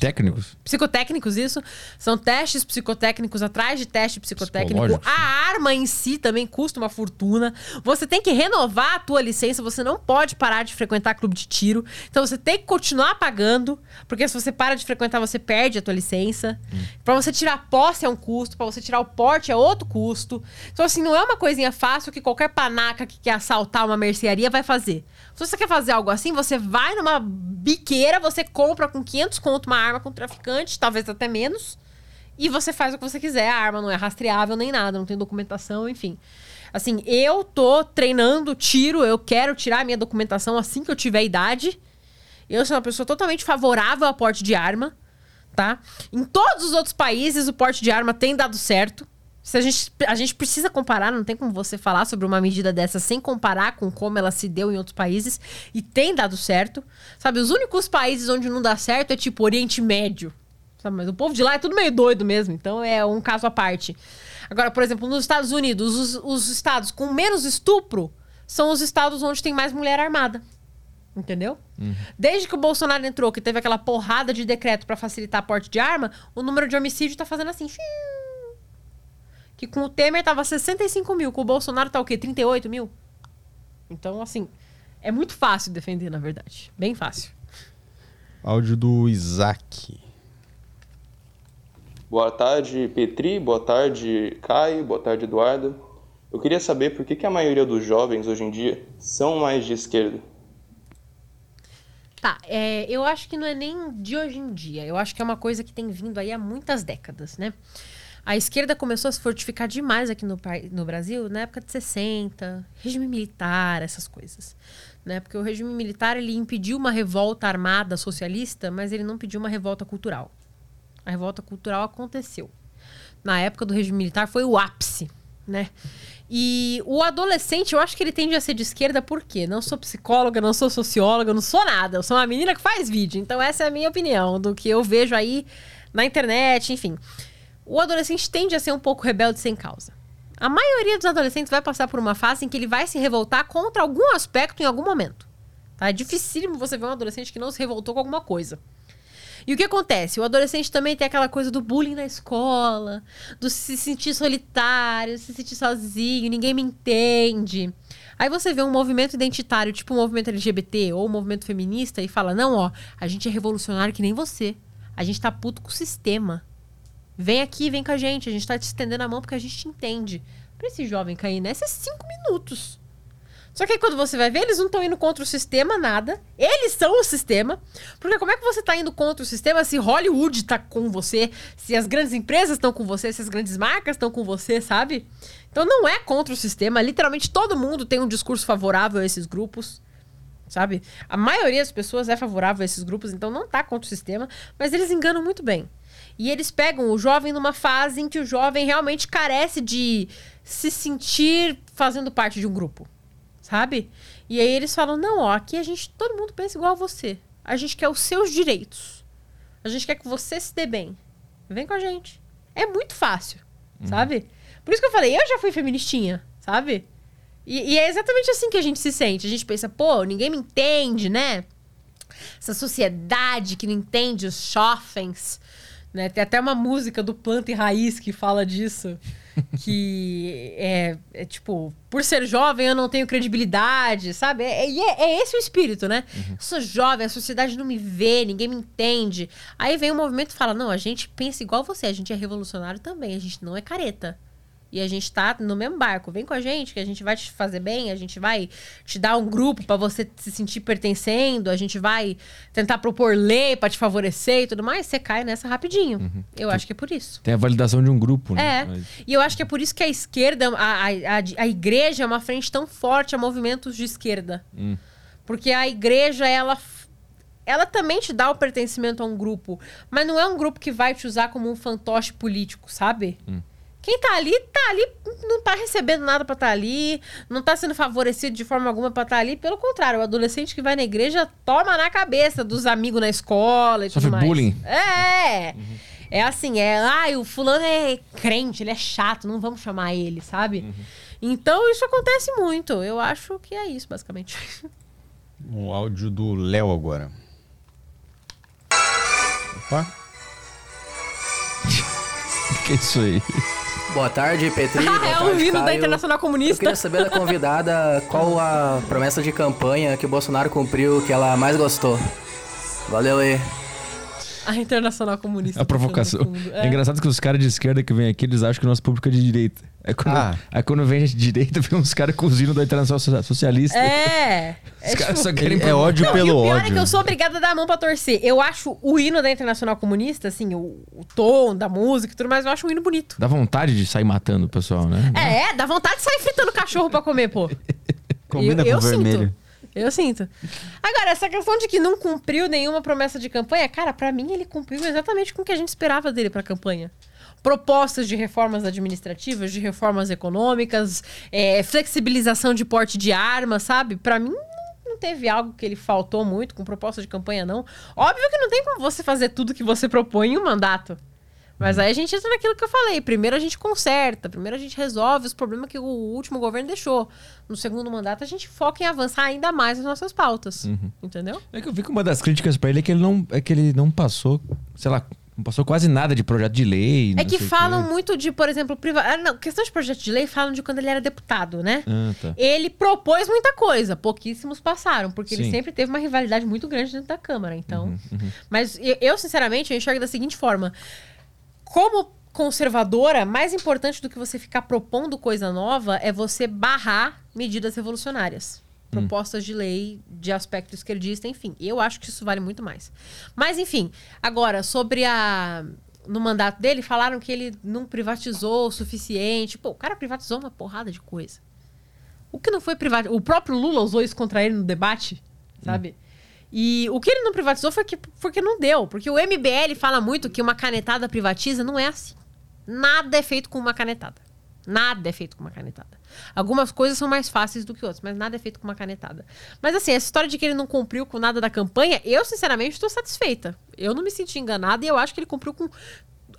Técnicos? Psicotécnicos, isso. São testes psicotécnicos atrás de teste psicotécnico. A arma em si também custa uma fortuna. Você tem que renovar a tua licença. Você não pode parar de frequentar clube de tiro. Então você tem que continuar pagando. Porque se você para de frequentar, você perde a tua licença. Pra você tirar a posse é um custo. Pra você tirar o porte é outro custo. Então, assim, não é uma coisinha fácil que qualquer panaca que quer assaltar uma mercearia vai fazer. Se você quer fazer algo assim, você vai numa biqueira, você compra com 500 conto uma arma com traficante, talvez até menos, e você faz o que você quiser. A arma não é rastreável nem nada, não tem documentação, enfim. Assim, eu tô treinando tiro, eu quero tirar minha documentação assim que eu tiver idade. Eu sou uma pessoa totalmente favorável ao porte de arma, tá? Em todos os outros países, o porte de arma tem dado certo. Se a, gente, a gente precisa comparar, não tem como você falar sobre uma medida dessa sem comparar com como ela se deu em outros países. E tem dado certo. Sabe, os únicos países onde não dá certo é tipo Oriente Médio. Sabe, mas o povo de lá é tudo meio doido mesmo, então é um caso à parte. Agora, por exemplo, nos Estados Unidos, os, os estados com menos estupro são os estados onde tem mais mulher armada. Entendeu? Desde que o Bolsonaro entrou, que teve aquela porrada de decreto pra facilitar a porte de arma, o número de homicídio tá fazendo assim. fiu. Que com o Temer tava 65 mil, com o Bolsonaro tá o quê? 38 mil? Então, assim, é muito fácil defender, na verdade. Bem fácil. Áudio do Isaac. Boa tarde, Petri. Boa tarde, Caio. Boa tarde, Eduardo. Eu queria saber por que, que a maioria dos jovens hoje em dia são mais de esquerda. Tá, é, eu acho que não é nem de hoje em dia. Eu acho que é uma coisa que tem vindo aí há muitas décadas, né? A esquerda começou a se fortificar demais aqui no, no Brasil na época de 60, regime militar, essas coisas. Né? Porque o regime militar ele impediu uma revolta armada socialista, mas ele não pediu uma revolta cultural. A revolta cultural aconteceu. Na época do regime militar foi o ápice, né? E o adolescente, eu acho que ele tende a ser de esquerda por quê? Não sou psicóloga, não sou socióloga, não sou nada. Eu sou uma menina que faz vídeo. Então essa é a minha opinião do que eu vejo aí na internet, enfim. O adolescente tende a ser um pouco rebelde sem causa. A maioria dos adolescentes vai passar por uma fase em que ele vai se revoltar contra algum aspecto em algum momento. Tá? É dificílimo você ver um adolescente que não se revoltou com alguma coisa. E o que acontece? O adolescente também tem aquela coisa do bullying na escola, do se sentir solitário, se sentir sozinho, ninguém me entende. Aí você vê um movimento identitário, tipo um movimento LGBT ou um movimento feminista, e fala: não, ó, a gente é revolucionário que nem você. A gente tá puto com o sistema. Vem aqui, vem com a gente. A gente tá te estendendo a mão porque a gente te entende. Pra esse jovem cair nessa, é cinco minutos. Só que aí quando você vai ver, eles não estão indo contra o sistema, nada. Eles são o sistema. Porque como é que você tá indo contra o sistema se Hollywood tá com você, se as grandes empresas estão com você, se as grandes marcas estão com você, sabe? Então não é contra o sistema. Literalmente todo mundo tem um discurso favorável a esses grupos. Sabe? A maioria das pessoas é favorável a esses grupos, então não tá contra o sistema, mas eles enganam muito bem. E eles pegam o jovem numa fase em que o jovem realmente carece de se sentir fazendo parte de um grupo sabe? E aí eles falam: não, ó, aqui a gente, todo mundo pensa igual a você. A gente quer os seus direitos. A gente quer que você se dê bem. Vem com a gente. É muito fácil, sabe? Por isso que eu falei, eu já fui feministinha, sabe? E, e é exatamente assim que a gente se sente. A gente pensa, pô, ninguém me entende, né? Essa sociedade que não entende os jovens. Né? Tem até uma música do Planta e Raiz que fala disso. que é, é tipo, por ser jovem eu não tenho credibilidade, sabe? É, é, é esse o espírito, né? Eu sou jovem, a sociedade não me vê, ninguém me entende. Aí vem o movimento e fala: não, a gente pensa igual você, a gente é revolucionário também, a gente não é careta. E a gente tá no mesmo barco. Vem com a gente, que a gente vai te fazer bem, a gente vai te dar um grupo pra você se sentir pertencendo, a gente vai tentar propor lei pra te favorecer e tudo mais. Você cai nessa rapidinho. Eu acho que é por isso. Tem a validação de um grupo, né? É. Mas- E eu acho que é por isso que a esquerda, a, a, a, a igreja é uma frente tão forte a movimentos de esquerda. Hum. Porque a igreja, ela. Ela também te dá o pertencimento a um grupo. Mas não é um grupo que vai te usar como um fantoche político, sabe? Quem tá ali, tá ali, não tá recebendo nada pra estar tá ali, não tá sendo favorecido de forma alguma pra estar tá ali. Pelo contrário, o adolescente que vai na igreja toma na cabeça dos amigos na escola e Sofre tudo mais. bullying. É. Uhum. É assim, é, ai, o fulano é crente, ele é chato, não vamos chamar ele, sabe? Uhum. Então isso acontece muito. Eu acho que é isso, basicamente. O áudio do Léo agora. Opa. que é isso aí? Boa tarde, Petri. Ah, é o hino da Internacional Comunista. Eu queria saber da convidada qual a promessa de campanha que o Bolsonaro cumpriu que ela mais gostou. Valeu aí. A Internacional Comunista. A provocação. É. é. engraçado que os caras de esquerda que vêm aqui, eles acham que o nosso público é de direita. Aí quando, ah. aí quando vem de direita, vem uns caras cozinhando da Internacional Socialista. É. Os é, caras tipo, só querem... É ódio não, pelo e o pior ódio. é que eu sou obrigada a dar a mão pra torcer. Eu acho o hino da Internacional Comunista, assim, o, o tom da música e tudo mais, eu acho um hino bonito. Dá vontade de sair matando o pessoal, né? É, dá vontade de sair fritando cachorro pra comer, pô. Combina eu, com eu vermelho. Sinto. Eu sinto. Agora, essa questão de que não cumpriu nenhuma promessa de campanha, cara, para mim ele cumpriu exatamente com o que a gente esperava dele pra campanha. Propostas de reformas administrativas, de reformas econômicas, é, flexibilização de porte de armas, sabe? Para mim, não teve algo que ele faltou muito com proposta de campanha, não. Óbvio que não tem como você fazer tudo que você propõe em um mandato. Mas aí a gente entra naquilo que eu falei. Primeiro a gente conserta, primeiro a gente resolve os problemas que o último governo deixou. No segundo mandato a gente foca em avançar ainda mais as nossas pautas. Uhum. Entendeu? É que eu vi que uma das críticas para ele é que ele não, é que ele não passou, sei lá, não passou quase nada de projeto de lei. É que falam muito de, por exemplo, priva... ah, não, questão de projeto de lei falam de quando ele era deputado, né? Ah, tá. Ele propôs muita coisa, pouquíssimos passaram, porque Sim. ele sempre teve uma rivalidade muito grande dentro da Câmara. Então, uhum, uhum. mas eu sinceramente eu enxergo da seguinte forma: como conservadora, mais importante do que você ficar propondo coisa nova é você barrar medidas revolucionárias. Hum. Propostas de lei de aspecto esquerdista, enfim. Eu acho que isso vale muito mais. Mas, enfim, agora, sobre a. No mandato dele, falaram que ele não privatizou o suficiente. Pô, o cara privatizou uma porrada de coisa. O que não foi privatizado. O próprio Lula usou isso contra ele no debate, sabe? Hum. E o que ele não privatizou foi que, porque não deu. Porque o MBL fala muito que uma canetada privatiza. Não é assim. Nada é feito com uma canetada. Nada é feito com uma canetada. Algumas coisas são mais fáceis do que outras, mas nada é feito com uma canetada. Mas assim, essa história de que ele não cumpriu com nada da campanha, eu sinceramente estou satisfeita. Eu não me senti enganada e eu acho que ele cumpriu com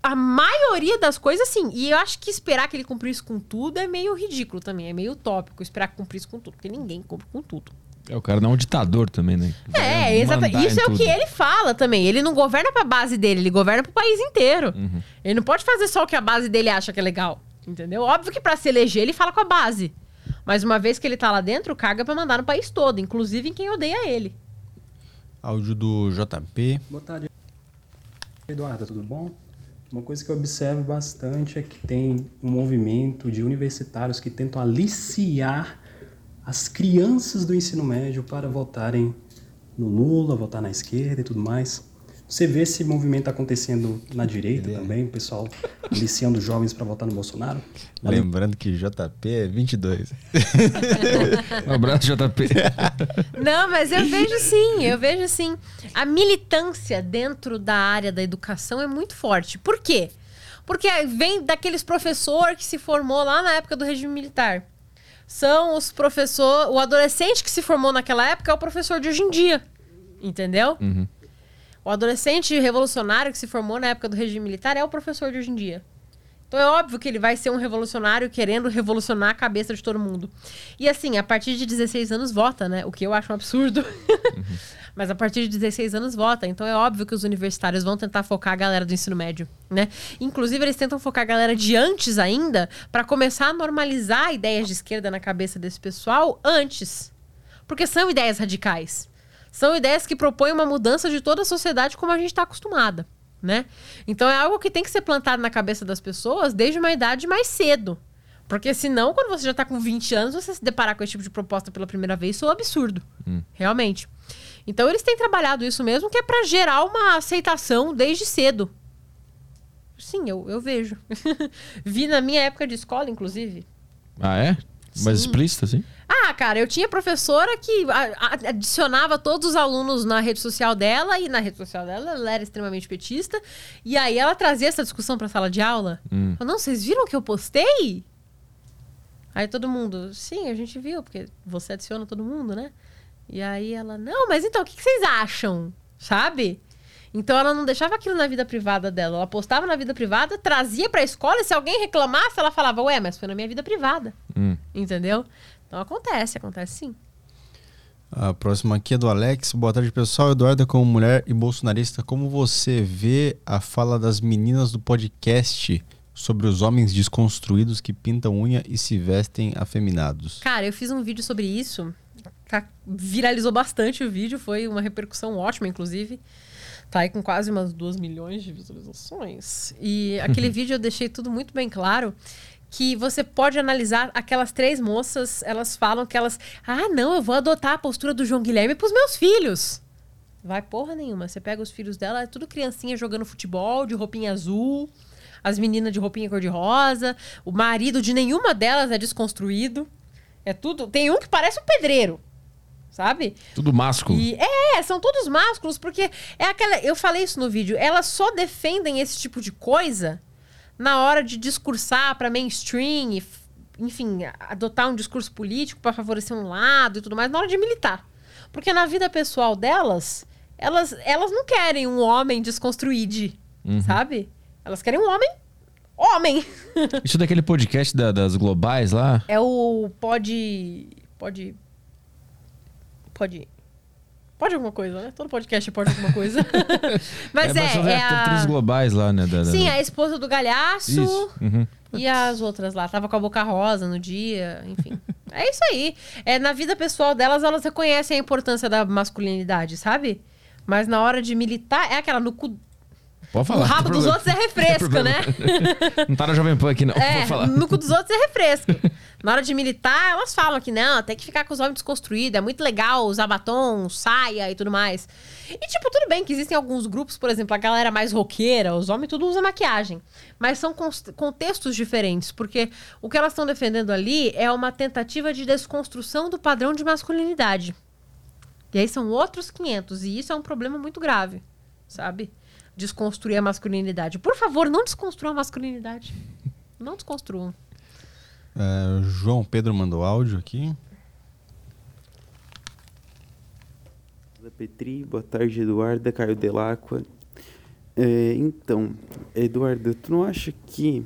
a maioria das coisas, sim. E eu acho que esperar que ele cumprisse com tudo é meio ridículo também. É meio utópico esperar que cumprisse com tudo. Porque ninguém cumpre com tudo. É, o cara não é um ditador também, né? é, exatamente. Isso é tudo. o que ele fala também. Ele não governa pra base dele, ele governa pro país inteiro. Uhum. Ele não pode fazer só o que a base dele acha que é legal. Entendeu? Óbvio que para se eleger ele fala com a base. Mas uma vez que ele tá lá dentro, carga pra mandar no país todo, inclusive em quem odeia ele. Áudio do JP. Boa tarde, Eduardo, tudo bom? Uma coisa que eu observo bastante é que tem um movimento de universitários que tentam aliciar as crianças do ensino médio para votarem no Lula, votar na esquerda e tudo mais. Você vê esse movimento acontecendo na direita é. também, o pessoal aliciando jovens para votar no Bolsonaro? Lembrando que JP é 22. um abraço, JP. Não, mas eu vejo sim, eu vejo sim. A militância dentro da área da educação é muito forte. Por quê? Porque vem daqueles professor que se formou lá na época do regime militar são os professores. O adolescente que se formou naquela época é o professor de hoje em dia. Entendeu? Uhum. O adolescente revolucionário que se formou na época do regime militar é o professor de hoje em dia. Então é óbvio que ele vai ser um revolucionário querendo revolucionar a cabeça de todo mundo. E assim, a partir de 16 anos vota, né? O que eu acho um absurdo. Uhum. Mas a partir de 16 anos vota. Então é óbvio que os universitários vão tentar focar a galera do ensino médio, né? Inclusive, eles tentam focar a galera de antes ainda para começar a normalizar ideias de esquerda na cabeça desse pessoal antes. Porque são ideias radicais. São ideias que propõem uma mudança de toda a sociedade como a gente está acostumada, né? Então é algo que tem que ser plantado na cabeça das pessoas desde uma idade mais cedo. Porque senão, quando você já está com 20 anos, você se deparar com esse tipo de proposta pela primeira vez, isso é um absurdo. Hum. Realmente. Então eles têm trabalhado isso mesmo, que é para gerar uma aceitação desde cedo. Sim, eu, eu vejo. Vi na minha época de escola, inclusive. Ah, é? Mais explícita, assim? Ah, cara, eu tinha professora que adicionava todos os alunos na rede social dela, e na rede social dela ela era extremamente petista, e aí ela trazia essa discussão pra sala de aula. Hum. Falou, não, vocês viram que eu postei? Aí todo mundo, sim, a gente viu, porque você adiciona todo mundo, né? E aí ela, não, mas então, o que, que vocês acham? Sabe? Então ela não deixava aquilo na vida privada dela. Ela postava na vida privada, trazia pra escola, e se alguém reclamasse, ela falava, ué, mas foi na minha vida privada. Hum. Entendeu? Então acontece, acontece sim. A próxima aqui é do Alex. Boa tarde, pessoal. Eduarda, como mulher e bolsonarista, como você vê a fala das meninas do podcast sobre os homens desconstruídos que pintam unha e se vestem afeminados? Cara, eu fiz um vídeo sobre isso. Tá- viralizou bastante o vídeo, foi uma repercussão ótima, inclusive. Tá aí com quase umas 2 milhões de visualizações. E aquele vídeo eu deixei tudo muito bem claro. Que você pode analisar aquelas três moças, elas falam que elas. Ah, não, eu vou adotar a postura do João Guilherme pros meus filhos. Vai porra nenhuma. Você pega os filhos dela, é tudo criancinha jogando futebol, de roupinha azul. As meninas de roupinha cor-de-rosa. O marido de nenhuma delas é desconstruído. É tudo. Tem um que parece um pedreiro. Sabe? Tudo másculo. E é, são todos másculos, porque é aquela. Eu falei isso no vídeo. Elas só defendem esse tipo de coisa na hora de discursar para mainstream, e, enfim, adotar um discurso político para favorecer um lado e tudo mais, na hora de militar. Porque na vida pessoal delas, elas, elas não querem um homem desconstruído, Uhum. sabe? Elas querem um homem. Homem! Isso daquele podcast da- das globais lá? É o pode. Pode. Pode. Pode alguma coisa, né? Todo podcast pode alguma coisa. Mas é, são é, três a. globais lá, né? da- Sim, da- a esposa do galhaço Isso. Uhum. e as outras lá. Tava com a boca rosa no dia, enfim. É isso aí. É, na vida pessoal delas, elas reconhecem a importância da masculinidade, sabe? Mas na hora de militar, é aquela no cu. Pode falar. o rabo dos problema. outros é refresco, né? Não tá na Jovem Pan aqui, não. É, no cu dos outros é refresco. Na hora de militar, elas falam que não, tem que ficar com os homens desconstruídos, é muito legal usar batom, saia e tudo mais. E, tipo, tudo bem que existem alguns grupos, por exemplo, a galera mais roqueira, os homens tudo usa maquiagem. Mas são contextos diferentes, porque o que elas estão defendendo ali é uma tentativa de desconstrução do padrão de masculinidade. E aí são outros 500, e isso é um problema muito grave, sabe? Desconstruir a masculinidade. Por favor, não desconstruam a masculinidade. Não desconstruam. É, João Pedro mandou áudio aqui. Petri, boa tarde, Eduarda, Caio Delacqua. É, então, Eduarda, tu não acha que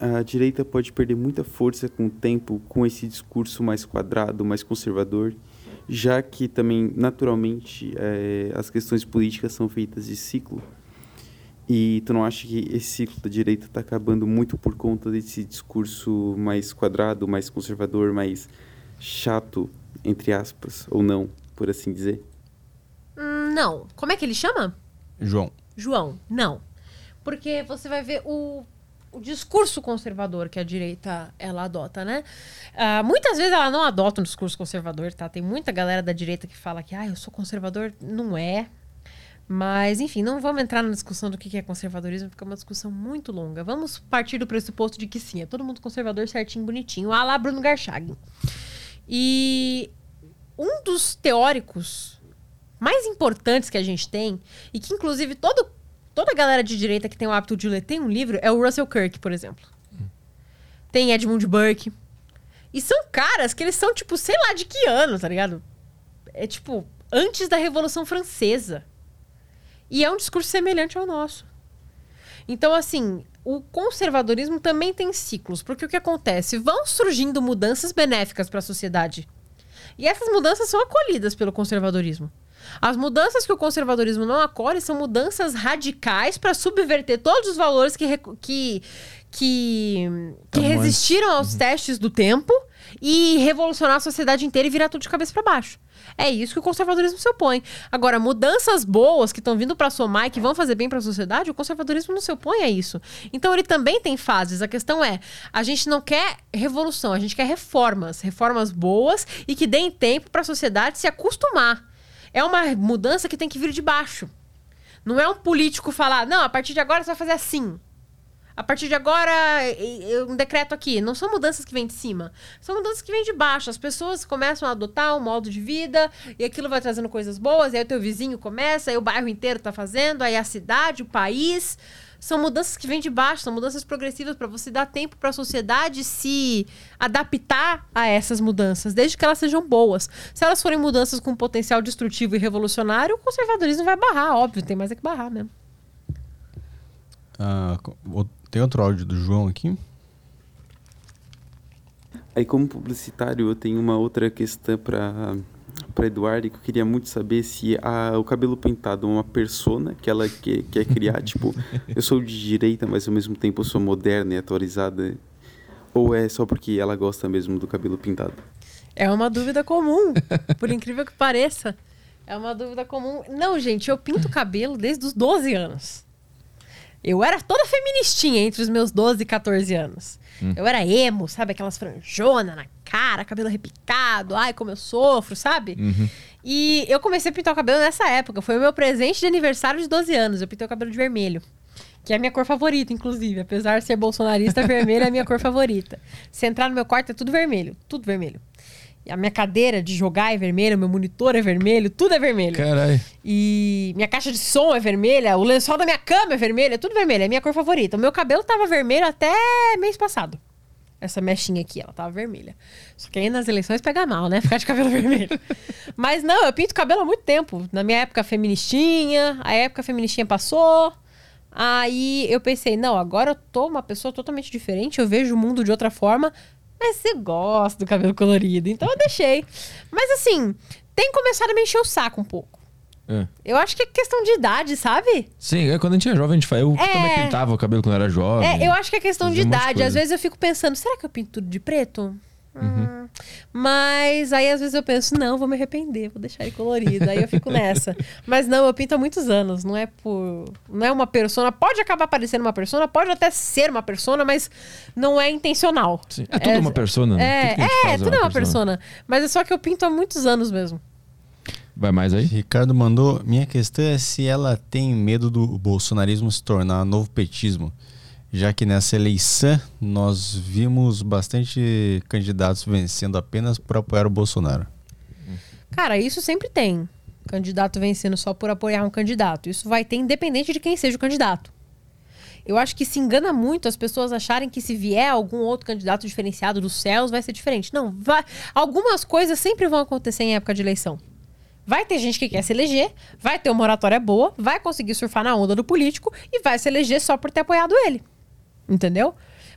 a direita pode perder muita força com o tempo com esse discurso mais quadrado, mais conservador, já que também, naturalmente, é, as questões políticas são feitas de ciclo? E tu não acha que esse ciclo da direita está acabando muito por conta desse discurso mais quadrado, mais conservador, mais chato, entre aspas, ou não, por assim dizer? Hum, Não. Como é que ele chama? João. João. Não. Porque você vai ver o, o discurso conservador que a direita ela adota, né? Ah, muitas vezes ela não adota um discurso conservador, tá? Tem muita galera da direita que fala que, ah, eu sou conservador. Não é. Mas, enfim, não vamos entrar na discussão do que é conservadorismo, porque é uma discussão muito longa. Vamos partir do pressuposto de que sim, é todo mundo conservador certinho, bonitinho. Ah lá, Bruno Garchag. E um dos teóricos mais importantes que a gente tem, e que inclusive todo, toda a galera de direita que tem o hábito de ler tem um livro, é o Russell Kirk, por exemplo. Tem Edmund Burke. E são caras que eles são, tipo, sei lá de que ano, tá ligado? É tipo, antes da Revolução Francesa. E é um discurso semelhante ao nosso. Então, assim, o conservadorismo também tem ciclos, porque o que acontece? Vão surgindo mudanças benéficas para a sociedade. E essas mudanças são acolhidas pelo conservadorismo. As mudanças que o conservadorismo não acolhe são mudanças radicais para subverter todos os valores que, que, que, que resistiram aos testes do tempo e revolucionar a sociedade inteira e virar tudo de cabeça para baixo. É isso que o conservadorismo se opõe. Agora, mudanças boas que estão vindo para somar e que vão fazer bem para a sociedade, o conservadorismo não se opõe a isso. Então, ele também tem fases. A questão é, a gente não quer revolução, a gente quer reformas, reformas boas e que deem tempo para a sociedade se acostumar. É uma mudança que tem que vir de baixo. Não é um político falar, não, a partir de agora você vai fazer assim. A partir de agora, um decreto aqui. Não são mudanças que vêm de cima. São mudanças que vêm de baixo. As pessoas começam a adotar um modo de vida e aquilo vai trazendo coisas boas. E aí o teu vizinho começa, aí o bairro inteiro tá fazendo, aí a cidade, o país. São mudanças que vêm de baixo, são mudanças progressivas para você dar tempo para a sociedade se adaptar a essas mudanças, desde que elas sejam boas. Se elas forem mudanças com potencial destrutivo e revolucionário, o conservadorismo vai barrar, óbvio, tem mais é que barrar mesmo. O- tem outro áudio do João aqui. Aí, como publicitário, eu tenho uma outra questão para para Eduardo que eu queria muito saber se a, o cabelo pintado é uma persona que ela quer, quer criar, tipo, eu sou de direita, mas ao mesmo tempo eu sou moderna e atualizada, ou é só porque ela gosta mesmo do cabelo pintado? É uma dúvida comum, por incrível que pareça. É uma dúvida comum. Não, gente, eu pinto o cabelo desde os 12 anos. Eu era toda feministinha entre os meus 12 e 14 anos. Hum. Eu era emo, sabe? Aquelas franjonas na cara, cabelo repicado. Ai, como eu sofro, sabe? Uhum. E eu comecei a pintar o cabelo nessa época. Foi o meu presente de aniversário de 12 anos. Eu pintei o cabelo de vermelho. Que é a minha cor favorita, inclusive. Apesar de ser bolsonarista, vermelho é a minha cor favorita. Se entrar no meu quarto, é tudo vermelho. Tudo vermelho. A minha cadeira de jogar é vermelha, meu monitor é vermelho, tudo é vermelho. Caralho. E minha caixa de som é vermelha, o lençol da minha cama é vermelho, é tudo vermelho, é a minha cor favorita. O meu cabelo tava vermelho até mês passado. Essa mechinha aqui, ela tava vermelha. Só que aí nas eleições pega mal, né? Ficar de cabelo vermelho. Mas não, eu pinto cabelo há muito tempo. Na minha época feministinha, a época feministinha passou. Aí eu pensei, não, agora eu tô uma pessoa totalmente diferente, eu vejo o mundo de outra forma. Mas você gosta do cabelo colorido, então eu deixei. Mas assim, tem começado a me encher o saco um pouco. É. Eu acho que é questão de idade, sabe? Sim, é quando a gente é jovem, a gente faz. Eu É. também pintava o cabelo quando eu era jovem. É, eu acho que é questão de idade. Às vezes eu fico pensando, será que eu pinto tudo de preto? Uhum. Hum. Mas aí às vezes eu penso, não, vou me arrepender, vou deixar ele colorido. aí eu fico nessa. Mas não, eu pinto há muitos anos, não é por. Não é uma persona. Pode acabar parecendo uma persona, pode até ser uma persona, mas não é intencional. Sim. É tudo uma persona, né? É, Tudo é, é tudo é uma uma persona. Mas é só que eu pinto há muitos anos mesmo. Vai mais aí? Ricardo mandou. Minha questão é se ela tem medo do bolsonarismo se tornar novo petismo. Já que nessa eleição nós vimos bastante candidatos vencendo apenas por apoiar o Bolsonaro. Cara, isso sempre tem. Candidato vencendo só por apoiar um candidato. Isso vai ter independente de quem seja o candidato. Eu acho que se engana muito as pessoas acharem que se vier algum outro candidato diferenciado dos céus vai ser diferente. Não, vai. Algumas coisas sempre vão acontecer em época de eleição. Vai ter gente que quer se eleger, vai ter uma oratória boa, vai conseguir surfar na onda do político e vai se eleger só por ter apoiado ele. Entendeu?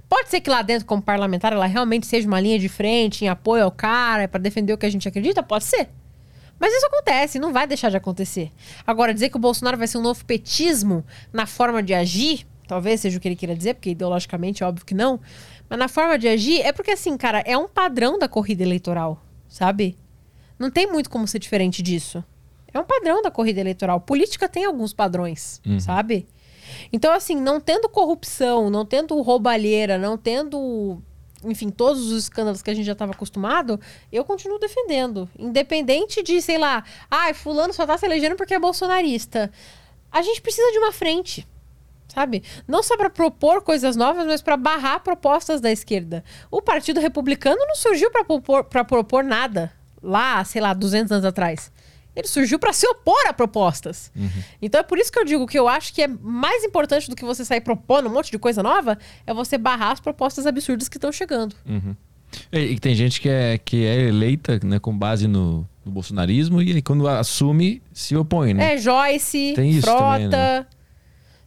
Pode ser que lá dentro, como parlamentar, ela realmente seja uma linha de frente em apoio ao cara, para defender o que a gente acredita? Pode ser. Mas isso acontece, não vai deixar de acontecer. Agora, dizer que o Bolsonaro vai ser um novo petismo na forma de agir, talvez seja o que ele queira dizer, porque ideologicamente é óbvio que não, mas na forma de agir é porque, assim, cara, é um padrão da corrida eleitoral, sabe? Não tem muito como ser diferente disso. É um padrão da corrida eleitoral. Política tem alguns padrões, Uhum. sabe? Então, assim, não tendo corrupção, não tendo roubalheira, não tendo, enfim, todos os escândalos que a gente já estava acostumado, eu continuo defendendo. Independente de, sei lá, ai, fulano só tá se elegendo porque é bolsonarista. A gente precisa de uma frente. Sabe? Não só para propor coisas novas, mas para barrar propostas da esquerda. O Partido Republicano não surgiu para propor, propor nada lá, sei lá, 200 anos atrás. Ele surgiu para se opor a propostas. Então é por isso que eu digo que eu acho que é mais importante do que você sair propondo um monte de coisa nova, é você barrar as propostas absurdas que estão chegando. Uhum. E, e tem gente que é, que é eleita né, com base no, no bolsonarismo e aí quando assume, se opõe, né? É, Joyce, Tem isso Frota. também, né?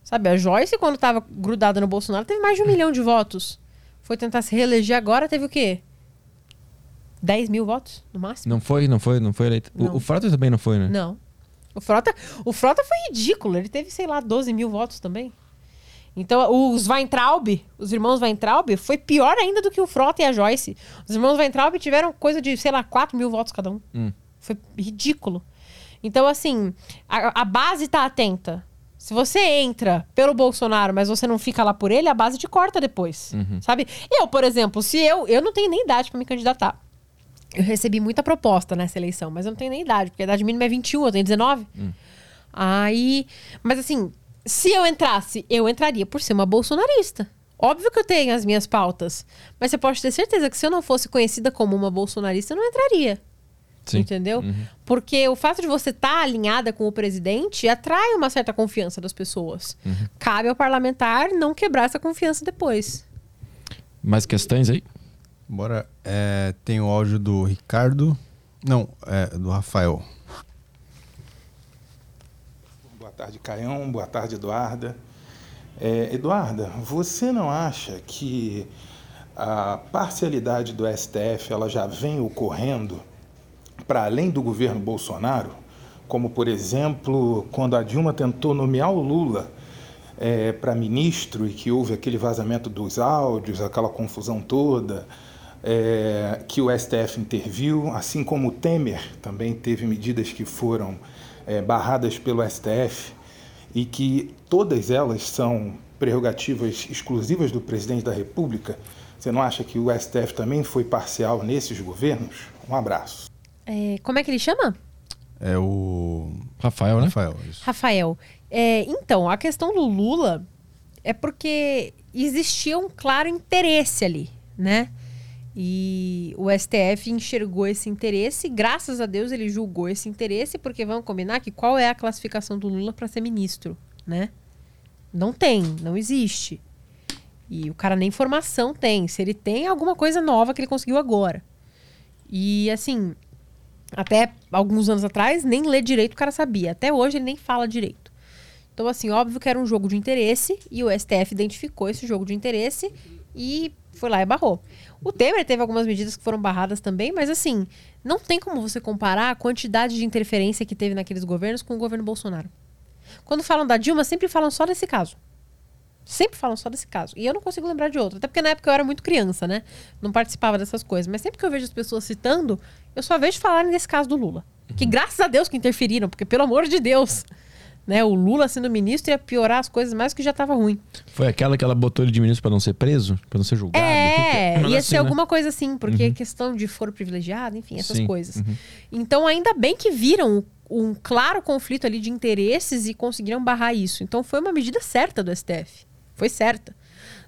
Sabe, a Joyce, quando tava grudada no Bolsonaro, teve mais de um milhão de votos. Foi tentar se reeleger agora, teve o quê? 10 mil votos, no máximo? Não foi, não foi, não foi eleito. O- Não. O, Frota também não foi, né? Não. O Frota, o Frota foi ridículo. Ele teve, sei lá, 12 mil votos também. Então, os Weintraub, os irmãos Weintraub, foi pior ainda do que o Frota e a Joyce. Os irmãos Weintraub tiveram coisa de, sei lá, 4 mil votos cada um. Hum. Foi ridículo. Então, assim, a, a base tá atenta. Se você entra pelo Bolsonaro, mas você não fica lá por ele, a base te corta depois. Uhum. Sabe? Eu, por exemplo, se eu. Eu não tenho nem idade pra me candidatar. Eu recebi muita proposta nessa eleição, mas eu não tenho nem idade, porque a idade mínima é 21, eu tenho 19. Aí. Mas assim, se eu entrasse, eu entraria por ser uma bolsonarista. Óbvio que eu tenho as minhas pautas, mas você pode ter certeza que se eu não fosse conhecida como uma bolsonarista, eu não entraria. Sim. Entendeu? Uhum. Porque o fato de você estar alinhada com o presidente atrai uma certa confiança das pessoas. Uhum. Cabe ao parlamentar não quebrar essa confiança depois. Mais questões aí? Bora. É, tem o áudio do Ricardo. Não, é do Rafael. Boa tarde, Caião. Boa tarde, Eduarda. É, Eduarda, você não acha que a parcialidade do STF ela já vem ocorrendo para além do governo Bolsonaro? Como, por exemplo, quando a Dilma tentou nomear o Lula é, para ministro e que houve aquele vazamento dos áudios, aquela confusão toda, é, que o STF interviu, assim como o Temer também teve medidas que foram é, barradas pelo STF e que todas elas são prerrogativas exclusivas do presidente da República. Você não acha que o STF também foi parcial nesses governos? Um abraço. É, como é que ele chama? É o. Rafael, né? Rafael, isso. Rafael. É, então, a questão do Lula é porque existia um claro interesse ali, né? E o STF enxergou esse interesse, graças a Deus ele julgou esse interesse, porque vamos combinar que qual é a classificação do Lula para ser ministro, né? Não tem, não existe. E o cara nem formação tem. Se ele tem, é alguma coisa nova que ele conseguiu agora. E assim, até alguns anos atrás, nem ler direito o cara sabia. Até hoje ele nem fala direito. Então, assim, óbvio que era um jogo de interesse e o STF identificou esse jogo de interesse e foi lá e barrou. O Temer teve algumas medidas que foram barradas também, mas assim, não tem como você comparar a quantidade de interferência que teve naqueles governos com o governo Bolsonaro. Quando falam da Dilma, sempre falam só desse caso. Sempre falam só desse caso. E eu não consigo lembrar de outro. Até porque na época eu era muito criança, né? Não participava dessas coisas. Mas sempre que eu vejo as pessoas citando, eu só vejo falarem desse caso do Lula. Que graças a Deus que interferiram, porque pelo amor de Deus, né? O Lula sendo ministro ia piorar as coisas mais que já tava ruim. Foi aquela que ela botou ele de ministro pra não ser preso? Pra não ser julgado? É, Mas ia assim, ser né? alguma coisa assim, porque Uhum. questão de foro privilegiado, enfim, essas Sim, coisas. uhum. Então, ainda bem que viram um claro conflito ali de interesses e conseguiram barrar isso. Então, foi uma medida certa do STF. Foi certa.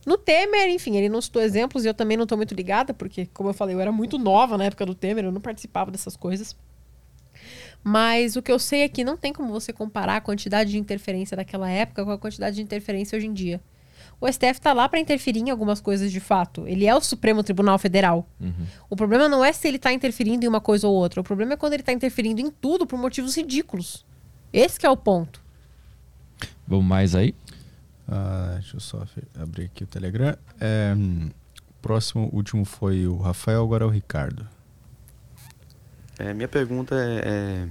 No Temer, enfim, ele não citou exemplos e eu também não tô muito ligada, porque, como eu falei, eu era muito nova na época do Temer, eu não participava dessas coisas. Mas o que eu sei é que não tem como você comparar a quantidade de interferência daquela época com a quantidade de interferência hoje em dia. O STF tá lá para interferir em algumas coisas de fato. Ele é o Supremo Tribunal Federal. O problema não é se ele tá interferindo em uma coisa ou outra. O problema é quando ele tá interferindo em tudo por motivos ridículos. Esse que é o ponto. Vamos mais aí? Ah, deixa eu só abrir aqui o Telegram. É, hum, próximo, último foi o Rafael, agora é o Ricardo. É, minha pergunta é, é,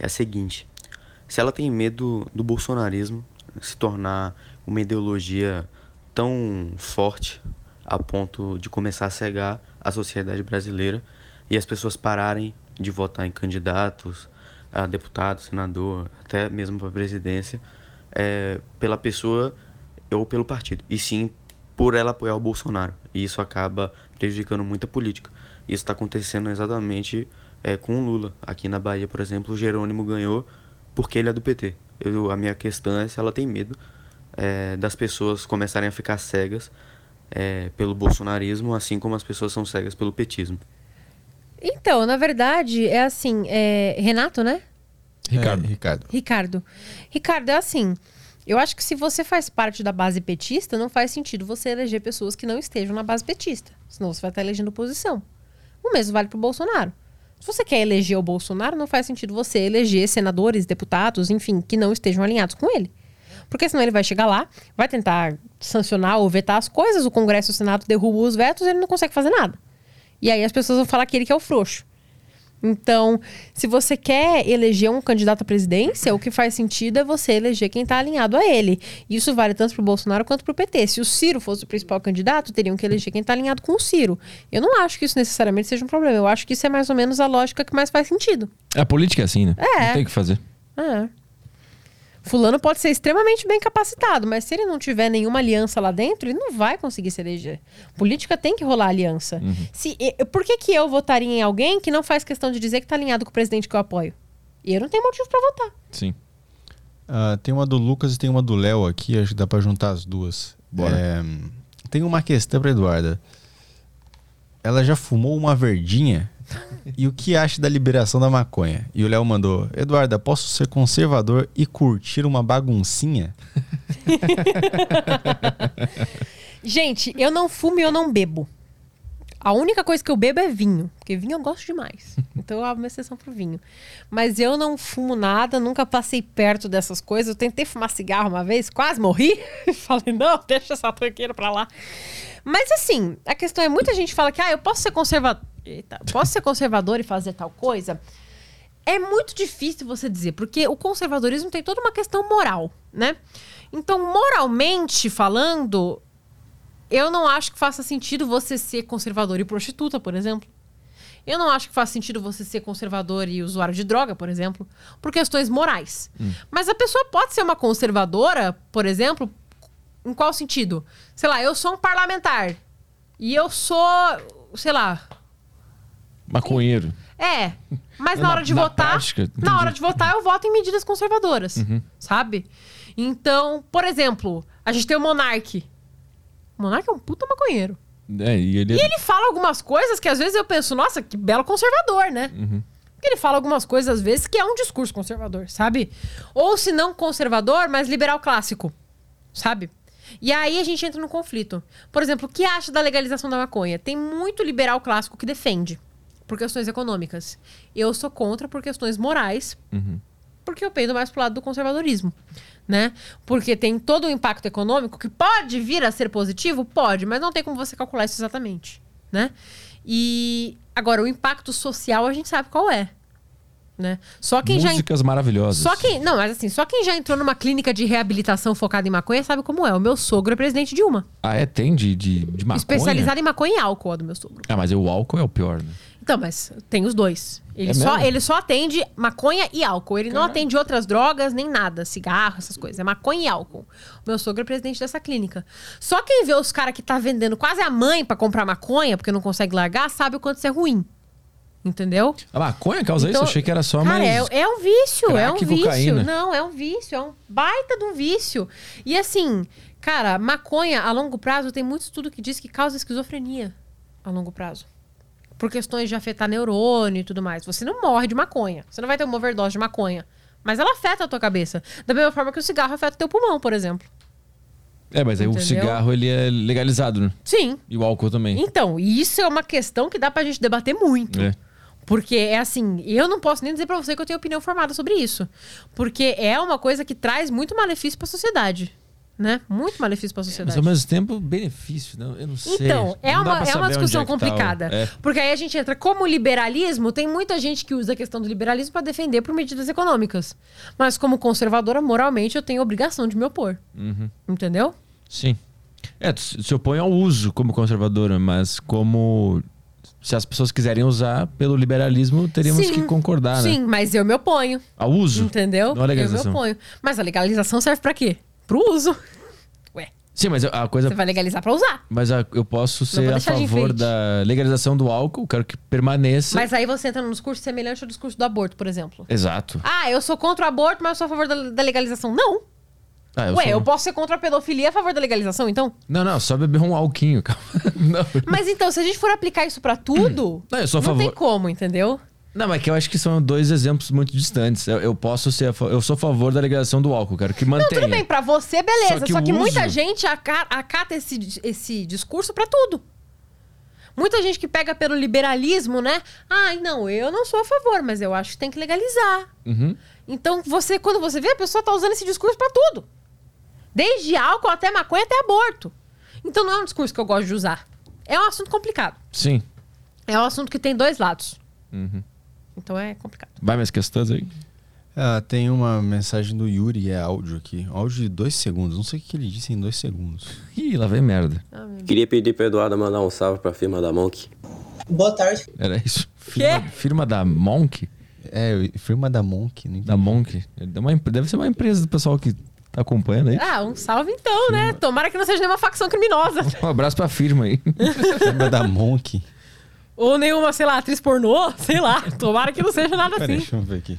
é a seguinte: se ela tem medo do bolsonarismo se tornar uma ideologia tão forte a ponto de começar a cegar a sociedade brasileira e as pessoas pararem de votar em candidatos a deputado, senador, até mesmo para presidência, é, pela pessoa ou pelo partido, e sim por ela apoiar o Bolsonaro. E isso acaba prejudicando muito a política. Isso está acontecendo exatamente é, com o Lula. Aqui na Bahia, por exemplo, o Jerônimo ganhou porque ele é do PT. Eu, a minha questão é se ela tem medo é, das pessoas começarem a ficar cegas é, pelo bolsonarismo, assim como as pessoas são cegas pelo petismo. Então, na verdade, é assim, é... Renato, né? Ricardo. Ricardo. Ricardo. Ricardo, é assim. Eu acho que se você faz parte da base petista, não faz sentido você eleger pessoas que não estejam na base petista. Senão você vai estar elegendo oposição. O mesmo vale pro Bolsonaro. Se você quer eleger o Bolsonaro, não faz sentido você eleger senadores, deputados, enfim, que não estejam alinhados com ele. Porque senão ele vai chegar lá, vai tentar sancionar ou vetar as coisas, o Congresso e o Senado derrubam os vetos e ele não consegue fazer nada. E aí as pessoas vão falar que ele que é o frouxo. Então, se você quer eleger um candidato à presidência, o que faz sentido é você eleger quem está alinhado a ele. Isso vale tanto para o Bolsonaro quanto para o PT. Se o Ciro fosse o principal candidato, teriam que eleger quem está alinhado com o Ciro. Eu não acho que isso necessariamente seja um problema. Eu acho que isso é mais ou menos a lógica que mais faz sentido. A política é assim, né? É. Não tem o que fazer. É. Fulano pode ser extremamente bem capacitado, mas se ele não tiver nenhuma aliança lá dentro, ele não vai conseguir se eleger. Política tem que rolar aliança. Uhum. Se, e- por que, que eu votaria em alguém que não faz questão de dizer que está alinhado com o presidente que eu apoio? E eu não tenho motivo para votar. Sim. Ah, tem uma do Lucas e tem uma do Léo aqui, acho que dá pra juntar as duas. Bora. É, Tem uma questão pra Eduarda. Ela já fumou uma verdinha? E o que acha da liberação da maconha? E o Léo mandou: Eduarda, posso ser conservador e curtir uma baguncinha? Gente, eu não fumo e eu não bebo. A única coisa que eu bebo é vinho, porque vinho eu gosto demais. Então eu abro uma exceção pro vinho. Mas eu não fumo nada, nunca passei perto dessas coisas. Eu tentei fumar cigarro uma vez, quase morri. Falei, não, deixa essa tranqueira pra lá. Mas assim, a questão é, muita gente fala que ah, eu posso ser conservador. Eita, posso ser conservador e fazer tal coisa? É muito difícil você dizer, porque o conservadorismo tem toda uma questão moral, né? Então, moralmente falando, eu não acho que faça sentido você ser conservador e prostituta, por exemplo. Eu não acho que faça sentido você ser conservador e usuário de droga, por exemplo, por questões morais. Hum. Mas a pessoa pode ser uma conservadora, por exemplo, em qual sentido? Sei lá, eu sou um parlamentar e eu sou, sei lá, Maconheiro. é, mas É na na- hora de na votar, prática, na hora de votar eu voto em medidas conservadoras, Uhum. sabe? Então, por exemplo, a gente tem o Monark. O Monark é um puta maconheiro. É, e ele. E ele fala algumas coisas que às vezes eu penso, nossa, que belo conservador, né? Uhum. Porque ele fala algumas coisas às vezes que é um discurso conservador, sabe? Ou se não conservador, mas liberal clássico, sabe? E aí a gente entra no conflito. Por exemplo, o que acha da legalização da maconha? Tem muito liberal clássico que defende por questões econômicas. Eu sou contra por questões morais, Uhum. porque eu pendo mais pro lado do conservadorismo, né? Porque tem todo o impacto econômico que pode vir a ser positivo, pode, mas não tem como você calcular isso exatamente, né? E agora o impacto social a gente sabe qual é, né? Só quem já Músicas maravilhosas. só quem, não, mas assim, só quem já entrou numa clínica de reabilitação focada em maconha sabe como é. O meu sogro é presidente de uma, Ah, é? Tem de, de, de maconha? especializada em maconha e álcool, a do meu sogro. Ah, mas o álcool é o pior, né? Então, mas tem os dois. Ele, É só, mesmo? ele só atende maconha e álcool. Ele não atende outras drogas, nem nada. Cigarro, essas coisas. É maconha e álcool. O meu sogro é presidente dessa clínica. Só quem vê os caras que tá vendendo quase a mãe pra comprar maconha, porque não consegue largar, sabe o quanto isso é ruim. Entendeu? A maconha causa isso? Então, Eu achei que era só Cara, mais. é, é um vício, é um crack e vício. cocaína. Não, é um vício, é um baita de um vício. E assim, cara, maconha a longo prazo tem muito estudo que diz que causa esquizofrenia a longo prazo. Por questões de afetar neurônio e tudo mais. Você não morre de maconha. Você não vai ter uma overdose de maconha. Mas ela afeta a tua cabeça. Da mesma forma que o cigarro afeta o teu pulmão, por exemplo. É, mas aí o cigarro ele é legalizado, né? Sim. E o álcool também. Então, e isso é uma questão que dá pra gente debater muito. É. Porque é assim, eu não posso nem dizer pra você que eu tenho opinião formada sobre isso. Porque é uma coisa que traz muito malefício pra sociedade. Né? Muito malefício pra Mas sociedade. ao mesmo tempo, benefício, não? Eu não sei. Então, é Não uma, é uma saber discussão é que tá o- complicada. É. Porque aí a gente entra como liberalismo, tem muita gente que usa a questão do liberalismo pra defender por medidas econômicas. Mas como conservadora, moralmente, eu tenho a obrigação de me opor. Uhum. Entendeu? Sim. É, tu se opõe ao uso como conservadora, mas como. Se as pessoas quiserem usar pelo liberalismo, teríamos Sim, que concordar, Sim, né? mas eu me oponho. Ao uso. Entendeu? Não à eu me legalização. oponho. Mas a legalização serve pra quê? Pro uso. Sim, mas a coisa. Você vai legalizar pra usar. Mas a- eu posso ser a favor da legalização do álcool, quero que permaneça. Mas aí você entra num discurso semelhante ao discurso do aborto, por exemplo. Exato. Ah, eu sou contra o aborto, mas eu sou a favor da, da legalização. Não. Ah, eu Ué, sou- eu posso ser contra a pedofilia a favor da legalização, então? Não, não, só beber um alquinho, calma. Não. Mas então, se a gente for aplicar isso pra tudo, Não, eu sou a não favor. tem como, entendeu? Não, mas é que eu acho que são dois exemplos muito distantes. Eu, eu posso ser. Eu sou a favor da legalização do álcool, quero que Não, mantenha. tudo bem, pra você, beleza. Só Só que que, o muita uso- gente aca- acata esse, esse discurso pra tudo. Muita gente que pega pelo liberalismo, né? Ai, não, eu não sou a favor, mas eu acho que tem que legalizar. Uhum. Então, você, quando você vê, a pessoa tá usando esse discurso pra tudo. Desde álcool até maconha até aborto. Então não é um discurso que eu gosto de usar. É um assunto complicado. Sim. É um assunto que tem dois lados. Uhum. Então é complicado. Vai mais questões aí? Ah, tem uma mensagem do Yuri, é áudio aqui. Áudio de dois segundos. Não sei o que ele disse em dois segundos. Ih, lá vem merda. Queria pedir pro Eduardo mandar um salve pra firma da Monk. Boa tarde. Era isso? Firma, firma da Monk? É, firma da Monk. Não da Monk. É Deve ser uma empresa do pessoal que tá acompanhando aí. Ah, um salve então, né? Tomara que não seja nenhuma facção criminosa. Um abraço pra firma aí. firma da Monk. Ou nenhuma, sei lá, atriz pornô, sei lá. Tomara que não seja nada Peraí, assim. deixa eu ver aqui.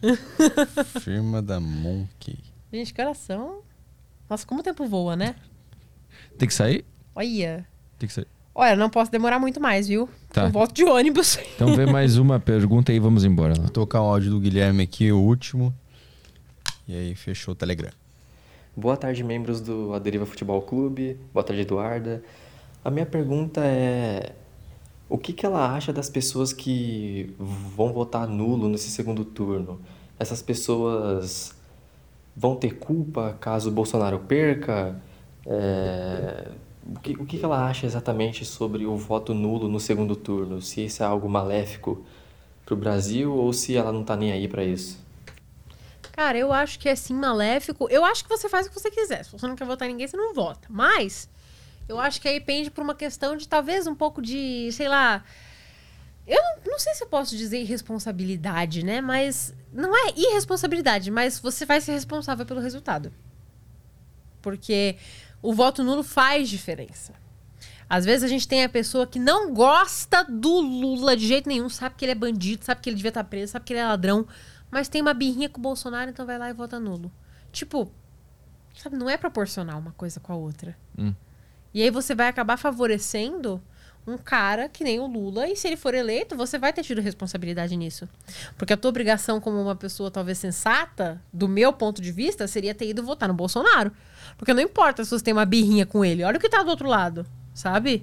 firma da Monk. Gente, que horas são? Nossa, como o tempo voa, né? Tem que sair? Olha. Tem que ser. Olha, não posso demorar muito mais, viu? Tá. Eu volto de ônibus. Então vê mais uma pergunta e vamos embora. Vou tocar um áudio do Guilherme aqui, o último. E aí, fechou o Telegram. Boa tarde, membros do Aderiva Futebol Clube. Boa tarde, Eduarda. A minha pergunta é: o que, que ela acha das pessoas que vão votar nulo nesse segundo turno? Essas pessoas vão ter culpa caso o Bolsonaro perca? É, o que, o que ela acha exatamente sobre o voto nulo no segundo turno? Se isso é algo maléfico para o Brasil ou se ela não tá nem aí para isso? Cara, eu acho que é sim maléfico. Eu acho que você faz o que você quiser. Se você não quer votar em ninguém, você não vota. Mas eu acho que aí pende por uma questão de talvez um pouco de, sei lá. Eu não, não sei se eu posso dizer irresponsabilidade, né? Mas não é irresponsabilidade, mas você vai ser responsável pelo resultado. Porque o voto nulo faz diferença. Às vezes a gente tem a pessoa que não gosta do Lula de jeito nenhum, sabe que ele é bandido, sabe que ele devia estar preso, sabe que ele é ladrão, mas tem uma birrinha com o Bolsonaro, então vai lá e vota nulo. Tipo, sabe, não é proporcional uma coisa com a outra. Hum. E aí você vai acabar favorecendo um cara que nem o Lula, e se ele for eleito, você vai ter tido responsabilidade nisso. Porque a tua obrigação como uma pessoa talvez sensata, do meu ponto de vista, seria ter ido votar no Bolsonaro. Porque não importa se você tem uma birrinha com ele, olha o que tá do outro lado, sabe?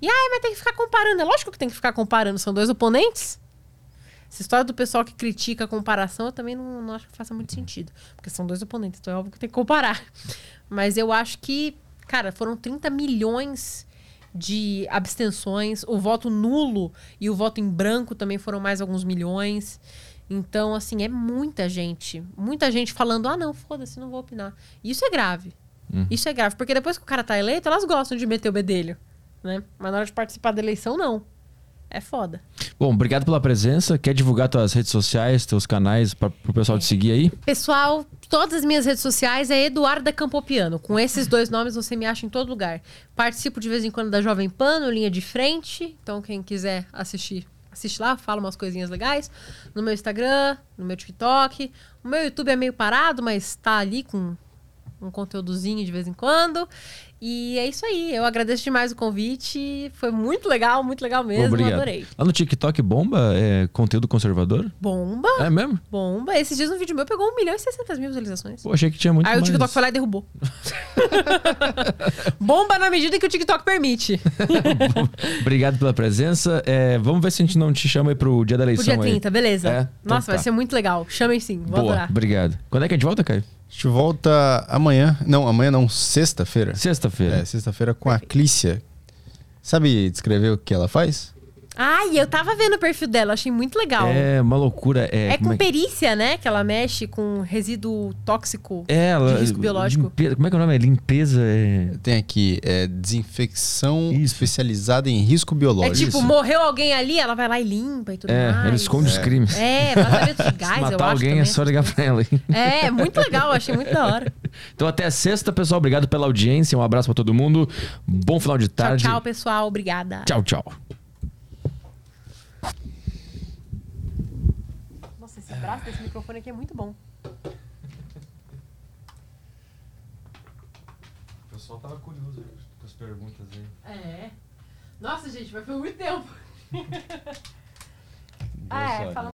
E aí, mas tem que ficar comparando. É lógico que tem que ficar comparando, são dois oponentes. Essa história do pessoal que critica a comparação, eu também não, não acho que faça muito sentido. Porque são dois oponentes, então é óbvio que tem que comparar. Mas eu acho que, cara, foram 30 milhões de abstenções. O voto nulo e o voto em branco também foram mais alguns milhões. Então, assim, é muita gente. Muita gente falando, ah, não, foda-se, não vou opinar. Isso é grave. Uhum. Isso é grave. Porque depois que o cara tá eleito, elas gostam de meter o bedelho. Né? Mas na hora de participar da eleição, não. É foda. Bom, obrigado pela presença. Quer divulgar tuas redes sociais, teus canais para o pessoal te seguir aí? Pessoal, todas as minhas redes sociais é Eduarda Campopiano. Com esses dois nomes você me acha em todo lugar. Participo de vez em quando da Jovem Pan, no Linha de Frente. Então quem quiser assistir, assiste lá, fala umas coisinhas legais. No meu Instagram, no meu TikTok. O meu YouTube é meio parado, mas tá ali com um conteúdozinho de vez em quando. E é isso aí. Eu agradeço demais o convite. Foi muito legal, muito legal mesmo. Obrigado. Adorei. Lá no TikTok bomba é conteúdo conservador? Bomba. É mesmo? Bomba. Esses dias um vídeo meu pegou 1 milhão e 600 mil visualizações. Pô, achei que tinha muito Aí o mais. TikTok foi lá e derrubou. Bomba na medida que o TikTok permite. Obrigado pela presença. É, vamos ver se a gente não te chama aí pro dia da Pro eleição dia 30, aí. beleza. É? Então Nossa, vai tá. ser muito legal. Chamem sim, vou Boa, adorar. obrigado. Quando é que a gente volta, Caio? A gente volta amanhã. Não, amanhã não, sexta-feira. Sexta-feira. É, sexta-feira com a Clícia. Sabe descrever o que ela faz? Ai, eu tava vendo o perfil dela, achei muito legal. É uma loucura. É, É com perícia, né? Que ela mexe com resíduo tóxico É, ela, de risco biológico. limpe- Como é que é o nome? É limpeza. É... Tem aqui, é desinfecção especializada em risco É biológico. tipo, morreu alguém ali, ela vai lá e limpa e tudo É, mais. ela esconde os crimes. É, tratamento de Se gás, eu matar acho alguém também. é só ligar pra ela. hein? É, muito legal, achei muito da hora. Então até sexta, pessoal. Obrigado pela audiência. Um abraço pra todo mundo. Bom final de Tchau, tarde. tchau, pessoal. Obrigada. Tchau, tchau. Nossa, esse braço desse microfone aqui é muito bom. O pessoal tava curioso com as perguntas aí. É. Nossa, gente, mas foi muito tempo. Ah, é, falando